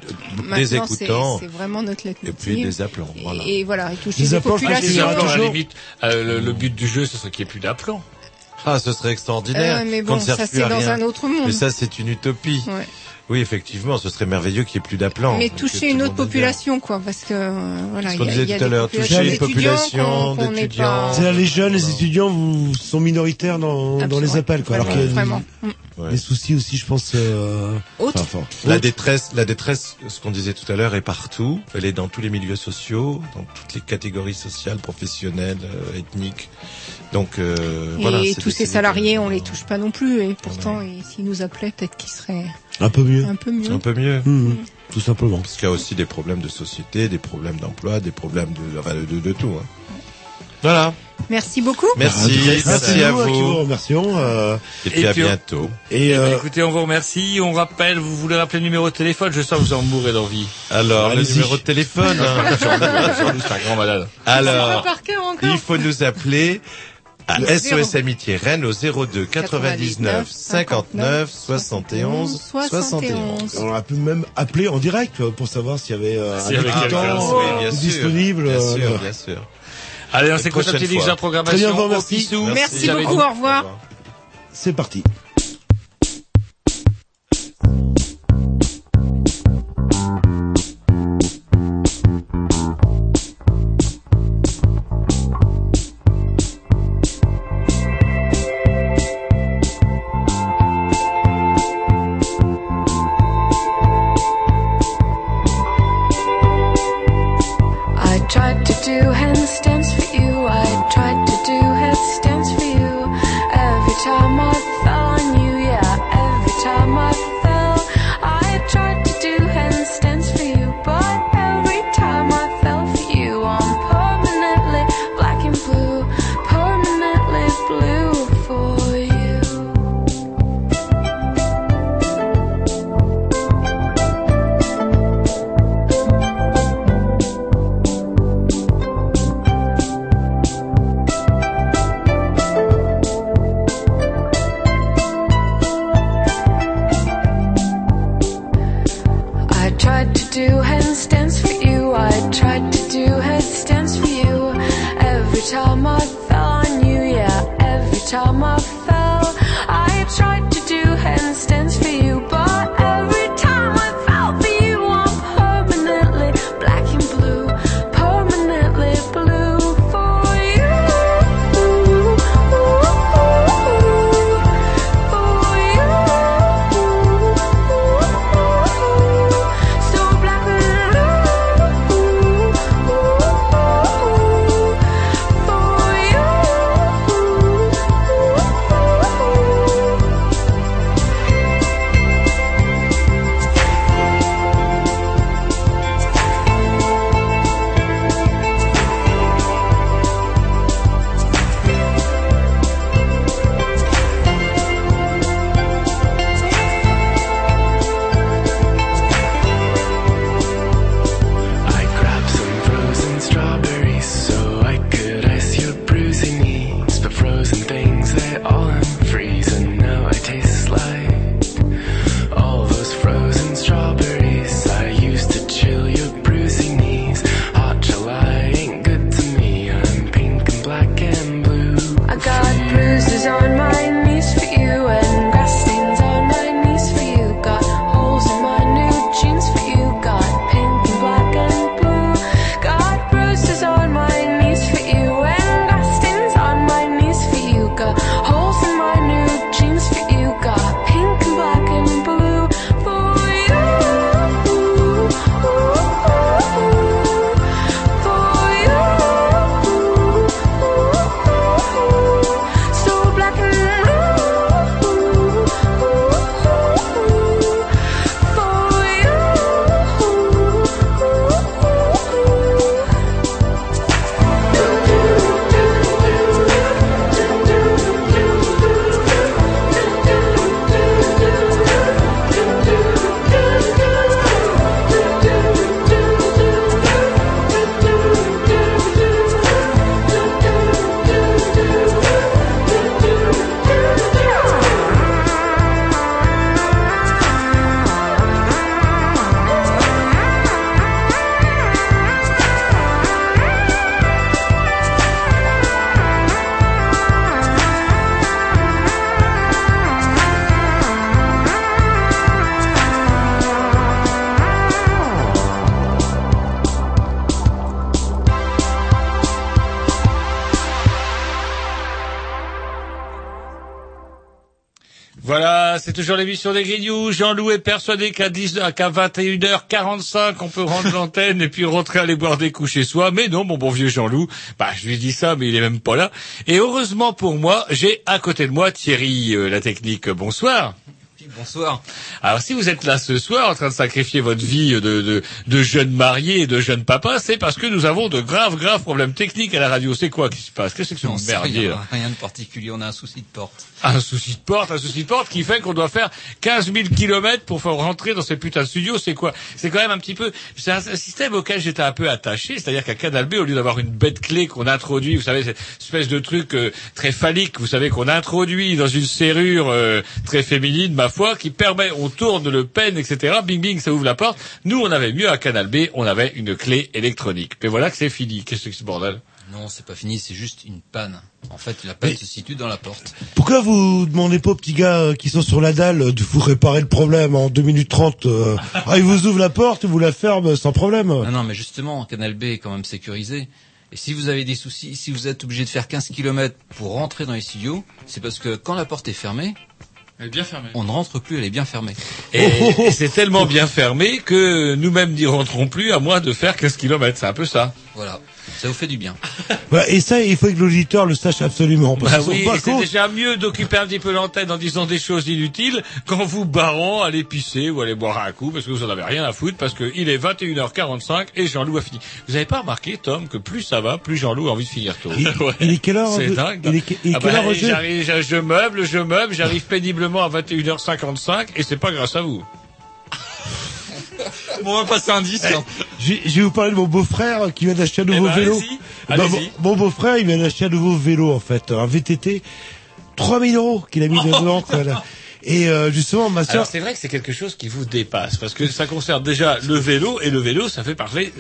des c'est- écoutants C'est vraiment notre leitmotiv. et puis des appelants. Voilà. Et voilà, et toucher Des les populations. appelants, à la limite, euh, le, le but du jeu, ce serait qu'il n'y ait plus d'appelants. Ah, ce serait extraordinaire. Euh, mais bon, ça, c'est dans un autre monde. Mais ça, c'est une utopie. Ouais. Oui, effectivement, ce serait merveilleux qu'il n'y ait plus d'appelants. Mais toucher une autre population, quoi, parce que euh, voilà, Ce qu'on disait tout à l'heure, toucher une population d'étudiants. pas- C'est-à-dire les jeunes, les étudiants, vous sont minoritaires dans, dans les appels, quoi. Alors qu'il y a Vraiment. Mm. Ouais. des soucis aussi, je pense. Euh... Autre. enfin, enfin, La autre. détresse, la détresse, ce qu'on disait tout à l'heure, est partout. Elle est dans tous les milieux sociaux, dans toutes les catégories sociales, professionnelles, euh, ethniques. Donc euh, Et voilà. c'est tous ces salariés, on les touche pas non plus. Et pourtant, et s'ils nous appelaient, peut-être qu'ils seraient Un peu mieux. un peu mieux. Un peu mieux. Mmh, tout simplement. Parce qu'il y a aussi des problèmes de société, des problèmes d'emploi, des problèmes de, enfin, de, de, de tout. hein. Voilà. Merci beaucoup. Merci, merci à nous, qui vous vous. remercions. euh, Et puis Et à puis on- bientôt. et Eh ben, euh, écoutez, on vous remercie. On rappelle, vous voulez rappeler le numéro de téléphone? Je sens que vous en mourrez d'envie. Alors, le numéro de téléphone. hein. Un grand malade. Alors, il faut nous appeler à Le SOS. Amitié Rennes au 02 99 59 71 71. on a pu même appeler en direct pour savoir s'il y avait euh, S'il y un avait quelqu'un, écoutant oui, bien euh, sûr. disponible. Bien euh, sûr, bien sûr. Allez, on s'écoute un petit en programmation. Très bien, bon, Au merci. Merci beaucoup. Au revoir. C'est parti. C'est toujours l'émission des Grignoux. Jean-Loup est persuadé qu'à 10 qu'à 21h45, on peut rendre l'antenne et puis rentrer aller boire des coups chez soi. Mais non, mon bon vieux Jean-Loup, bah, je lui dis ça, mais il est même pas là. Et heureusement pour moi, j'ai à côté de moi Thierry, euh, la technique. Bonsoir. Bonsoir. Alors si vous êtes là ce soir en train de sacrifier votre vie de, de, de jeune marié et de jeune papa, c'est parce que nous avons de graves, graves problèmes techniques à la radio. C'est quoi qui se passe? Qu'est-ce que c'est que ce merdier rien, là? rien de particulier, on a un souci de porte. Un souci de porte, un souci de porte qui fait qu'on doit faire 15 000 kilomètres pour faire rentrer dans ces putains de studios. C'est quoi? C'est quand même un petit peu... C'est un, un système auquel j'étais un peu attaché. C'est-à-dire qu'à Canal B, au lieu d'avoir une bête clé qu'on introduit, vous savez, cette espèce de truc euh, très phallique, vous savez, qu'on introduit dans une serrure euh, très féminine, ma foi, qui permet, on tourne le pen, etc. Bing, bing, ça ouvre la porte. Nous, on avait mieux à Canal B, on avait une clé électronique. Mais voilà que c'est fini. Qu'est-ce que c'est que ce bordel? Non, c'est pas fini, c'est juste une panne. En fait, la panne se situe dans la porte. Pourquoi vous demandez pas aux petits gars euh, qui sont sur la dalle euh, de vous réparer le problème en 2 minutes 30 euh, ah, Ils vous ouvrent la porte, ils vous la ferment sans problème. Non, non, mais justement, Canal B est quand même sécurisé. Et si vous avez des soucis, si vous êtes obligé de faire 15 km pour rentrer dans les studios, c'est parce que quand la porte est fermée, Elle est bien fermée. on ne rentre plus, elle est bien fermée. Et, et c'est tellement bien fermé que nous-mêmes n'y rentrons plus à moins de faire 15 km. C'est un peu ça. Voilà. Ça vous fait du bien. Voilà, et ça, il faut que l'auditeur le sache absolument. Parce Bah oui, c'est déjà mieux d'occuper un petit peu l'antenne en disant des choses inutiles qu'en vous barrant à aller pisser ou aller boire un coup parce que vous en avez rien à foutre parce que il est 21h45 et Jean-Loup a fini. Vous avez pas remarqué, Tom, que plus ça va, plus Jean-Loup a envie de finir tôt. Il- il est quelle heure, C'est dingue. il est il est Ah quelle bah, heure, je meuble, je meuble, j'arrive péniblement à 21h55 et c'est pas grâce à vous. Bon, on va passer un 10. Eh, Je je vais vous parler de mon beau-frère qui vient d'acheter un nouveau ben, vélo. allez-y, Eh ben, allez-y. mon mon beau-frère, il vient d'acheter un nouveau vélo, en fait, un VTT. 3000 euros qu'il a mis dedans. quoi, là. Et euh, justement, ma soeur... Alors c'est vrai que c'est quelque chose qui vous dépasse parce que ça concerne déjà le vélo et le vélo ça fait parler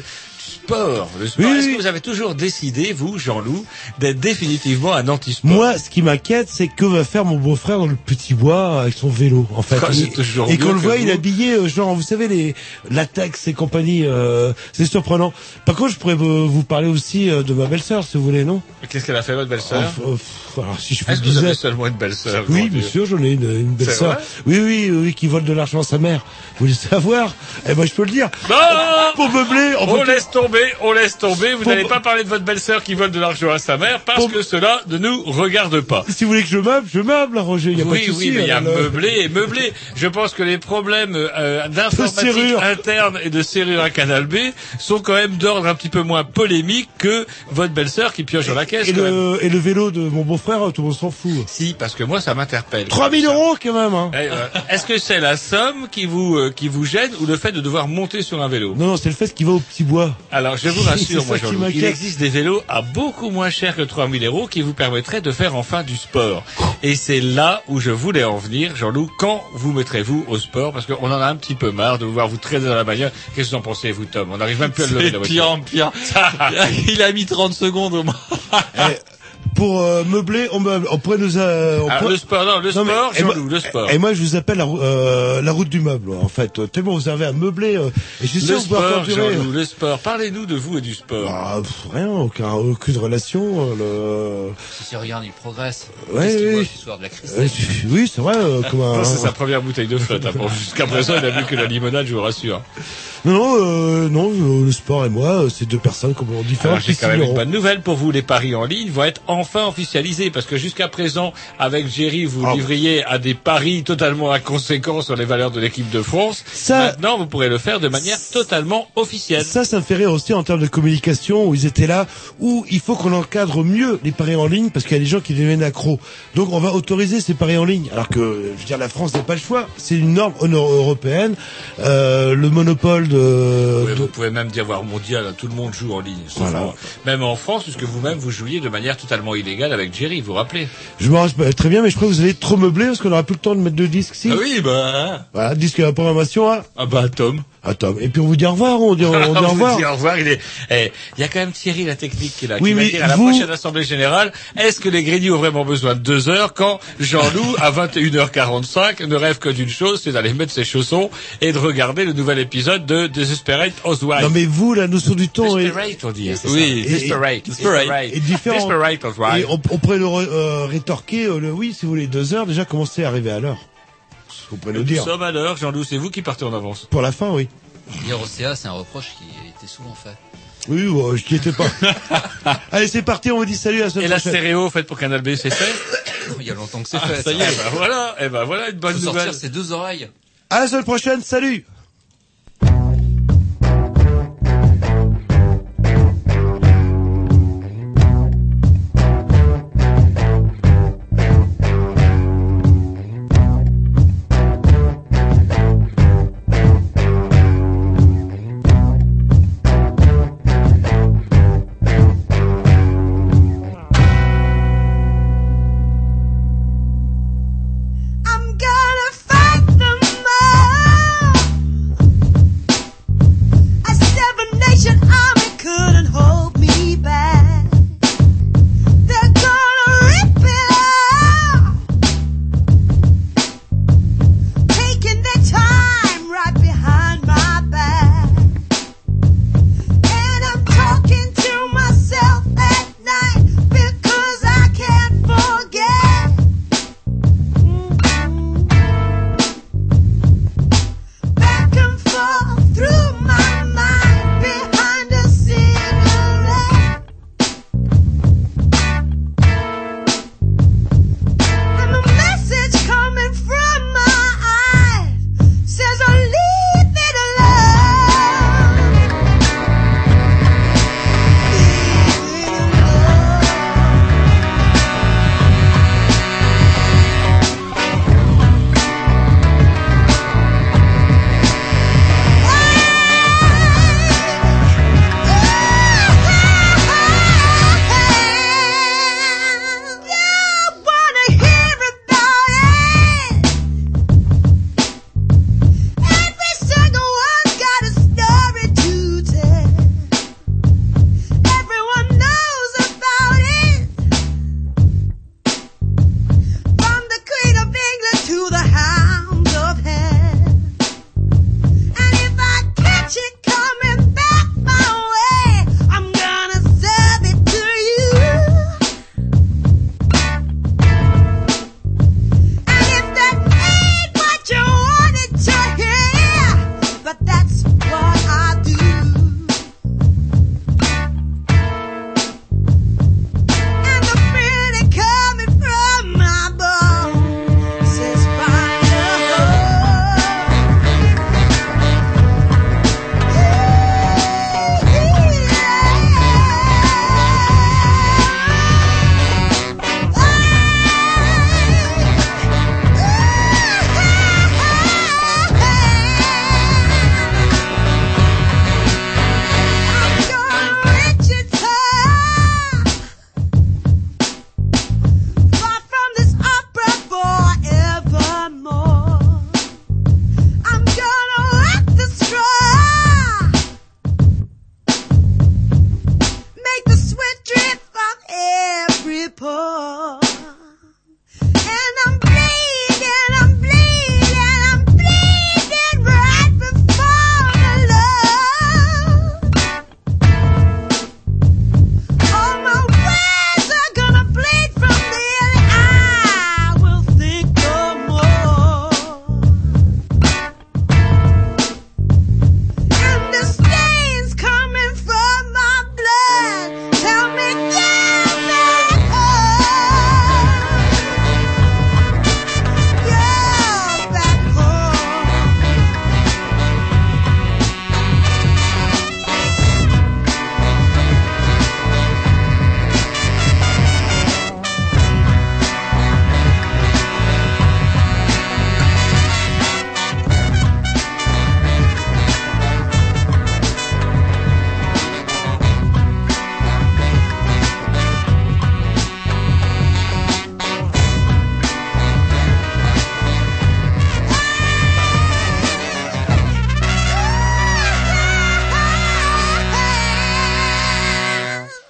sport. Le sport. Oui, Est-ce oui. que vous avez toujours décidé, vous, Jean-Loup, d'être définitivement un anti-sport Moi, ce qui m'inquiète, c'est que va faire mon beau-frère dans le petit bois avec son vélo, en fait. C'est Et- qu'on le voit, vous. il est habillé, euh, genre, vous savez, les latex et compagnie, euh, c'est surprenant. Par contre, je pourrais vous parler aussi euh, de ma belle-sœur, si vous voulez, non? Qu'est-ce qu'elle a fait, votre belle-sœur? Euh, alors, si je Est-ce que vous avez seulement une belle-sœur Oui, bien sûr, j'en ai une, belle-sœur. Oui, oui, oui, qui vole de l'argent à sa mère. Vous voulez savoir? Eh ben, je peux le dire. Non Pour meubler, on on peut- laisse tomber, on laisse tomber. Vous n'allez pas parler de votre belle-sœur qui vole de l'argent à sa mère parce que cela ne nous regarde pas. Si vous voulez que je meuble, je meuble, hein, Roger. Il y a pas oui, de souci. oui, mais il y a alors, le- meublé et meublé. Je pense que les problèmes euh, d'informatique serrure. interne et de serrure à Canal B sont quand même d'ordre un petit peu moins polémique que votre belle-sœur qui pioche dans la caisse. Et le, et le vélo de mon beau-frère, tout le monde s'en fout. Si, parce que moi, ça m'interpelle. 3000 euros, quand même, hein. Eh, euh, Est-ce que c'est la somme qui vous euh, qui vous gêne ou le fait de devoir monter sur un vélo? Non, non, c'est le fait qu'il va au petit bois. Alors, je vous rassure, moi, Jean-Loup, il existe des vélos à beaucoup moins cher que 3000 euros qui vous permettraient de faire enfin du sport. Et c'est là où je voulais en venir, Jean-Loup. Quand vous mettrez-vous au sport? Parce qu'on en a un petit peu marre de vous voir vous traîner dans la bagnole. Qu'est-ce que vous en pensez, vous, Tom? On n'arrive même plus à le lever la C'est pire voiture. en pire. Il a mis 30 secondes au moins. Pour euh, meubler, on meuble. On pourrait nous... euh, on Alors, pourrait- le sport, non, le Non, mais- sport, et moi- Jean-Loup, le sport. Et moi, je vous appelle la, euh, la route du meuble, en fait. Tellement vous avez à meubler. euh, et je suis sûr Le sport. Jean-Loup, le sport. Parlez-nous de vous et du sport. Ah, pff, rien, aucun, aucune relation. euh, Si tu regardes, il progresse. Ouais, qu'il oui. ce soir de la le... euh, oui, c'est vrai. euh, comme un... C'est sa première bouteille de flotte. hein. Bon, Jusqu'à présent, il a bu que la limonade, je vous rassure. Non, non, euh, non, euh, le sport et moi, euh, c'est deux personnes complètement Alors différentes. j'ai quand même une bonne nouvelle pour vous, les paris en ligne vont être enfin officialisés parce que jusqu'à présent, avec Jerry, vous Ah. livriez à des paris totalement inconséquents sur les valeurs de l'équipe de France. Ça- Maintenant, vous pourrez le faire de manière totalement officielle. Ça, ça me fait rire aussi en termes de communication où ils étaient là, où il faut qu'on encadre mieux les paris en ligne parce qu'il y a des gens qui deviennent accros. Donc on va autoriser ces paris en ligne. Alors que, je veux dire, la France n'a pas le choix. C'est une norme euro- européenne. Euh, le monopole de... Oui, vous pouvez même dire voir mondial, hein, tout le monde joue en ligne. Voilà. Même en France, puisque vous-même vous jouiez de manière totalement illégale avec Jerry, vous vous rappelez Je me rappelle très bien, mais je crois que vous allez trop meubler parce qu'on n'aura plus le temps de mettre deux disques. Si. Ah oui, bah. Voilà, disque à la programmation. Hein. Ah bah Tom. Tom. Et puis on vous dit au revoir. On dit, on dit au revoir. dit au revoir. Il est. Eh, il y a quand même Thierry la technique qui est là. Oui, qui va dire à la prochaine assemblée générale, est-ce que les Grigny ont vraiment besoin de deux heures quand Jean-Loup à 21h45 ne rêve que d'une chose, c'est d'aller mettre ses chaussons et de regarder le nouvel épisode de Desperate Housewives. Non mais vous, la notion du temps est... Desperate, on dit. c'est Oui, ça. et- Desperate. Desperate. Et différent. Desperate Housewives. Et on, on pourrait le euh, rétorquer, euh, le oui, si vous voulez, deux heures, déjà commencer à arriver à l'heure? Qu'on Nous sommes à l'heure, Jean-Loup, c'est vous qui partez en avance. Pour la fin, oui. Dire au CA, c'est un reproche qui a été souvent fait. Oui, ouais, je n'y étais pas. Allez, c'est parti, on vous dit salut à la semaine Et la stéréo faite pour Canal B, c'est fait Il y a longtemps que c'est Ah, fait. ça y est, bah voilà, et ben voilà une bonne Faut nouvelle. sortir ses deux oreilles. À la semaine prochaine, salut